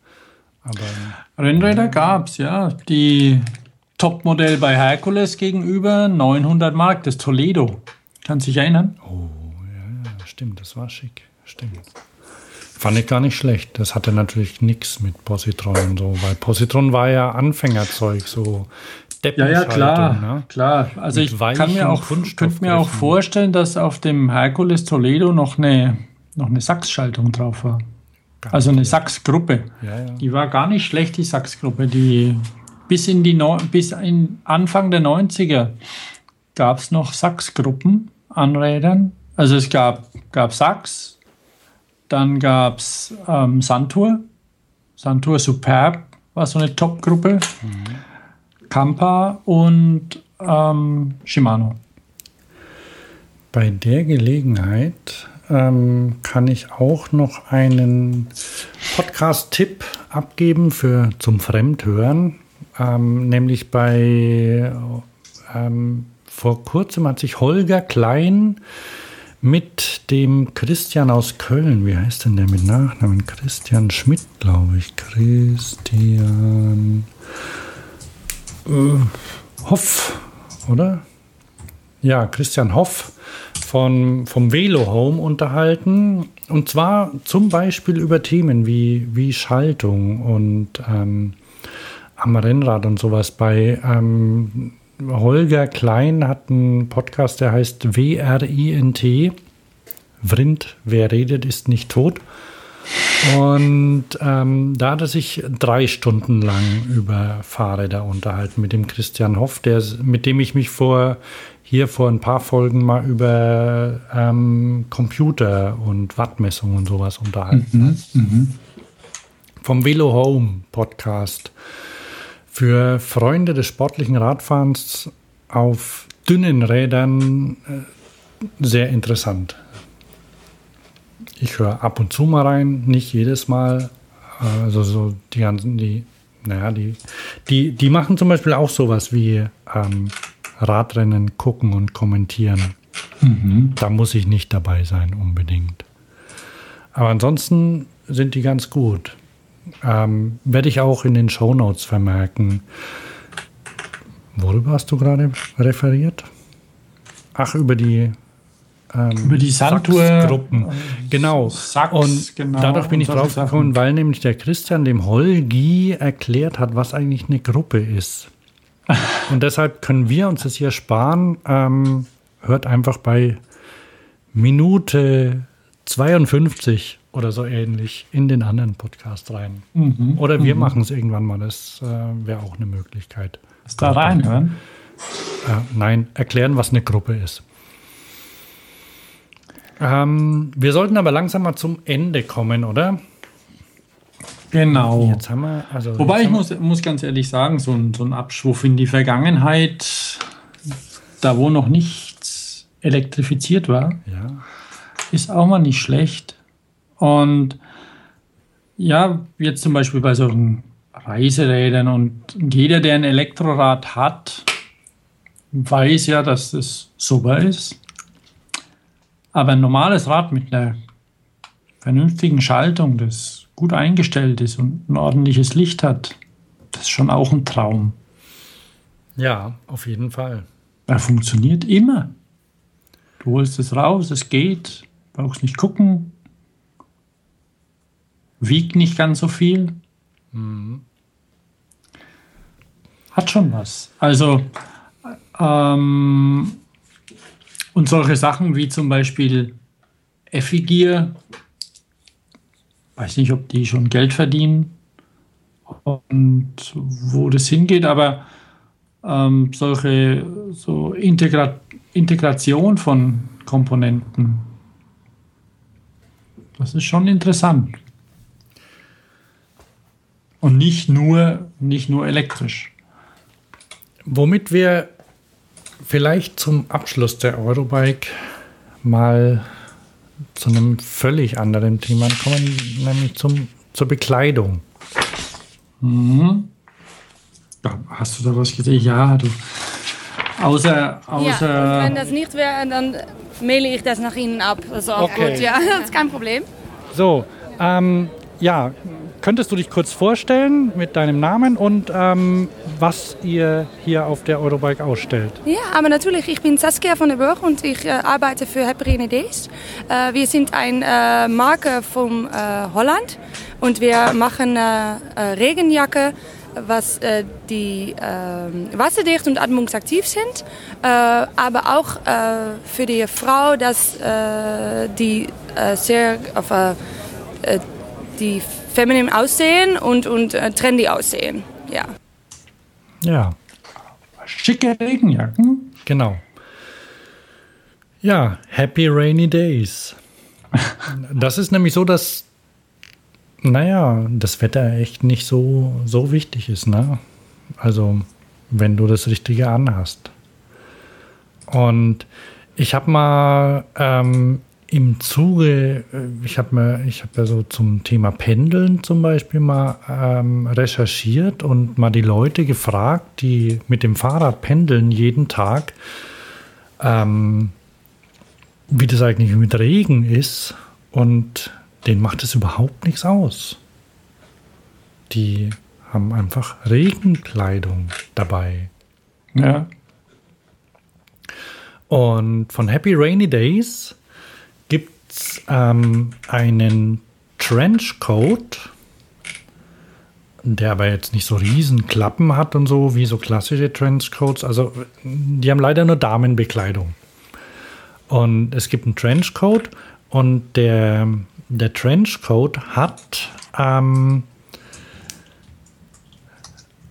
Aber Rennräder gab's, ja. Die Topmodell bei Hercules gegenüber 900 Mark, das Toledo. Kannst dich erinnern? Ja, stimmt, das war schick. Stimmt. Fand ich gar nicht schlecht. Das hatte natürlich nichts mit Positron und so, weil Positron war ja Anfängerzeug, so Ja, ja, klar, Ne? klar. Also Mit ich kann mir auch, könnte mir auch vorstellen, dass auf dem Hercules Toledo noch eine, noch eine Sachsschaltung drauf war. Also eine Sachsgruppe. Ja, ja. Die war gar nicht schlecht, die Sachsgruppe. Die bis in die Neu- bis in Anfang der 90er gab es noch Sachsgruppen an Rädern. Also es gab, gab Sachs, dann gab es ähm, Santur, Santur Superb war so eine Top-Gruppe, Kampa und ähm, Shimano. Bei der Gelegenheit ähm, kann ich auch noch einen Podcast-Tipp abgeben für zum Fremdhören. Ähm, nämlich bei ähm, vor kurzem hat sich Holger Klein mit dem Christian aus Köln, wie heißt denn der mit Nachnamen? Christian Schmidt, glaube ich. Christian äh, Hoff, oder? ja, Christian Hoff von, vom Velo Home unterhalten. Und zwar zum Beispiel über Themen wie, wie Schaltung und ähm, am Rennrad und sowas. Bei ähm, Holger Klein hat einen Podcast, der heißt WRINT. Vrind, wer redet, ist nicht tot. Und ähm, da hat er sich drei Stunden lang über Fahrräder unterhalten mit dem Christian Hoff, der, mit dem ich mich vor hier vor ein paar Folgen mal über ähm, Computer und Wattmessung und sowas unterhalten. Vom Velo Home Podcast für Freunde des sportlichen Radfahrens auf dünnen Rädern äh, sehr interessant. Ich höre ab und zu mal rein, nicht jedes Mal. Also so die ganzen, die, naja, die, die, die machen zum Beispiel auch sowas wie ähm, Radrennen gucken und kommentieren. Da muss ich nicht dabei sein unbedingt. Aber ansonsten sind die ganz gut. Ähm, Werde ich auch in den Shownotes vermerken. Worüber hast du gerade referiert? Ach, über die ähm, Über die Sachsgruppen. Genau. Sachs, und genau, dadurch bin ich solche drauf Sachen. gekommen, weil nämlich der Christian dem Holgi erklärt hat, was eigentlich eine Gruppe ist. Und deshalb können wir uns das hier sparen. Ähm, hört einfach bei Minute 52 oder so ähnlich in den anderen Podcast rein. Mhm. Oder wir machen es irgendwann mal. Das äh, wäre auch eine Möglichkeit. Ist da reinhören? Äh, nein, erklären, was eine Gruppe ist. Ähm, wir sollten aber langsam mal zum Ende kommen, oder? Genau. Jetzt haben wir, also Wobei ich muss, muss ganz ehrlich sagen, so ein, so ein Abschwuf in die Vergangenheit, da wo noch nichts elektrifiziert war, ja, ist auch mal nicht schlecht. Und ja, jetzt zum Beispiel bei solchen Reiserädern und jeder, der ein Elektrorad hat, weiß ja, dass das super ist. Aber ein normales Rad mit einer vernünftigen Schaltung, das gut eingestellt ist und ein ordentliches Licht hat, das ist schon auch ein Traum. ja, auf jeden Fall. Er funktioniert immer. Du holst es raus, es geht, brauchst nicht gucken. Wiegt nicht ganz so viel. Hat schon was. Also, ähm, und solche Sachen wie zum Beispiel Effigier, weiß nicht, ob die schon Geld verdienen und wo das hingeht, aber ähm, solche so Integra Integration von Komponenten, das ist schon interessant. Und nicht nur, nicht nur elektrisch. Womit wir vielleicht zum Abschluss der Eurobike mal zu einem völlig anderen Thema kommen, nämlich zum, zur Bekleidung. Mhm. Ja, Hast du da was gesehen? Ja, du. Außer, Ja, außer und wenn das nicht wäre, dann maile ich das nach Ihnen ab. Das ist auch Okay. gut, ja. Das ist kein Problem. So, ähm, ja, könntest du dich kurz vorstellen mit deinem Namen und ähm, was ihr hier auf der Eurobike ausstellt? Ja, aber natürlich, ich bin Saskia von der Burg und ich äh, arbeite für Happy Days. Äh, wir sind eine äh, Marke von äh, Holland und wir machen äh, Regenjacke, was äh, die äh, wasserdicht und atmungsaktiv sind, äh, aber auch für die Frau, dass die sehr auf, die feminin aussehen und, und äh, trendy aussehen. Ja. Ja, schicke Regenjacken. genau. Ja, Happy Rainy Days. Das ist nämlich so, dass, naja, das Wetter echt nicht so, so wichtig ist, ne? Also, wenn du das Richtige anhast. Und ich habe mal ähm, im Zuge, äh, ich habe mir, ich habe ja so zum Thema Pendeln zum Beispiel mal ähm, recherchiert und mal die Leute gefragt, die mit dem Fahrrad pendeln jeden Tag, ähm, wie das eigentlich mit Regen ist. Und denen macht es überhaupt nichts aus. Die haben einfach Regenkleidung dabei. Ja. Und von Happy Rainy Days es ähm, einen Trenchcoat, der aber jetzt nicht so riesen Klappen hat und so, wie so klassische Trenchcoats. Also die haben leider nur Damenbekleidung. Und es gibt einen Trenchcoat und der, der Trenchcoat hat ähm,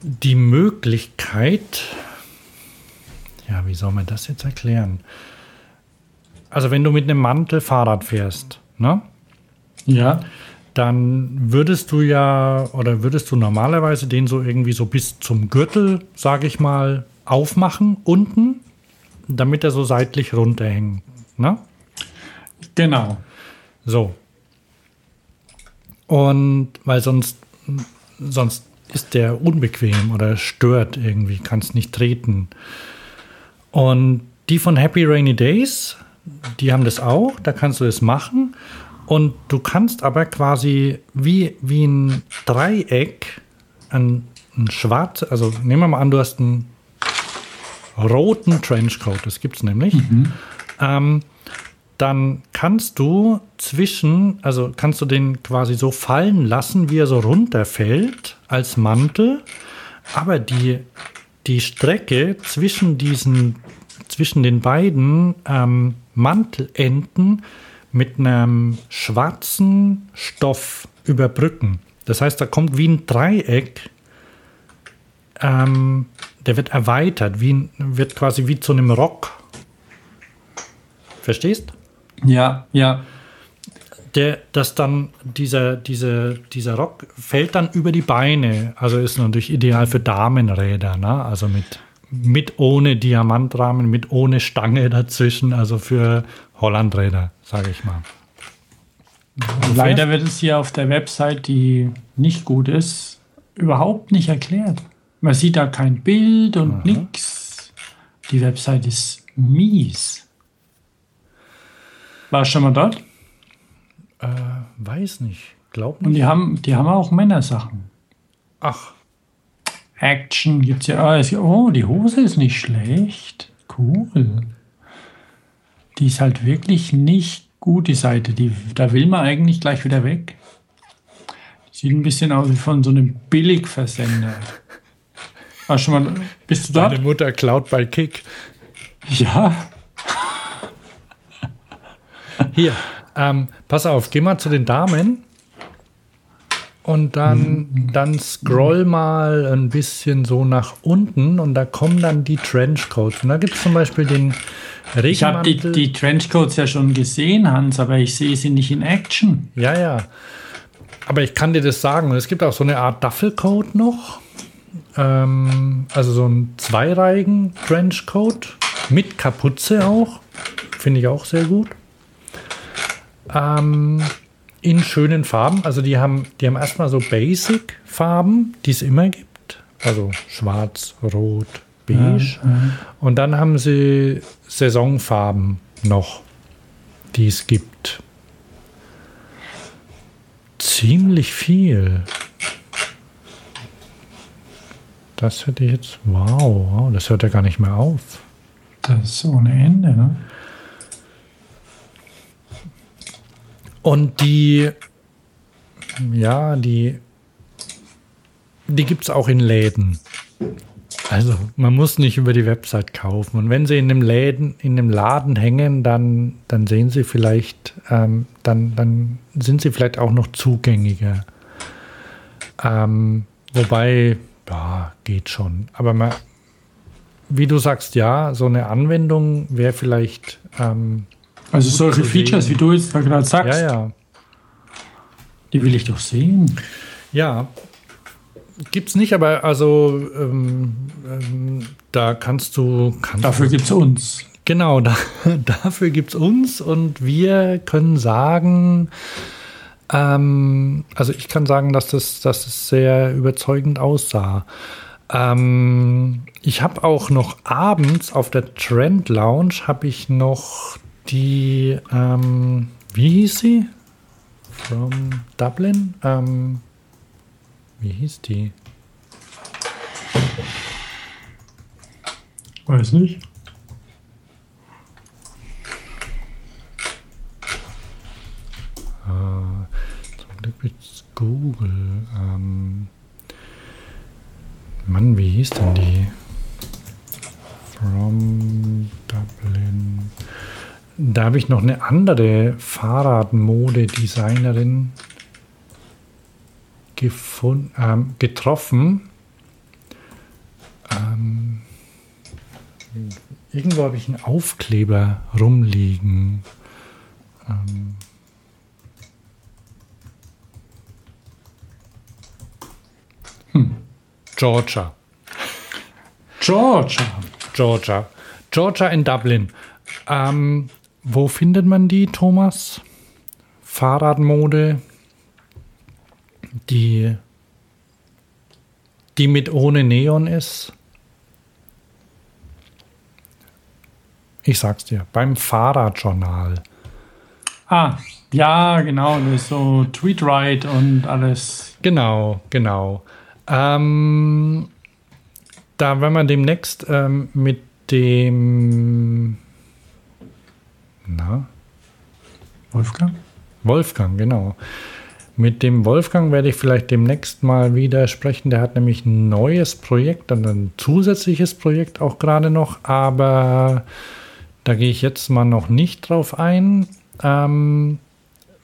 die Möglichkeit, ja, wie soll man das jetzt erklären? Also wenn du mit einem Mantel Fahrrad fährst, ne? Ja. Dann würdest du ja, oder würdest du normalerweise den so irgendwie so bis zum Gürtel, sage ich mal, aufmachen unten, damit er so seitlich runterhängt. Ne? Genau. So. Und weil sonst, sonst ist der unbequem oder stört irgendwie, kannst nicht treten. Und die von Happy Rainy Days, die haben das auch, da kannst du das machen. Und du kannst aber quasi wie, wie ein Dreieck, ein, ein schwarz, also nehmen wir mal an, du hast einen roten Trenchcoat, das gibt es nämlich. Ähm, dann kannst du zwischen, also kannst du den quasi so fallen lassen, wie er so runterfällt als Mantel. Aber die, die Strecke zwischen diesen, zwischen den beiden ähm, Mantelenden mit einem schwarzen Stoff überbrücken. Das heißt, da kommt wie ein Dreieck, ähm, der wird erweitert, wie, wird quasi wie zu einem Rock. Verstehst? Ja, ja. der, dass dann dieser, dieser, dieser Rock fällt dann über die Beine. Also ist natürlich ideal für Damenräder, ne? Also mit, mit ohne Diamantrahmen, mit ohne Stange dazwischen, also für Hollandräder, sage ich mal. Leider wird es hier auf der Website, die nicht gut ist, überhaupt nicht erklärt. Man sieht da kein Bild und nix. Die Website ist mies. Warst du schon mal dort? Äh, weiß nicht, glaub Und nicht. die haben, die haben auch Männersachen. Ach, Action gibt's ja. Ah, es- Oh, die Hose ist nicht schlecht. Cool. Die ist halt wirklich nicht gut, die Seite. Die, da will man eigentlich gleich wieder weg. Sieht ein bisschen aus wie von so einem Billigversender. Du schon mal, bist du da? Deine Mutter klaut bei Kick. Ja. Hier, ähm, pass auf, geh mal zu den Damen. Und dann, dann scroll mal ein bisschen so nach unten und da kommen dann die Trenchcoats. Und da gibt es zum Beispiel den Ich habe die, Regenmantel. die Trenchcoats ja schon gesehen, Hans, aber ich sehe sie nicht in Action. Ja, ja. Aber ich kann dir das sagen. Und es gibt auch so eine Art Duffelcoat noch. Ähm, also so ein zweireigen Trenchcoat mit Kapuze auch. Finde ich auch sehr gut. Ähm, in schönen Farben. Also die haben, die haben erstmal so Basic-Farben, die es immer gibt. Also schwarz, rot, beige. Und dann haben sie Saisonfarben noch, die es gibt. Ziemlich viel. Das hätte ich jetzt. Wow, wow, das hört ja gar nicht mehr auf. Das ist ohne Ende, ne? Und die, ja, die, die gibt es auch in Läden. Also man muss nicht über die Website kaufen. Und wenn sie in dem Läden, in dem Laden hängen, dann, dann sehen sie vielleicht, ähm, dann, dann sind sie vielleicht auch noch zugänglicher. Ähm, wobei, ja, geht schon. Aber man, wie du sagst, ja, so eine Anwendung wäre vielleicht. Ähm, Also solche Features, wie du jetzt da gerade sagst, Ja, ja. die will ich doch sehen. Ja, gibt's nicht, aber also ähm, ähm, da kannst du. Kannst Dafür du, gibt es uns. Genau, da, dafür gibt's uns und wir können sagen, ähm, also ich kann sagen, dass das, dass es sehr überzeugend aussah. Ähm, ich habe auch noch abends auf der Trend Lounge habe ich noch die, ähm, wie hieß sie? From Dublin? Ähm, wie hieß die? Weiß nicht. Äh, zum Glück Google. Ähm, Mann, wie hieß denn die? From Dublin. Da habe ich noch eine andere Fahrradmode-Designerin ähm, getroffen. Ähm, irgendwo habe ich einen Aufkleber rumliegen. Ähm, Georgia. Georgia. Georgia. Georgia in Dublin. Ähm, wo findet man die, Thomas? Fahrradmode, die, die mit ohne Neon ist. Ich sag's dir, beim Fahrradjournal. Ah, ja, genau, das ist so Tweetrite und alles. Genau, genau. Ähm, da werden wir demnächst ähm, mit dem na, Wolfgang? Wolfgang, genau. Mit dem Wolfgang werde ich vielleicht demnächst mal wieder sprechen. Der hat nämlich ein neues Projekt und ein zusätzliches Projekt auch gerade noch, aber da gehe ich jetzt mal noch nicht drauf ein. Ähm,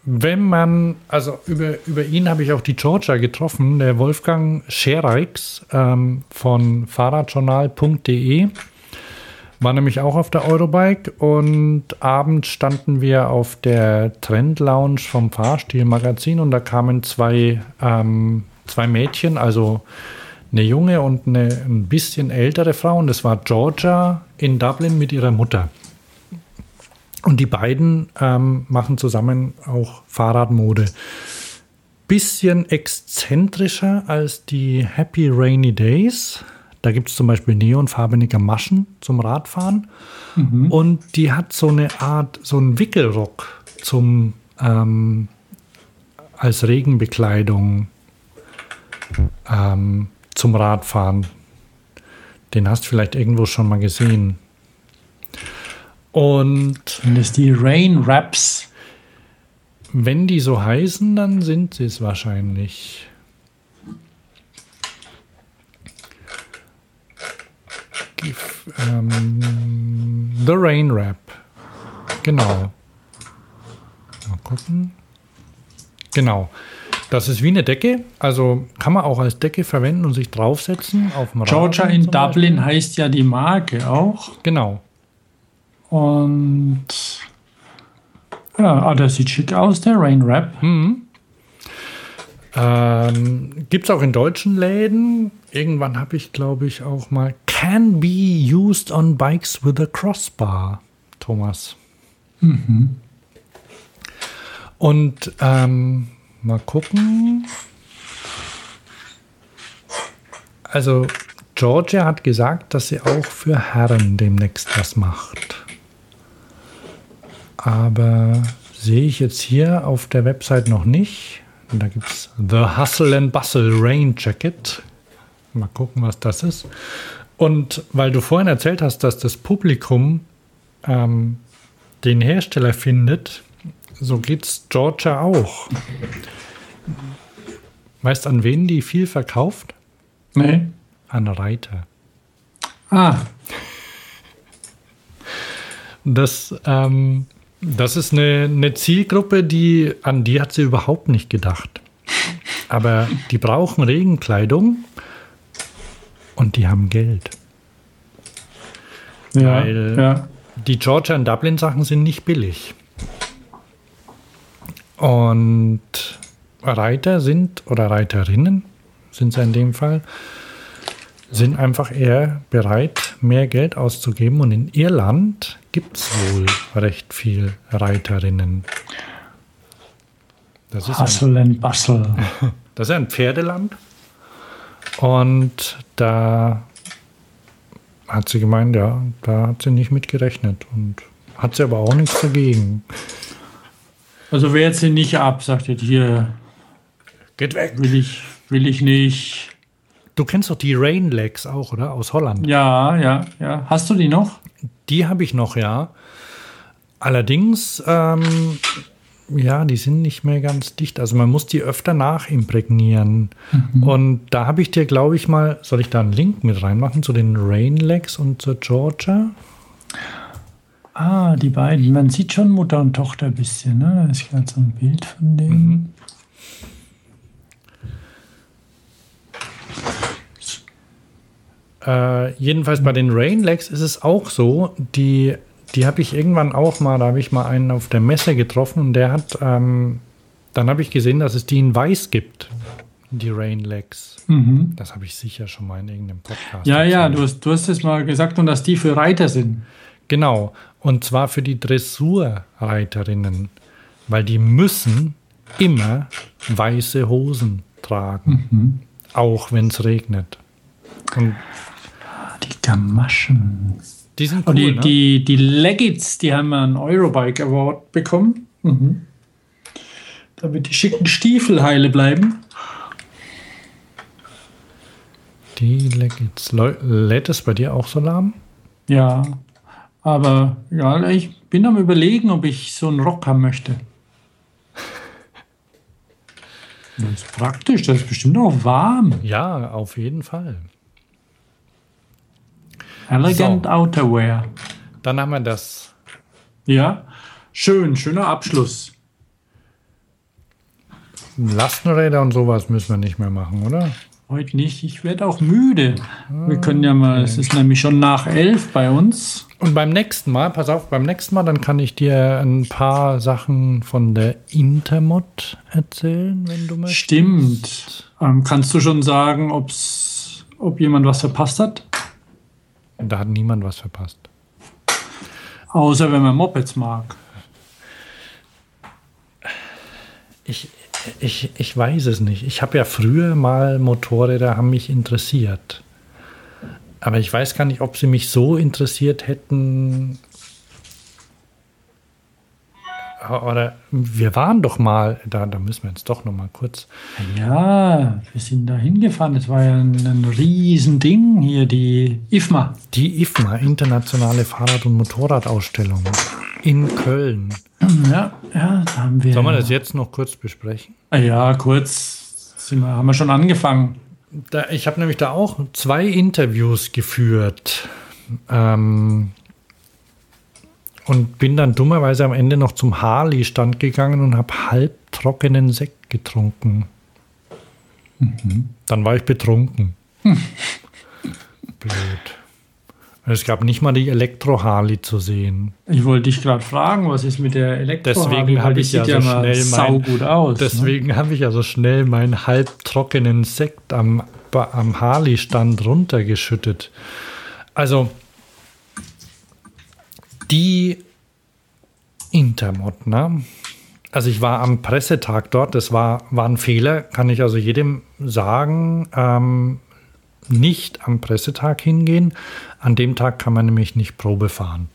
wenn man, also über, über ihn habe ich auch die Georgia getroffen, der Wolfgang Schereix ähm, von fahrradjournal.de war nämlich auch auf der Eurobike und abends standen wir auf der Trend Lounge vom Fahrstil-Magazin und da kamen zwei, ähm, zwei Mädchen, also eine junge und eine ein bisschen ältere Frau und das war Georgia in Dublin mit ihrer Mutter. Und die beiden ähm, machen zusammen auch Fahrradmode. Bisschen exzentrischer als die Happy Rainy Days. Da gibt es zum Beispiel neonfarbene Gamaschen zum Radfahren. Und die hat so eine Art, so einen Wickelrock zum, ähm, als Regenbekleidung ähm, zum Radfahren. Den hast du vielleicht irgendwo schon mal gesehen. Und Sind das die Rain Raps? wenn die so heißen, dann sind sie es wahrscheinlich. Ähm, The Rain Wrap. Genau. Mal gucken. Genau. Das ist wie eine Decke, also kann man auch als Decke verwenden und sich draufsetzen auf dem Georgia Rasen in Dublin heißt ja die Marke auch. Beispiel. Genau. Und ja, ah, das sieht schick aus, der Rain Wrap. Ähm, Gibt es auch in deutschen Läden. Irgendwann habe ich, glaube ich, auch mal Can be used on bikes with a crossbar, Thomas. Und ähm, mal gucken. Also Georgia hat gesagt, dass sie auch für Herren demnächst was macht. Aber sehe ich jetzt hier auf der Website noch nicht. Und da gibt es The Hustle and Bustle Rain Jacket. Mal gucken, was das ist. Und weil du vorhin erzählt hast, dass das Publikum ähm, den Hersteller findet, so geht's Georgia auch. Weißt an wen die viel verkauft? Nee. An Reiter. Ah, Das, ähm, das ist eine, eine Zielgruppe, die an die hat sie überhaupt nicht gedacht. Aber die brauchen Regenkleidung und die haben Geld. ja, Weil- ja. Die Georgia und Dublin Sachen sind nicht billig. Und Reiter sind, oder Reiterinnen sind es in dem Fall, sind einfach eher bereit, mehr Geld auszugeben. Und in Irland gibt es wohl recht viel Reiterinnen. Das ist, ein, Hustle and Bustle. das ist ein Pferdeland. Und da hat sie gemeint, ja, da hat sie nicht mit gerechnet. Und hat sie aber auch nichts dagegen. Also wehrt sie nicht ab, sagt ihr hier, Geht weg. will ich, will ich nicht. Du kennst doch die Rain Legs auch, oder? Aus Holland. Ja, ja, ja. Hast du die noch? Die habe ich noch, ja. Allerdings, ähm, ja, die sind nicht mehr ganz dicht. Also man muss die öfter nachimprägnieren. Und da habe ich dir, glaube ich, mal, soll ich da einen Link mit reinmachen zu den Rain Legs und zur Georgia? Ah, die beiden. Man sieht schon Mutter und Tochter ein bisschen. Ne? Da ist gerade so ein Bild von denen. Äh, jedenfalls bei den Rain Legs ist es auch so, die, die habe ich irgendwann auch mal, da habe ich mal einen auf der Messe getroffen und der hat, ähm, dann habe ich gesehen, dass es die in weiß gibt, die Rain Legs. Mhm. Das habe ich sicher schon mal in irgendeinem Podcast. Ja, ja, erzählt. du hast, du hast es mal gesagt und dass die für Reiter sind. Genau. Und zwar für die Dressurreiterinnen, weil die müssen immer weiße Hosen tragen, auch wenn es regnet. Und Die Gamaschen. die sind cool, Und die, ne? die, die Leggits, die haben einen Eurobike Award bekommen. Mhm. Damit die schicken Stiefel heile bleiben. Die Leggings. Leu- Lädt es bei dir auch so lahm? Ja, aber ja, ich bin am überlegen, ob ich so einen Rock haben möchte. Das ist praktisch, das ist bestimmt auch warm. Ja, auf jeden Fall. Elegant So. Outerwear. Dann haben wir das. Ja, schön, schöner Abschluss. Lastenräder und sowas müssen wir nicht mehr machen, oder? Heute nicht, ich werde auch müde. Wir können ja mal, es ist nämlich schon nach elf bei uns. Und beim nächsten Mal, pass auf, beim nächsten Mal, dann kann ich dir ein paar Sachen von der Intermod erzählen, wenn du möchtest. Stimmt. Ähm, kannst du schon sagen, ob's, ob jemand was verpasst hat? Da hat niemand was verpasst. Außer wenn man Mopeds mag. Ich, ich, ich weiß es nicht. Ich habe ja früher mal Motorräder, haben mich interessiert. Aber ich weiß gar nicht, ob sie mich so interessiert hätten. Oder wir waren doch mal, da, da müssen wir jetzt doch noch mal kurz. Ja, wir sind da hingefahren. Das war ja ein, ein Riesending hier, die IFMA. Die IFMA, Internationale Fahrrad- und Motorradausstellung. in Köln. Ja, ja, da haben wir. Sollen wir das jetzt noch kurz besprechen? Ah Ja, kurz wir, haben wir schon angefangen. Da, ich habe nämlich da auch zwei Interviews geführt. Ähm, und bin dann dummerweise am Ende noch zum Harley-Stand gegangen und habe halbtrockenen Sekt getrunken. Dann war ich betrunken. Blöd. Es gab nicht mal die Elektro-Harley zu sehen. Ich wollte dich gerade fragen, was ist mit der Elektro? Deswegen habe ich ja so schnell sau mein, gut aus. ne? Deswegen habe ich ja so schnell meinen halbtrockenen Sekt am, am Harley-Stand runtergeschüttet. Also die Intermod, ne? Also ich war am Pressetag dort, das war, war ein Fehler, kann ich also jedem sagen. Ähm, nicht am Pressetag hingehen. An dem Tag kann man nämlich nicht Probe fahren.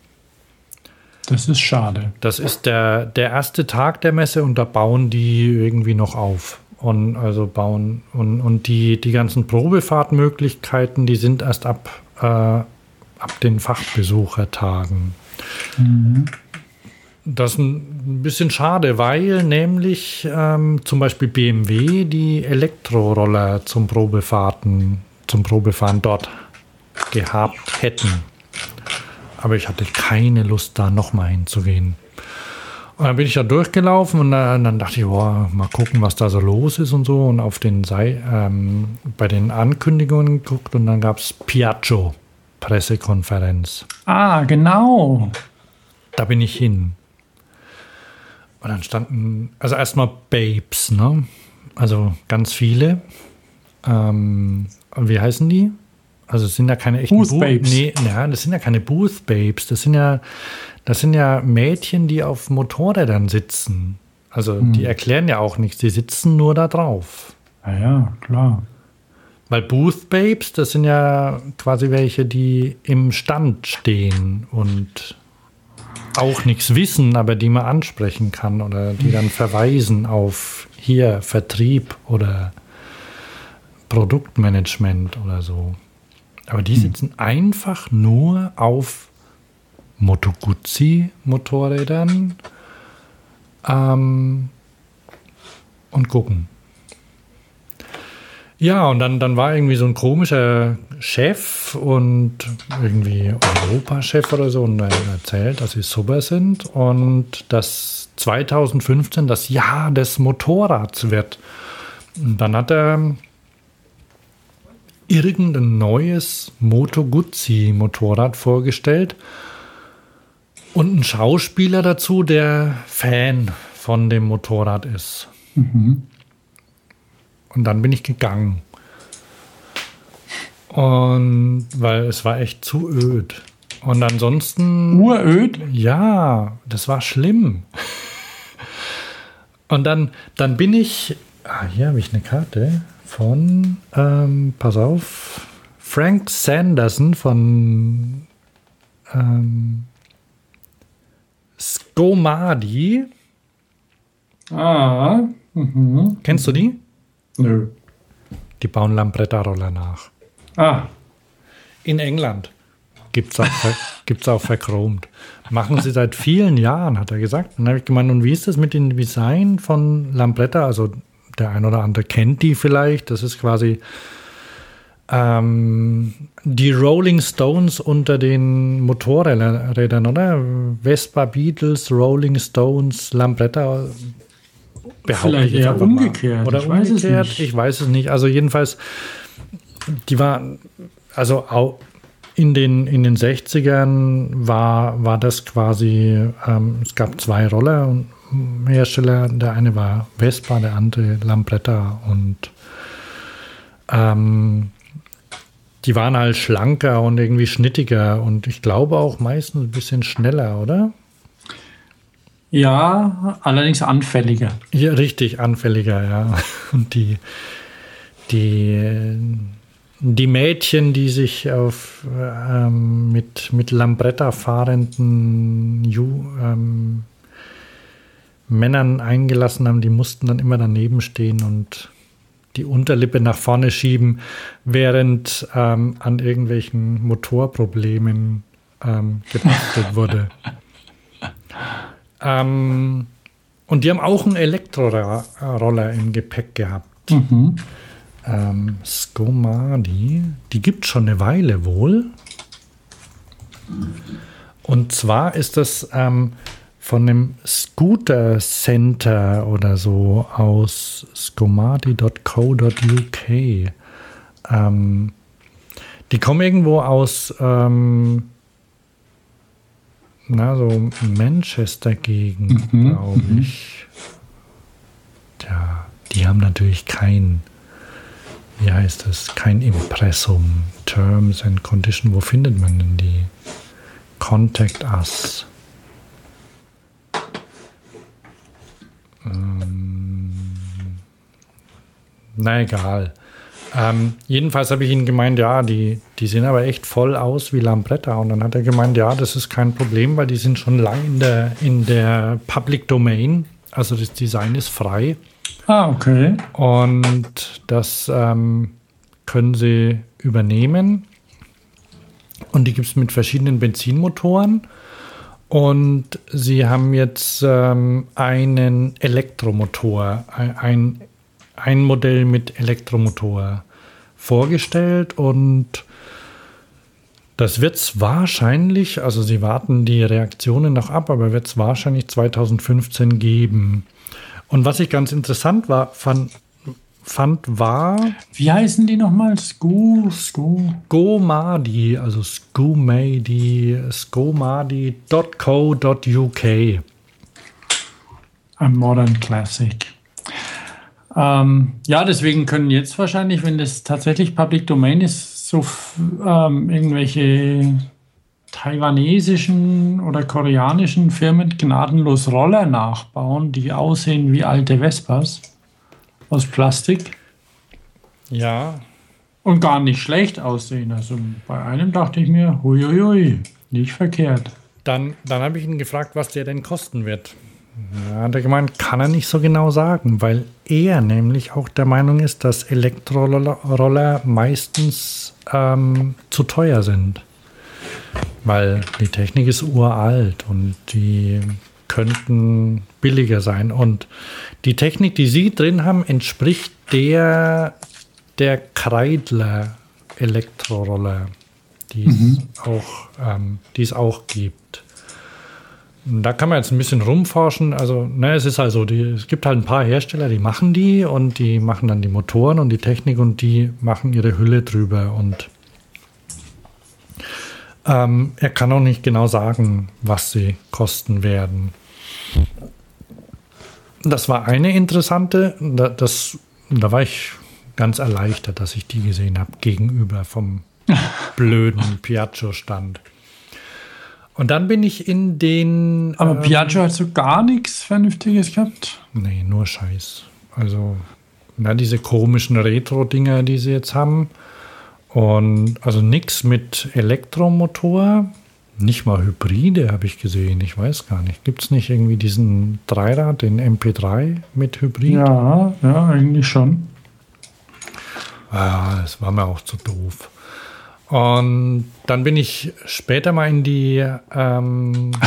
Das ist schade. Das ist der, der erste Tag der Messe und da bauen die irgendwie noch auf. Und also bauen und, und die, die ganzen Probefahrtmöglichkeiten, die sind erst ab, äh, ab den Fachbesuchertagen. Das ist ein bisschen schade, weil nämlich ähm, zum Beispiel BMW die Elektroroller zum Probefahrten, zum Probefahren dort gehabt hätten. Aber ich hatte keine Lust, da nochmal hinzugehen. Und dann bin ich da durchgelaufen und dann, dann dachte ich, boah, mal gucken, was da so los ist und so. Und auf den Sei ähm, bei den Ankündigungen geguckt und dann gab es Piaggio, Pressekonferenz. Ah, genau. Da bin ich hin. Und dann standen, also erstmal Babes, ne? Also ganz viele. Ähm, wie heißen die? Also es sind ja keine echten Booth Bu- Babes. Nee, ja, das sind ja keine Booth Babes. Das sind ja, das sind ja Mädchen, die auf Motorrädern sitzen. Also die erklären ja auch nichts, die sitzen nur da drauf. Ja, ja, klar. Weil Booth Babes, das sind ja quasi welche, die im Stand stehen und auch nichts wissen, aber die man ansprechen kann oder die dann verweisen auf hier Vertrieb oder Produktmanagement oder so. Aber die sitzen einfach nur auf Moto Guzzi Motorrädern ähm, und gucken. Ja, und dann, dann war irgendwie so ein komischer Chef und irgendwie Europachef oder so und er erzählt, dass sie super sind und dass 2015 das Jahr des Motorrads wird. Und dann hat er irgendein neues Moto Guzzi Motorrad vorgestellt und einen Schauspieler dazu, der Fan von dem Motorrad ist. Und dann bin ich gegangen. Und weil es war echt zu öd. Und ansonsten. Uröd? Ja, das war schlimm. Und dann, dann bin ich. Ah, hier habe ich eine Karte von, ähm, pass auf, Frank Sanderson von ähm, Skomadi. Ah. Mhm. Kennst du die? Nö. Die bauen Lambretta-Roller nach. Ah. In England. Gibt es auch, gibt's auch verchromt. Machen sie seit vielen Jahren, hat er gesagt. Dann habe ich gemeint, und wie ist das mit dem Design von Lambretta? Also der ein oder andere kennt die vielleicht. Das ist quasi ähm, die Rolling Stones unter den Motorrädern, oder? Vespa, Beatles, Rolling Stones, Lambretta. Behaupte Vielleicht ich eher einfach mal. umgekehrt, Oder ich weiß es umgekehrt, nicht. ich weiß es nicht. Also jedenfalls, die war, also auch in den, in den 60ern war, war das quasi, ähm, es gab zwei Roller und Hersteller, der eine war Vespa, der andere Lambretta und ähm, die waren halt schlanker und irgendwie schnittiger und ich glaube auch meistens ein bisschen schneller, oder? Ja, allerdings anfälliger. Ja, richtig anfälliger, ja. Und die, die, die Mädchen, die sich auf ähm, mit, mit Lambretta fahrenden Ju, ähm, Männern eingelassen haben, die mussten dann immer daneben stehen und die Unterlippe nach vorne schieben, während ähm, an irgendwelchen Motorproblemen ähm, wurde. Ähm, und die haben auch einen Elektroroller im Gepäck gehabt. Mhm. Ähm, Skomadi, die gibt es schon eine Weile wohl. Und zwar ist das ähm, von einem Scooter Center oder so aus skomadi.co.uk. Ähm, die kommen irgendwo aus ähm, na, so Manchester-Gegend, Mhm, glaube ich. Tja, die haben natürlich kein, wie heißt das, kein Impressum, Terms and Condition. Wo findet man denn die? Contact Us. Ähm, na egal. Ähm, jedenfalls habe ich ihn gemeint, ja, die, die sehen aber echt voll aus wie Lambretta. Und dann hat er gemeint, ja, das ist kein Problem, weil die sind schon lang in der, in der Public Domain. Also das Design ist frei. Ah, okay. Und das ähm, können sie übernehmen. Und die gibt es mit verschiedenen Benzinmotoren. Und sie haben jetzt ähm, einen Elektromotor, ein, ein, ein Modell mit Elektromotor vorgestellt. Und das wird es wahrscheinlich, also sie warten die Reaktionen noch ab, aber wird es wahrscheinlich 2015 geben. Und was ich ganz interessant war, fand, fand war Wie heißen die nochmal? Sku, Sku. Scomadi, also Scumadi, scomadi.co.uk. Ein Modern Classic. Ähm, ja, deswegen können jetzt wahrscheinlich, wenn das tatsächlich Public Domain ist, so ähm, irgendwelche taiwanesischen oder koreanischen Firmen gnadenlos Roller nachbauen, die aussehen wie alte Vespas aus Plastik Ja, und gar nicht schlecht aussehen. Also bei einem dachte ich mir, huiuiui, nicht verkehrt. dann, dann habe ich ihn gefragt, was der denn kosten wird. Ja, hat er gemeint, kann er nicht so genau sagen, weil er nämlich auch der Meinung ist, dass Elektroroller Roller meistens ähm, zu teuer sind. Weil die Technik ist uralt und die könnten billiger sein. Und die Technik, die Sie drin haben, entspricht der der Kreidler Elektroroller, die es auch, ähm, die es auch gibt. Da kann man jetzt ein bisschen rumforschen. Also, ne, es ist also, die, es gibt halt ein paar Hersteller, die machen die und die machen dann die Motoren und die Technik und die machen ihre Hülle drüber. Und ähm, er kann auch nicht genau sagen, was sie kosten werden. Das war eine interessante, da, das, da war ich ganz erleichtert, dass ich die gesehen habe, gegenüber vom blöden Piaggio-Stand. Und dann bin ich in den. Aber ähm, Piaggio hat so gar nichts Vernünftiges gehabt. Nee, nur Scheiß. Also, na, diese komischen Retro-Dinger, die sie jetzt haben. Und also nichts mit Elektromotor. Nicht mal Hybride habe ich gesehen. Ich weiß gar nicht. Gibt es nicht irgendwie diesen Dreirad, den MP3 mit Hybrid? Ja, ja, eigentlich schon. Ah, das war mir auch zu doof. Und dann bin ich später mal in die. Ähm,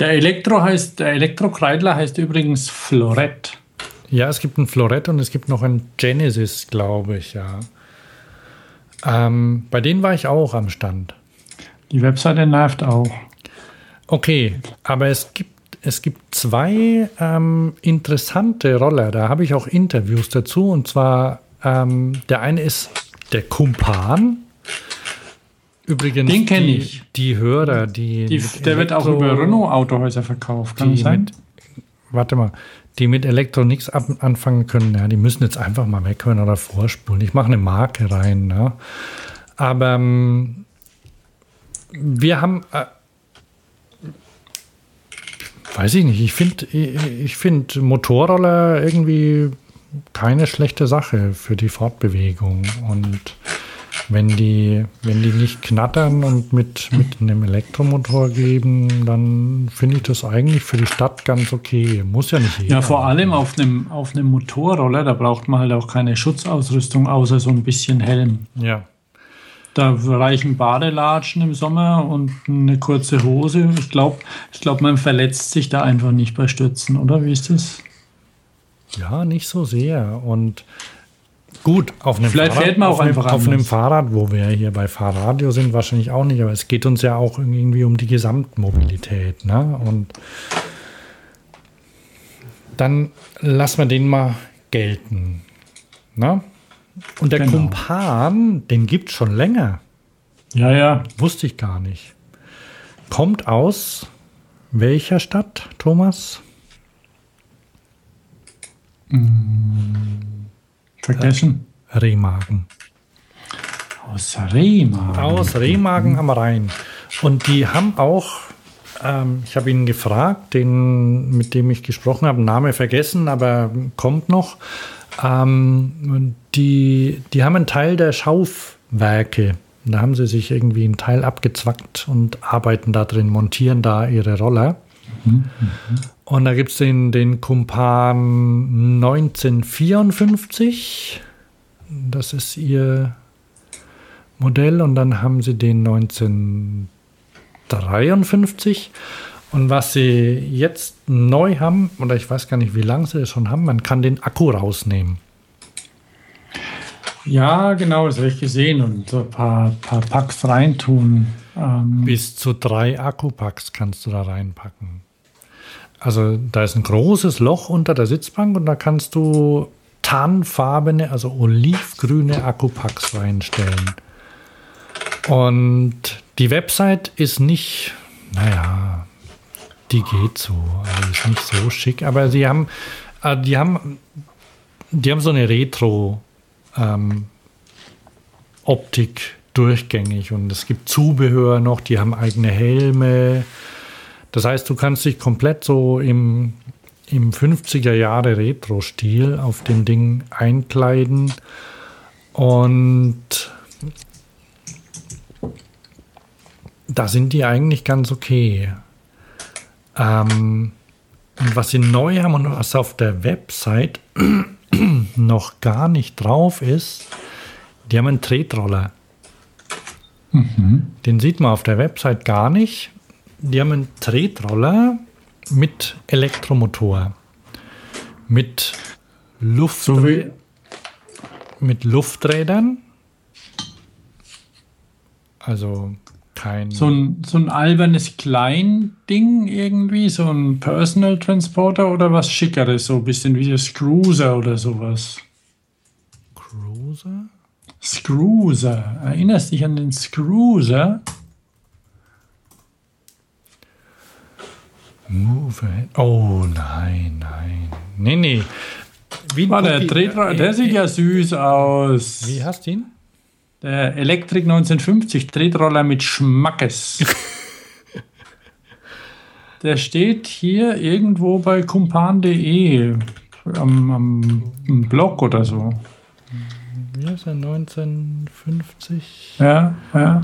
Der Elektro heißt, der Elektrokreidler heißt übrigens Florett. ja, es gibt ein Florett und es gibt noch ein Genesis, glaube ich, ja. Ähm, bei denen war ich auch am Stand. Die Webseite nervt auch. Okay, aber es gibt, es gibt zwei ähm, interessante Roller. Da habe ich auch Interviews dazu. Und zwar, ähm, der eine ist der Kumpan. Übrigens, Den kenn die, ich. die Hörer, die. Die, der wird auch über Renault-Autohäuser verkauft, kann das sein? mit, warte mal, die mit Elektro nichts anfangen können, ja, die müssen jetzt einfach mal weghören oder vorspulen. Ich mache eine Marke rein. Ne? Aber ähm, wir haben, äh, weiß ich nicht, ich finde ich find Motorroller irgendwie keine schlechte Sache für die Fortbewegung. Und wenn die, wenn die nicht knattern und mit, mit einem Elektromotor geben, dann finde ich das eigentlich für die Stadt ganz okay. Muss ja nicht jeder. Ja, vor allem auf einem, auf einem Motorroller, da braucht man halt auch keine Schutzausrüstung, außer so ein bisschen Helm. Ja. da reichen Badelatschen im Sommer und eine kurze Hose. Ich glaube, ich glaub, man verletzt sich da einfach nicht bei Stürzen, oder? Wie ist das? Ja, nicht so sehr. Und gut, auf einem Vielleicht Fahrrad, fährt man auch auf einem, einfach auf einem. Fahrrad, wo wir hier bei Fahrradio sind, wahrscheinlich auch nicht. Aber es geht uns ja auch irgendwie um die Gesamtmobilität. Ne? Und dann lassen wir den mal gelten. Ne? Und der Genau. Kumpan, den gibt es schon länger. Ja, ja. Wusste ich gar nicht. Kommt aus welcher Stadt, Thomas? Vergessen. Remagen. Aus Remagen. Aus Remagen am Rhein. Und die haben auch, ähm, ich habe ihn gefragt, den, mit dem ich gesprochen habe, Name vergessen, aber kommt noch. Ähm, die, die haben einen Teil der Schaufwerke. Da haben sie sich irgendwie einen Teil abgezwackt und arbeiten da drin, montieren da ihre Roller. Und da gibt es den, den Kumpan 1954. Das ist ihr Modell. Und dann haben sie den 1953. Und was sie jetzt neu haben, oder ich weiß gar nicht, wie lange sie es schon haben, man kann den Akku rausnehmen. Ja, genau, das habe ich gesehen. Und so ein paar, paar Packs reintun. Ähm, Bis zu drei Akkupacks kannst du da reinpacken. Also da ist ein großes Loch unter der Sitzbank und da kannst du tarnfarbene, also olivgrüne Akkupacks reinstellen. Und die Website ist nicht, naja, die geht so, also ist nicht so schick, aber sie haben, äh, die haben, die haben so eine Retro ähm, durchgängig und es gibt Zubehör noch, die haben eigene Helme. Das heißt, du kannst dich komplett so im, im 50er Jahre Retro-Stil auf dem Ding einkleiden und da sind die eigentlich ganz okay. Ähm, und was sie neu haben und was auf der Website noch gar nicht drauf ist, die haben einen Tretroller. Den sieht man auf der Website gar nicht. Die haben einen Tretroller mit Elektromotor. Mit Luft, so mit Lufträdern. Also kein. so, ein, so ein albernes Kleinding irgendwie, so ein Personal Transporter oder was Schickeres, so ein bisschen wie das Cruiser oder sowas. Cruiser? Scruiser. Erinnerst dich an den Scruiser? Move ahead. Oh nein, nein. Nee, nee. Wie War der, Tretroller, der sieht ja süß aus. Wie hast du ihn? Der Elektrik 1950 Tretroller mit Schmackes. der steht hier irgendwo bei kumpan.de am, am, am Blog oder so. Wie ist er? 1950? Ja, ja.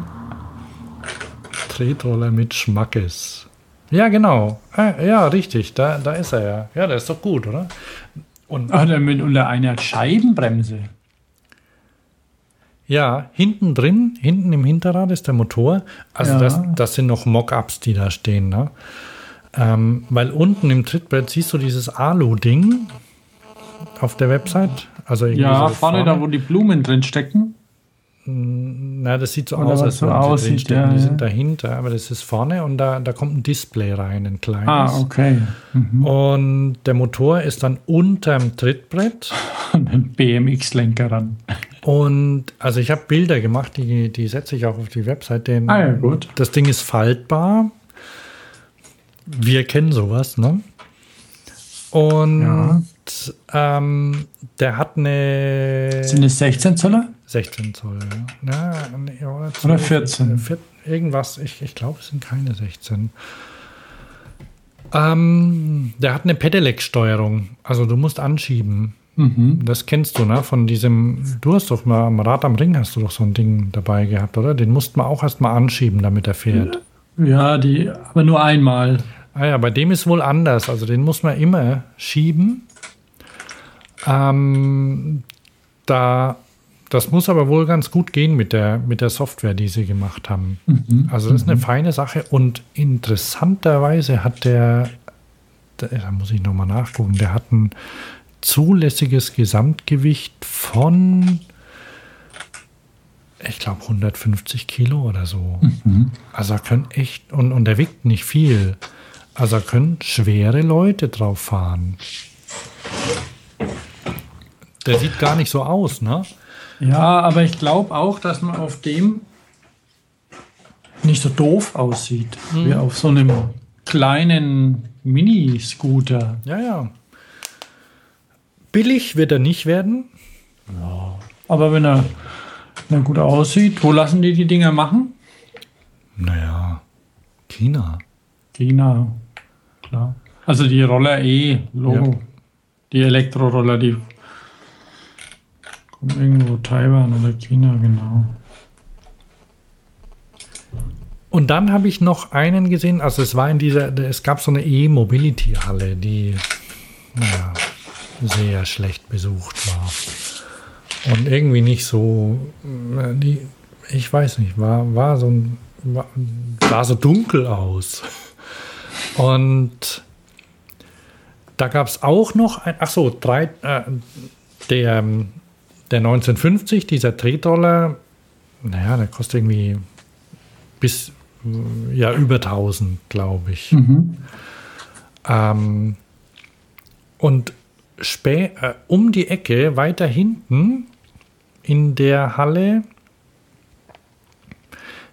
Tretroller mit Schmackes. Ja, genau. Ah, Ja, richtig. Da, da ist er ja. Ja, der ist doch gut, oder? Und Ach, der mit unter einer Scheibenbremse. ja, hinten drin, hinten im Hinterrad ist der Motor. Also Ja. das, das sind noch Mockups, die da stehen. Ne? Ähm, weil unten im Trittbrett siehst du dieses Alu-Ding auf der Website. Also Ja, so vorne, da, wo die Blumen drin stecken. Na, das sieht so Oder aus, als so aussieht, ja, Die ja. sind dahinter, aber das ist vorne und da, da kommt ein Display rein, ein kleines. Ah, okay. Mhm. Und der Motor ist dann unterm Trittbrett. Und ein BMX-Lenker ran. Und also ich habe Bilder gemacht, die, die setze ich auch auf die Website. Den, Ah ja, gut. Das Ding ist faltbar. Wir kennen sowas, ne? Und ähm, der hat eine Sind es 16 Zoller? 16 Zoll. Ja, nee, oder, Oder 12, 14? vier- irgendwas, ich, ich glaube, es sind keine 16. Ähm, der hat eine Pedelec-Steuerung. Also du musst anschieben. Mhm. Das kennst du, ne? Von diesem, du hast doch mal am Rad am Ring hast du doch so ein Ding dabei gehabt, oder? Den musst man auch erst mal anschieben, damit er fährt. Ja, die, aber nur einmal. Ah ja, bei dem ist wohl anders. Also den muss man immer schieben. Ähm, da, das muss aber wohl ganz gut gehen mit der, mit der Software, die sie gemacht haben. Mhm. Also das ist eine feine Sache und interessanterweise hat der, da muss ich nochmal nachgucken, der hat ein zulässiges Gesamtgewicht von, ich glaube, 150 Kilo oder so. Also da können echt, und, und der wiegt nicht viel. Also da können schwere Leute drauf fahren. Der sieht gar nicht so aus, ne? Ja, aber ich glaube auch, dass man auf dem nicht so doof aussieht, wie auf so einem kleinen Mini-Scooter. Ja, ja. Billig wird er nicht werden. Aber wenn er, wenn er gut aussieht, wo lassen die die Dinger machen? Naja, China. China, klar. Also die Roller eh, Logo. Ja. Die Elektroroller, die kommen irgendwo Taiwan oder China, genau. Und dann habe ich noch einen gesehen, also es war in dieser, es gab so eine E-Mobility-Halle, die, naja, sehr schlecht besucht war. Und irgendwie nicht so, die, ich weiß nicht, war, war so ein, war, sah so dunkel aus. Und da gab es auch noch ein, ach so, drei, äh, der, der 1950, dieser Tretroller, naja, der kostet irgendwie bis ja über 1000, glaube ich. Ähm, und spä äh, um die Ecke, weiter hinten in der Halle,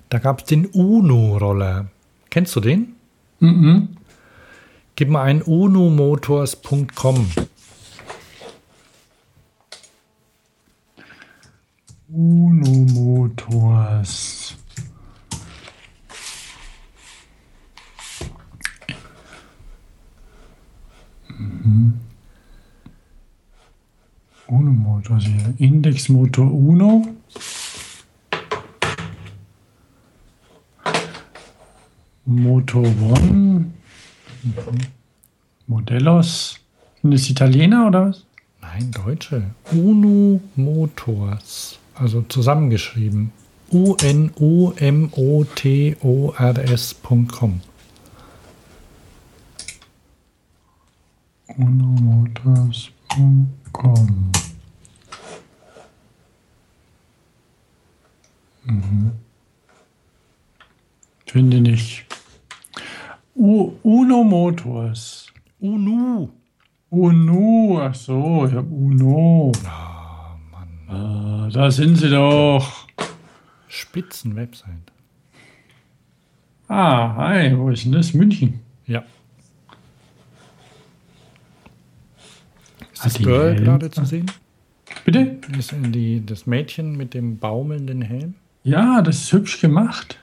da gab es den UNO-Roller. Kennst du den? Mhm. Gib mal ein unomotors.com. Uno Motors. Mhm. Uno Motors hier. Indexmotor Uno. Motor One. Mhm. Modellos. Sind das Italiener oder was? Nein, Deutsche. UNO Motors. Also zusammengeschrieben. U-N-O-M-O-T-O-R-S.com. unomotors.com. Mhm. Finde nicht. U Uno Motors. UNO. Uno, ach so, ich habe Uno. Ah, Mann. Ah, da sind sie doch. Spitzen-Website. Ah, hi, wo ist denn das? München. Ja. Ist Ah, das die Girl gerade zu sehen? Bitte? Ist die, das Mädchen mit dem baumelnden Helm? Ja, das ist hübsch gemacht.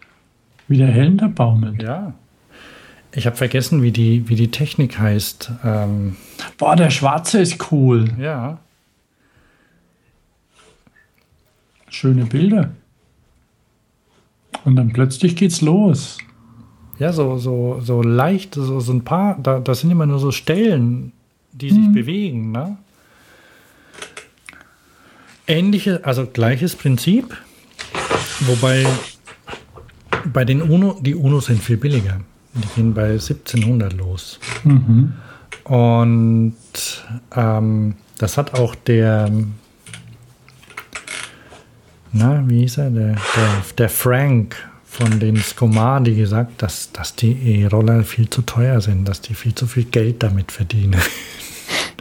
Wie der Helm da baumelt. Ja. Ich habe vergessen, wie die, wie die Technik heißt. Ähm, Boah, der Schwarze ist cool. ja. Schöne Bilder. Und dann plötzlich geht's los. Ja, so, so, so leicht, so, so ein paar, da, das sind immer nur so Stellen, die sich bewegen, ne? Ähnliche, also gleiches Prinzip, wobei bei den UNO, die UNO sind viel billiger. Die gehen bei 1700 los. Und ähm, das hat auch der, na, wie hieß er, der, der, der Frank von den Skomadi gesagt, dass, dass die E-Roller viel zu teuer sind, dass die viel zu viel Geld damit verdienen.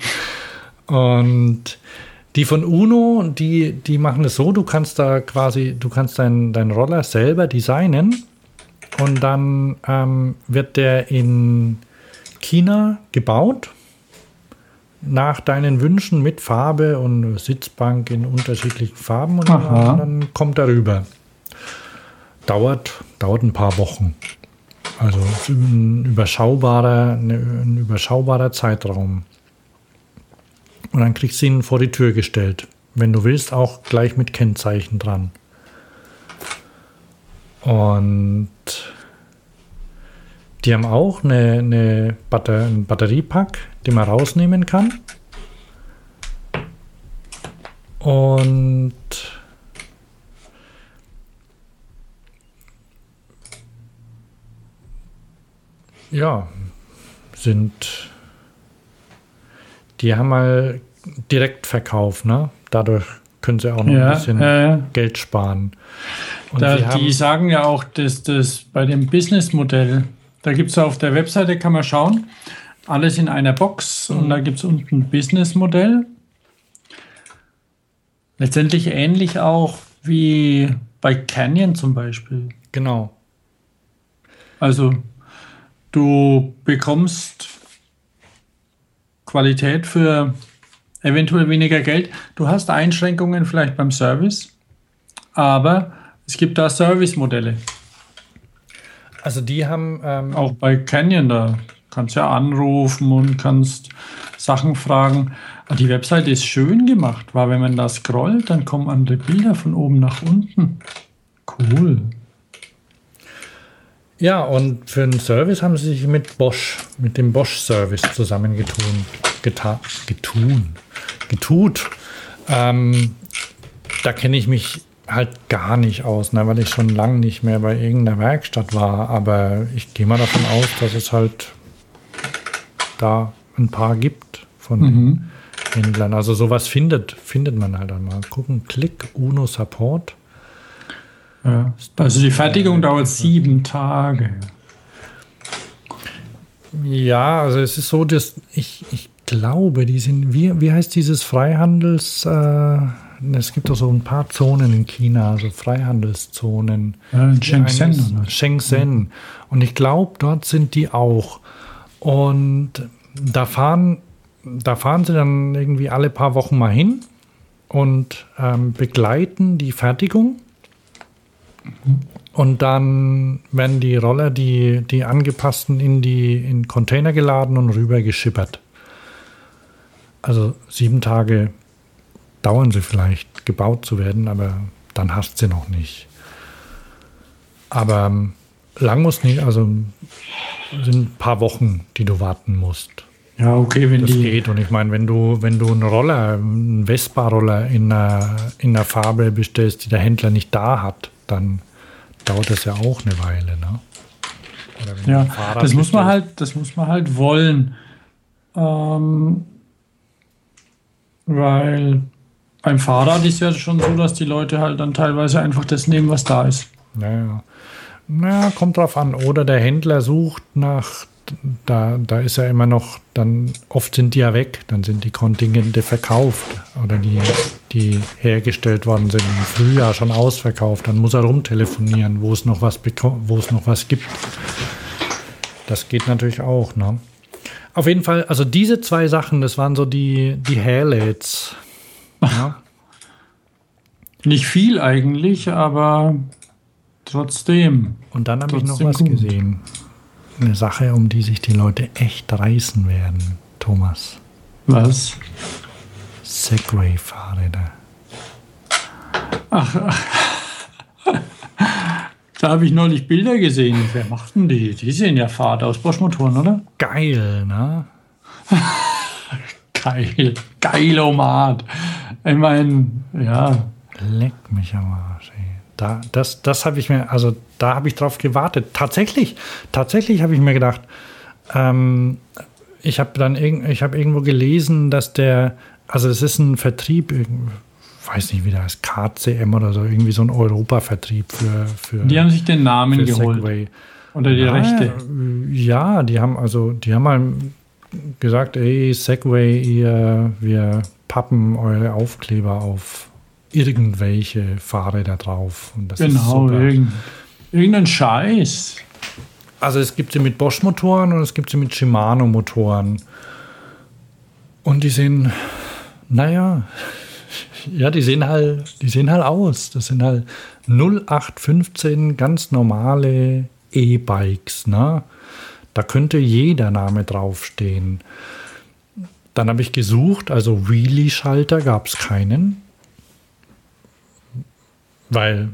Und die von Uno, die, die machen es so, du kannst da quasi, du kannst deinen dein Roller selber designen und dann ähm, wird der in China gebaut nach deinen Wünschen mit Farbe und Sitzbank in unterschiedlichen Farben und Aha. dann, kommt er rüber. Dauert, dauert ein paar Wochen. Also ein überschaubarer, ne, ein überschaubarer Zeitraum. Und dann kriegst du ihn vor die Tür gestellt. Wenn du willst, auch gleich mit Kennzeichen dran. Und die haben auch eine, eine Batter einen Batteriepack, den man rausnehmen kann. Und ja, sind die haben mal direkt verkauft, ne? Dadurch können sie auch noch ja, ein bisschen äh, Geld sparen. Und da, die sagen ja auch, dass das bei dem Businessmodell da gibt es auf der Webseite, kann man schauen, alles in einer Box und da gibt es unten ein Businessmodell. Letztendlich ähnlich auch wie bei Canyon zum Beispiel. genau. Also du bekommst Qualität für eventuell weniger Geld. Du hast Einschränkungen vielleicht beim Service, aber es gibt da Servicemodelle. Also die haben ähm, Auch bei Canyon, da kannst du ja anrufen und kannst Sachen fragen. Die Webseite ist schön gemacht, weil wenn man da scrollt, dann kommen andere Bilder von oben nach unten. Cool. Ja, und für den Service haben sie sich mit Bosch, mit dem Bosch-Service zusammengetun. Geta getun. Getut. Ähm, da kenne ich mich halt gar nicht aus, ne, weil ich schon lange nicht mehr bei irgendeiner Werkstatt war. Aber ich gehe mal davon aus, dass es halt da ein paar gibt von den Händlern. Also sowas findet, findet man halt einmal. Gucken, Klick, Uno Support. Ja. Also die Fertigung dauert sieben Tage. Ja, also es ist so, dass ich, ich glaube, die sind, wie, wie heißt dieses Freihandels, äh, es gibt doch so ein paar Zonen in China, so Freihandelszonen. In Shenzhen, oder? Shenzhen. Und ich glaube, dort sind die auch. Und da fahren, da fahren sie dann irgendwie alle paar Wochen mal hin und ähm, begleiten die Fertigung. Und dann werden die Roller, die, die angepassten, in die in Container geladen und rüber geschippert. Also sieben Tage dauern sie vielleicht, gebaut zu werden, aber dann hast sie noch nicht. Aber ähm, lang muss nicht, also sind ein paar Wochen, die du warten musst. Ja, okay, wenn Das die. geht. Und ich meine, wenn du, wenn du einen Roller, einen Vespa-Roller in einer, in einer Farbe bestellst, die der Händler nicht da hat, dann dauert das ja auch eine Weile. Ne? Ja, das muss man halt, das muss man halt wollen. Ähm, weil beim Fahrrad ist ja schon so, dass die Leute halt dann teilweise einfach das nehmen, was da ist. Ja, ja. Na, kommt drauf an. Oder der Händler sucht nach, da, da ist er immer noch, dann oft sind die ja weg, dann sind die Kontingente verkauft oder die, die hergestellt worden sind im Frühjahr schon ausverkauft. Dann muss er rumtelefonieren, wo es noch was wo es noch was gibt. Das geht natürlich auch, ne? Auf jeden Fall, also diese zwei Sachen, das waren so die, die Highlights. Ja. Nicht viel eigentlich, aber trotzdem. Und dann habe ich noch was gut. gesehen. Eine Sache, um die sich die Leute echt reißen werden, Thomas. Was? Segway-Fahrräder. Da habe ich neulich Bilder gesehen. Wer macht denn die? Die sehen ja Fahrt aus Bosch-Motoren, oder? Geil, ne? Geil. Geilomat. Ich meine, ja. Leck mich am Arsch, ey. Da, das das habe ich mir, also da habe ich drauf gewartet. Tatsächlich, tatsächlich habe ich mir gedacht, ähm, ich habe dann irgend, ich habe irgendwo gelesen, dass der, also es ist ein Vertrieb, weiß nicht, wie der heißt, KCM oder so, irgendwie so ein Europa-Vertrieb für, für, Die haben sich den Namen geholt. Segway. Oder die Ja, Rechte. Ja, die haben also, die haben mal gesagt, ey, Segway, ihr, wir pappen eure Aufkleber auf irgendwelche Fahrräder drauf. Und das ist Genau, super. irgend, irgendein Scheiß. Also es gibt sie mit Bosch-Motoren und es gibt sie mit Shimano-Motoren. Und die sehen, naja, ja, die sehen halt, die sehen halt aus. Das sind halt 0815 ganz normale E-Bikes, ne? Da könnte jeder Name draufstehen. Dann habe ich gesucht, also Wheelie-Schalter gab es keinen. Weil,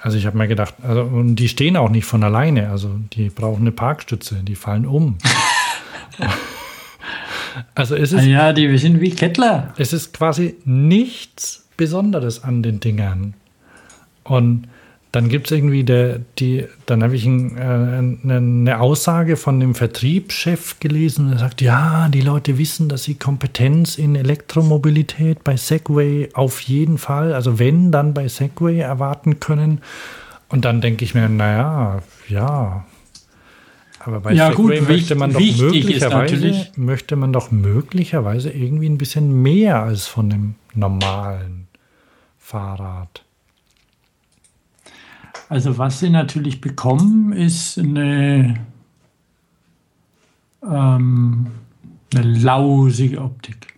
also ich habe mir gedacht, also, und die stehen auch nicht von alleine, also die brauchen eine Parkstütze, die fallen um. also es Ah ist, ja, die sind wie Kettler. es ist quasi nichts Besonderes an den Dingern. Und dann gibt es irgendwie der, die, dann habe ich ein, äh, eine Aussage von dem Vertriebschef gelesen, der sagt, ja, die Leute wissen, dass sie Kompetenz in Elektromobilität bei Segway auf jeden Fall, also wenn, dann bei Segway erwarten können. Und dann denke ich mir, naja, ja. Aber bei Ja, Segway gut, möchte man doch möglicherweise, möchte man doch möglicherweise irgendwie ein bisschen mehr als von dem normalen Fahrrad. Also was sie natürlich bekommen, ist eine, ähm, eine lausige Optik.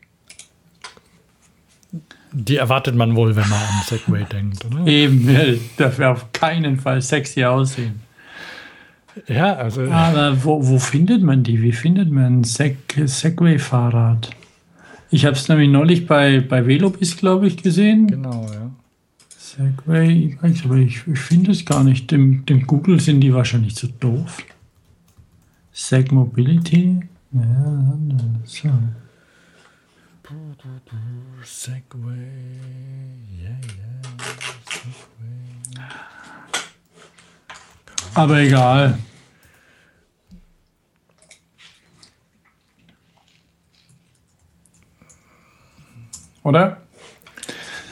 Die erwartet man wohl, wenn man an Segway denkt, oder? Eben, ja, darf ja auf keinen Fall sexy aussehen. Ja, also Aber wo, wo findet man die? Wie findet man ein Seg Segway-Fahrrad? Ich habe es nämlich neulich bei, bei Velobis, glaube ich, gesehen. genau, ja. Segway, E-Bikes, aber ich, ich finde es gar nicht. Dem, dem Google sind die wahrscheinlich zu doof. Seg Mobility. Ja, so. Segway, yeah, yeah, Segway. Aber egal. Oder?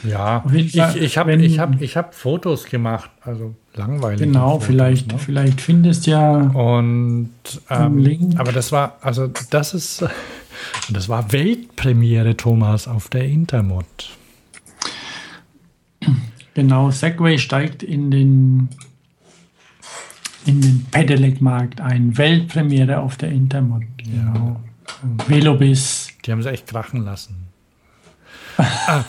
Ja, ich, ich habe ich hab, ich hab Fotos gemacht, also langweilig. Genau, Fotos, vielleicht, ne? vielleicht findest ja. Und ähm, Link. aber das war, also das ist, das war Weltpremiere, Thomas, auf der Intermod. Genau, Segway steigt in den, in den Pedelec-Markt ein. Weltpremiere auf der Intermod. Genau. Velobis. Die haben sie echt krachen lassen. ah,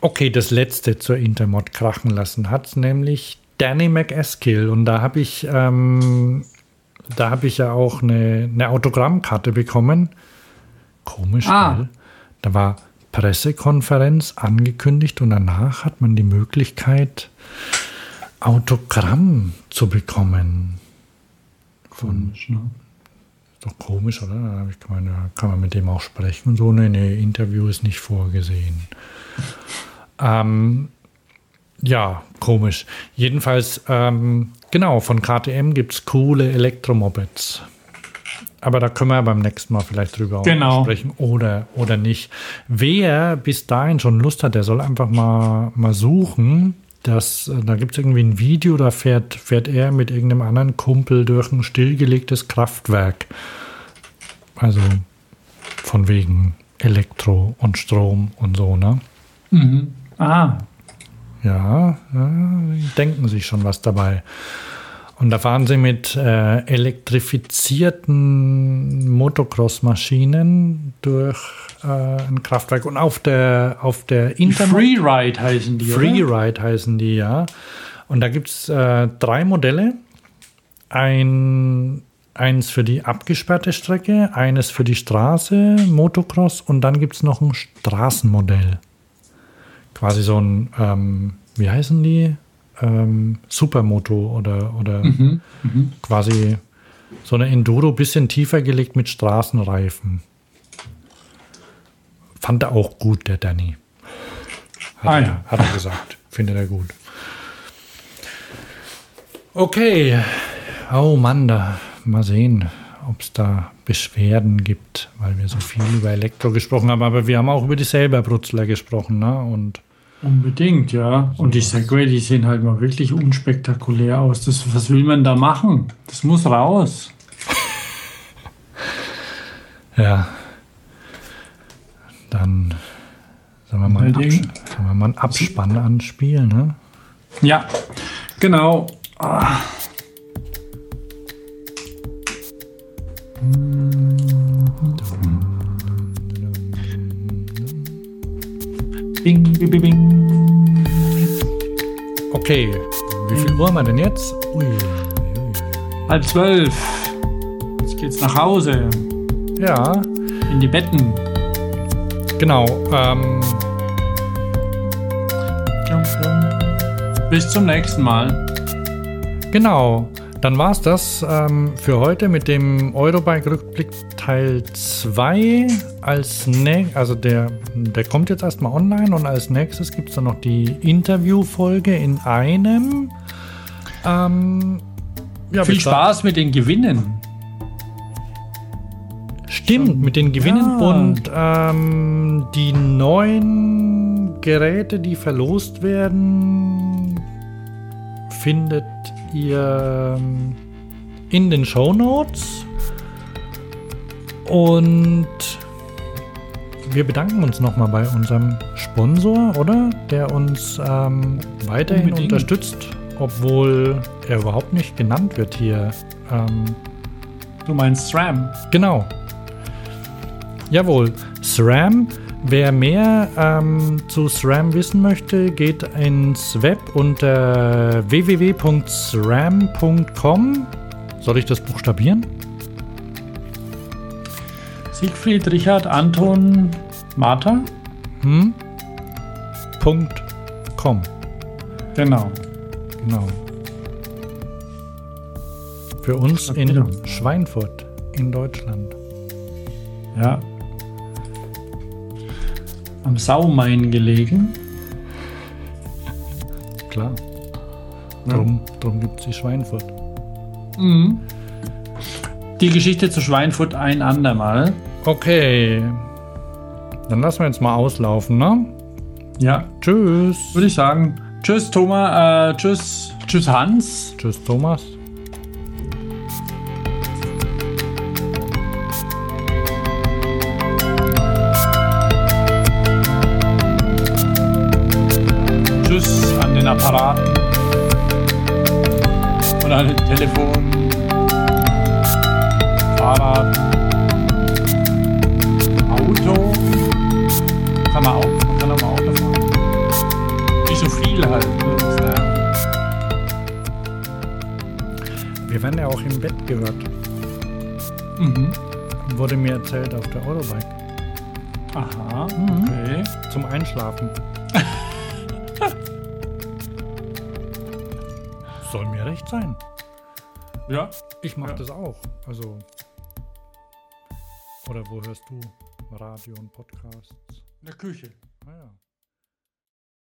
okay, das letzte zur Intermod krachen lassen hat nämlich Danny McEskill. Und da habe ich, ähm, da habe ich ja auch eine, eine Autogrammkarte bekommen. Komisch, Ah. gell? Da war Pressekonferenz angekündigt und danach hat man die Möglichkeit, Autogramm zu bekommen. Von, ne? ist doch komisch, oder? Da habe ich gemeint, ja, kann man mit dem auch sprechen und so. Nee, nee, Interview ist nicht vorgesehen. Ähm, ja, komisch. Jedenfalls, ähm, genau, von KTM gibt es coole Elektromopeds. Aber da können wir beim nächsten Mal vielleicht drüber Genau. sprechen oder, oder nicht. Wer bis dahin schon Lust hat, der soll einfach mal, mal suchen. Das, äh, da gibt es irgendwie ein Video, da fährt, fährt er mit irgendeinem anderen Kumpel durch ein stillgelegtes Kraftwerk. Also von wegen Elektro und Strom und so, ne? Mhm. Ah, Ja, ja, denken sich schon was dabei. Und da fahren sie mit äh, elektrifizierten Motocross-Maschinen durch äh, ein Kraftwerk. Und auf der, auf der Internet. Freeride heißen die. Freeride heißen die, ja. Und da gibt es äh, drei Modelle. Ein, eins für die abgesperrte Strecke, eines für die Straße, Motocross und dann gibt es noch ein Straßenmodell. Quasi so ein, ähm, wie heißen die? Ähm, Supermoto oder, oder Mhm. quasi so eine Enduro, bisschen tiefer gelegt mit Straßenreifen. Fand er auch gut, der Danny. Hat, Ah er, ja. hat er gesagt. Findet er gut. Okay. Oh Mann, da mal sehen, ob es da Beschwerden gibt, weil wir so viel über Elektro gesprochen haben. Aber wir haben auch über die Selberbrutzler gesprochen. Ne? Und Unbedingt, ja. Und die Segway, die sehen halt mal wirklich unspektakulär aus. Das, was will man da machen? Das muss raus. ja, dann sollen wir mal, einen Abs sollen wir mal einen Abspann anspielen. Ne? Ja, genau. Ah. Bing, bing, bing, bing. Okay, wie viel Uhr haben wir denn jetzt? Ui, Halb zwölf. Jetzt geht's nach Hause. ja, In die Betten. genau. Ähm, Bis zum nächsten Mal. Genau, dann war es das ähm, für heute mit dem Eurobike-Rückblick Teil 2. Als nä- also der, der kommt jetzt erstmal online und als nächstes gibt es dann noch die Interviewfolge in einem. Ähm, ja, Viel Spaß mit den Gewinnen. Stimmt, mit den Gewinnen Ja. und ähm, die neuen Geräte, die verlost werden, findet ihr ähm, in den Show Notes. Und wir bedanken uns nochmal bei unserem Sponsor, oder? Der uns ähm, weiterhin Unbedingt. unterstützt, obwohl er überhaupt nicht genannt wird hier. Ähm, Du meinst SRAM. Genau. Jawohl. SRAM. Wer mehr ähm, zu SRAM wissen möchte, geht ins Web unter www.sram.com. Soll ich das buchstabieren? Siegfried, Richard, Anton, Martha. Hm? Punkt com. Genau. Genau. Für uns in. Schweinfurt in Deutschland. Ja. Am Saumain gelegen. Klar. Drum, drum gibt es die Schweinfurt. Mhm. Die Geschichte zu Schweinfurt ein andermal. Okay. Dann lassen wir jetzt mal auslaufen, ne? Ja, Tschüss. würde ich sagen. Tschüss, Thomas. Äh, tschüss, tschüss, Hans. Tschüss, Thomas. Zum Einschlafen. Soll mir recht sein. Ja. Ich mache Ja. das auch. Also. Oder wo hörst du Radio und Podcasts? In der Küche. Ah ja.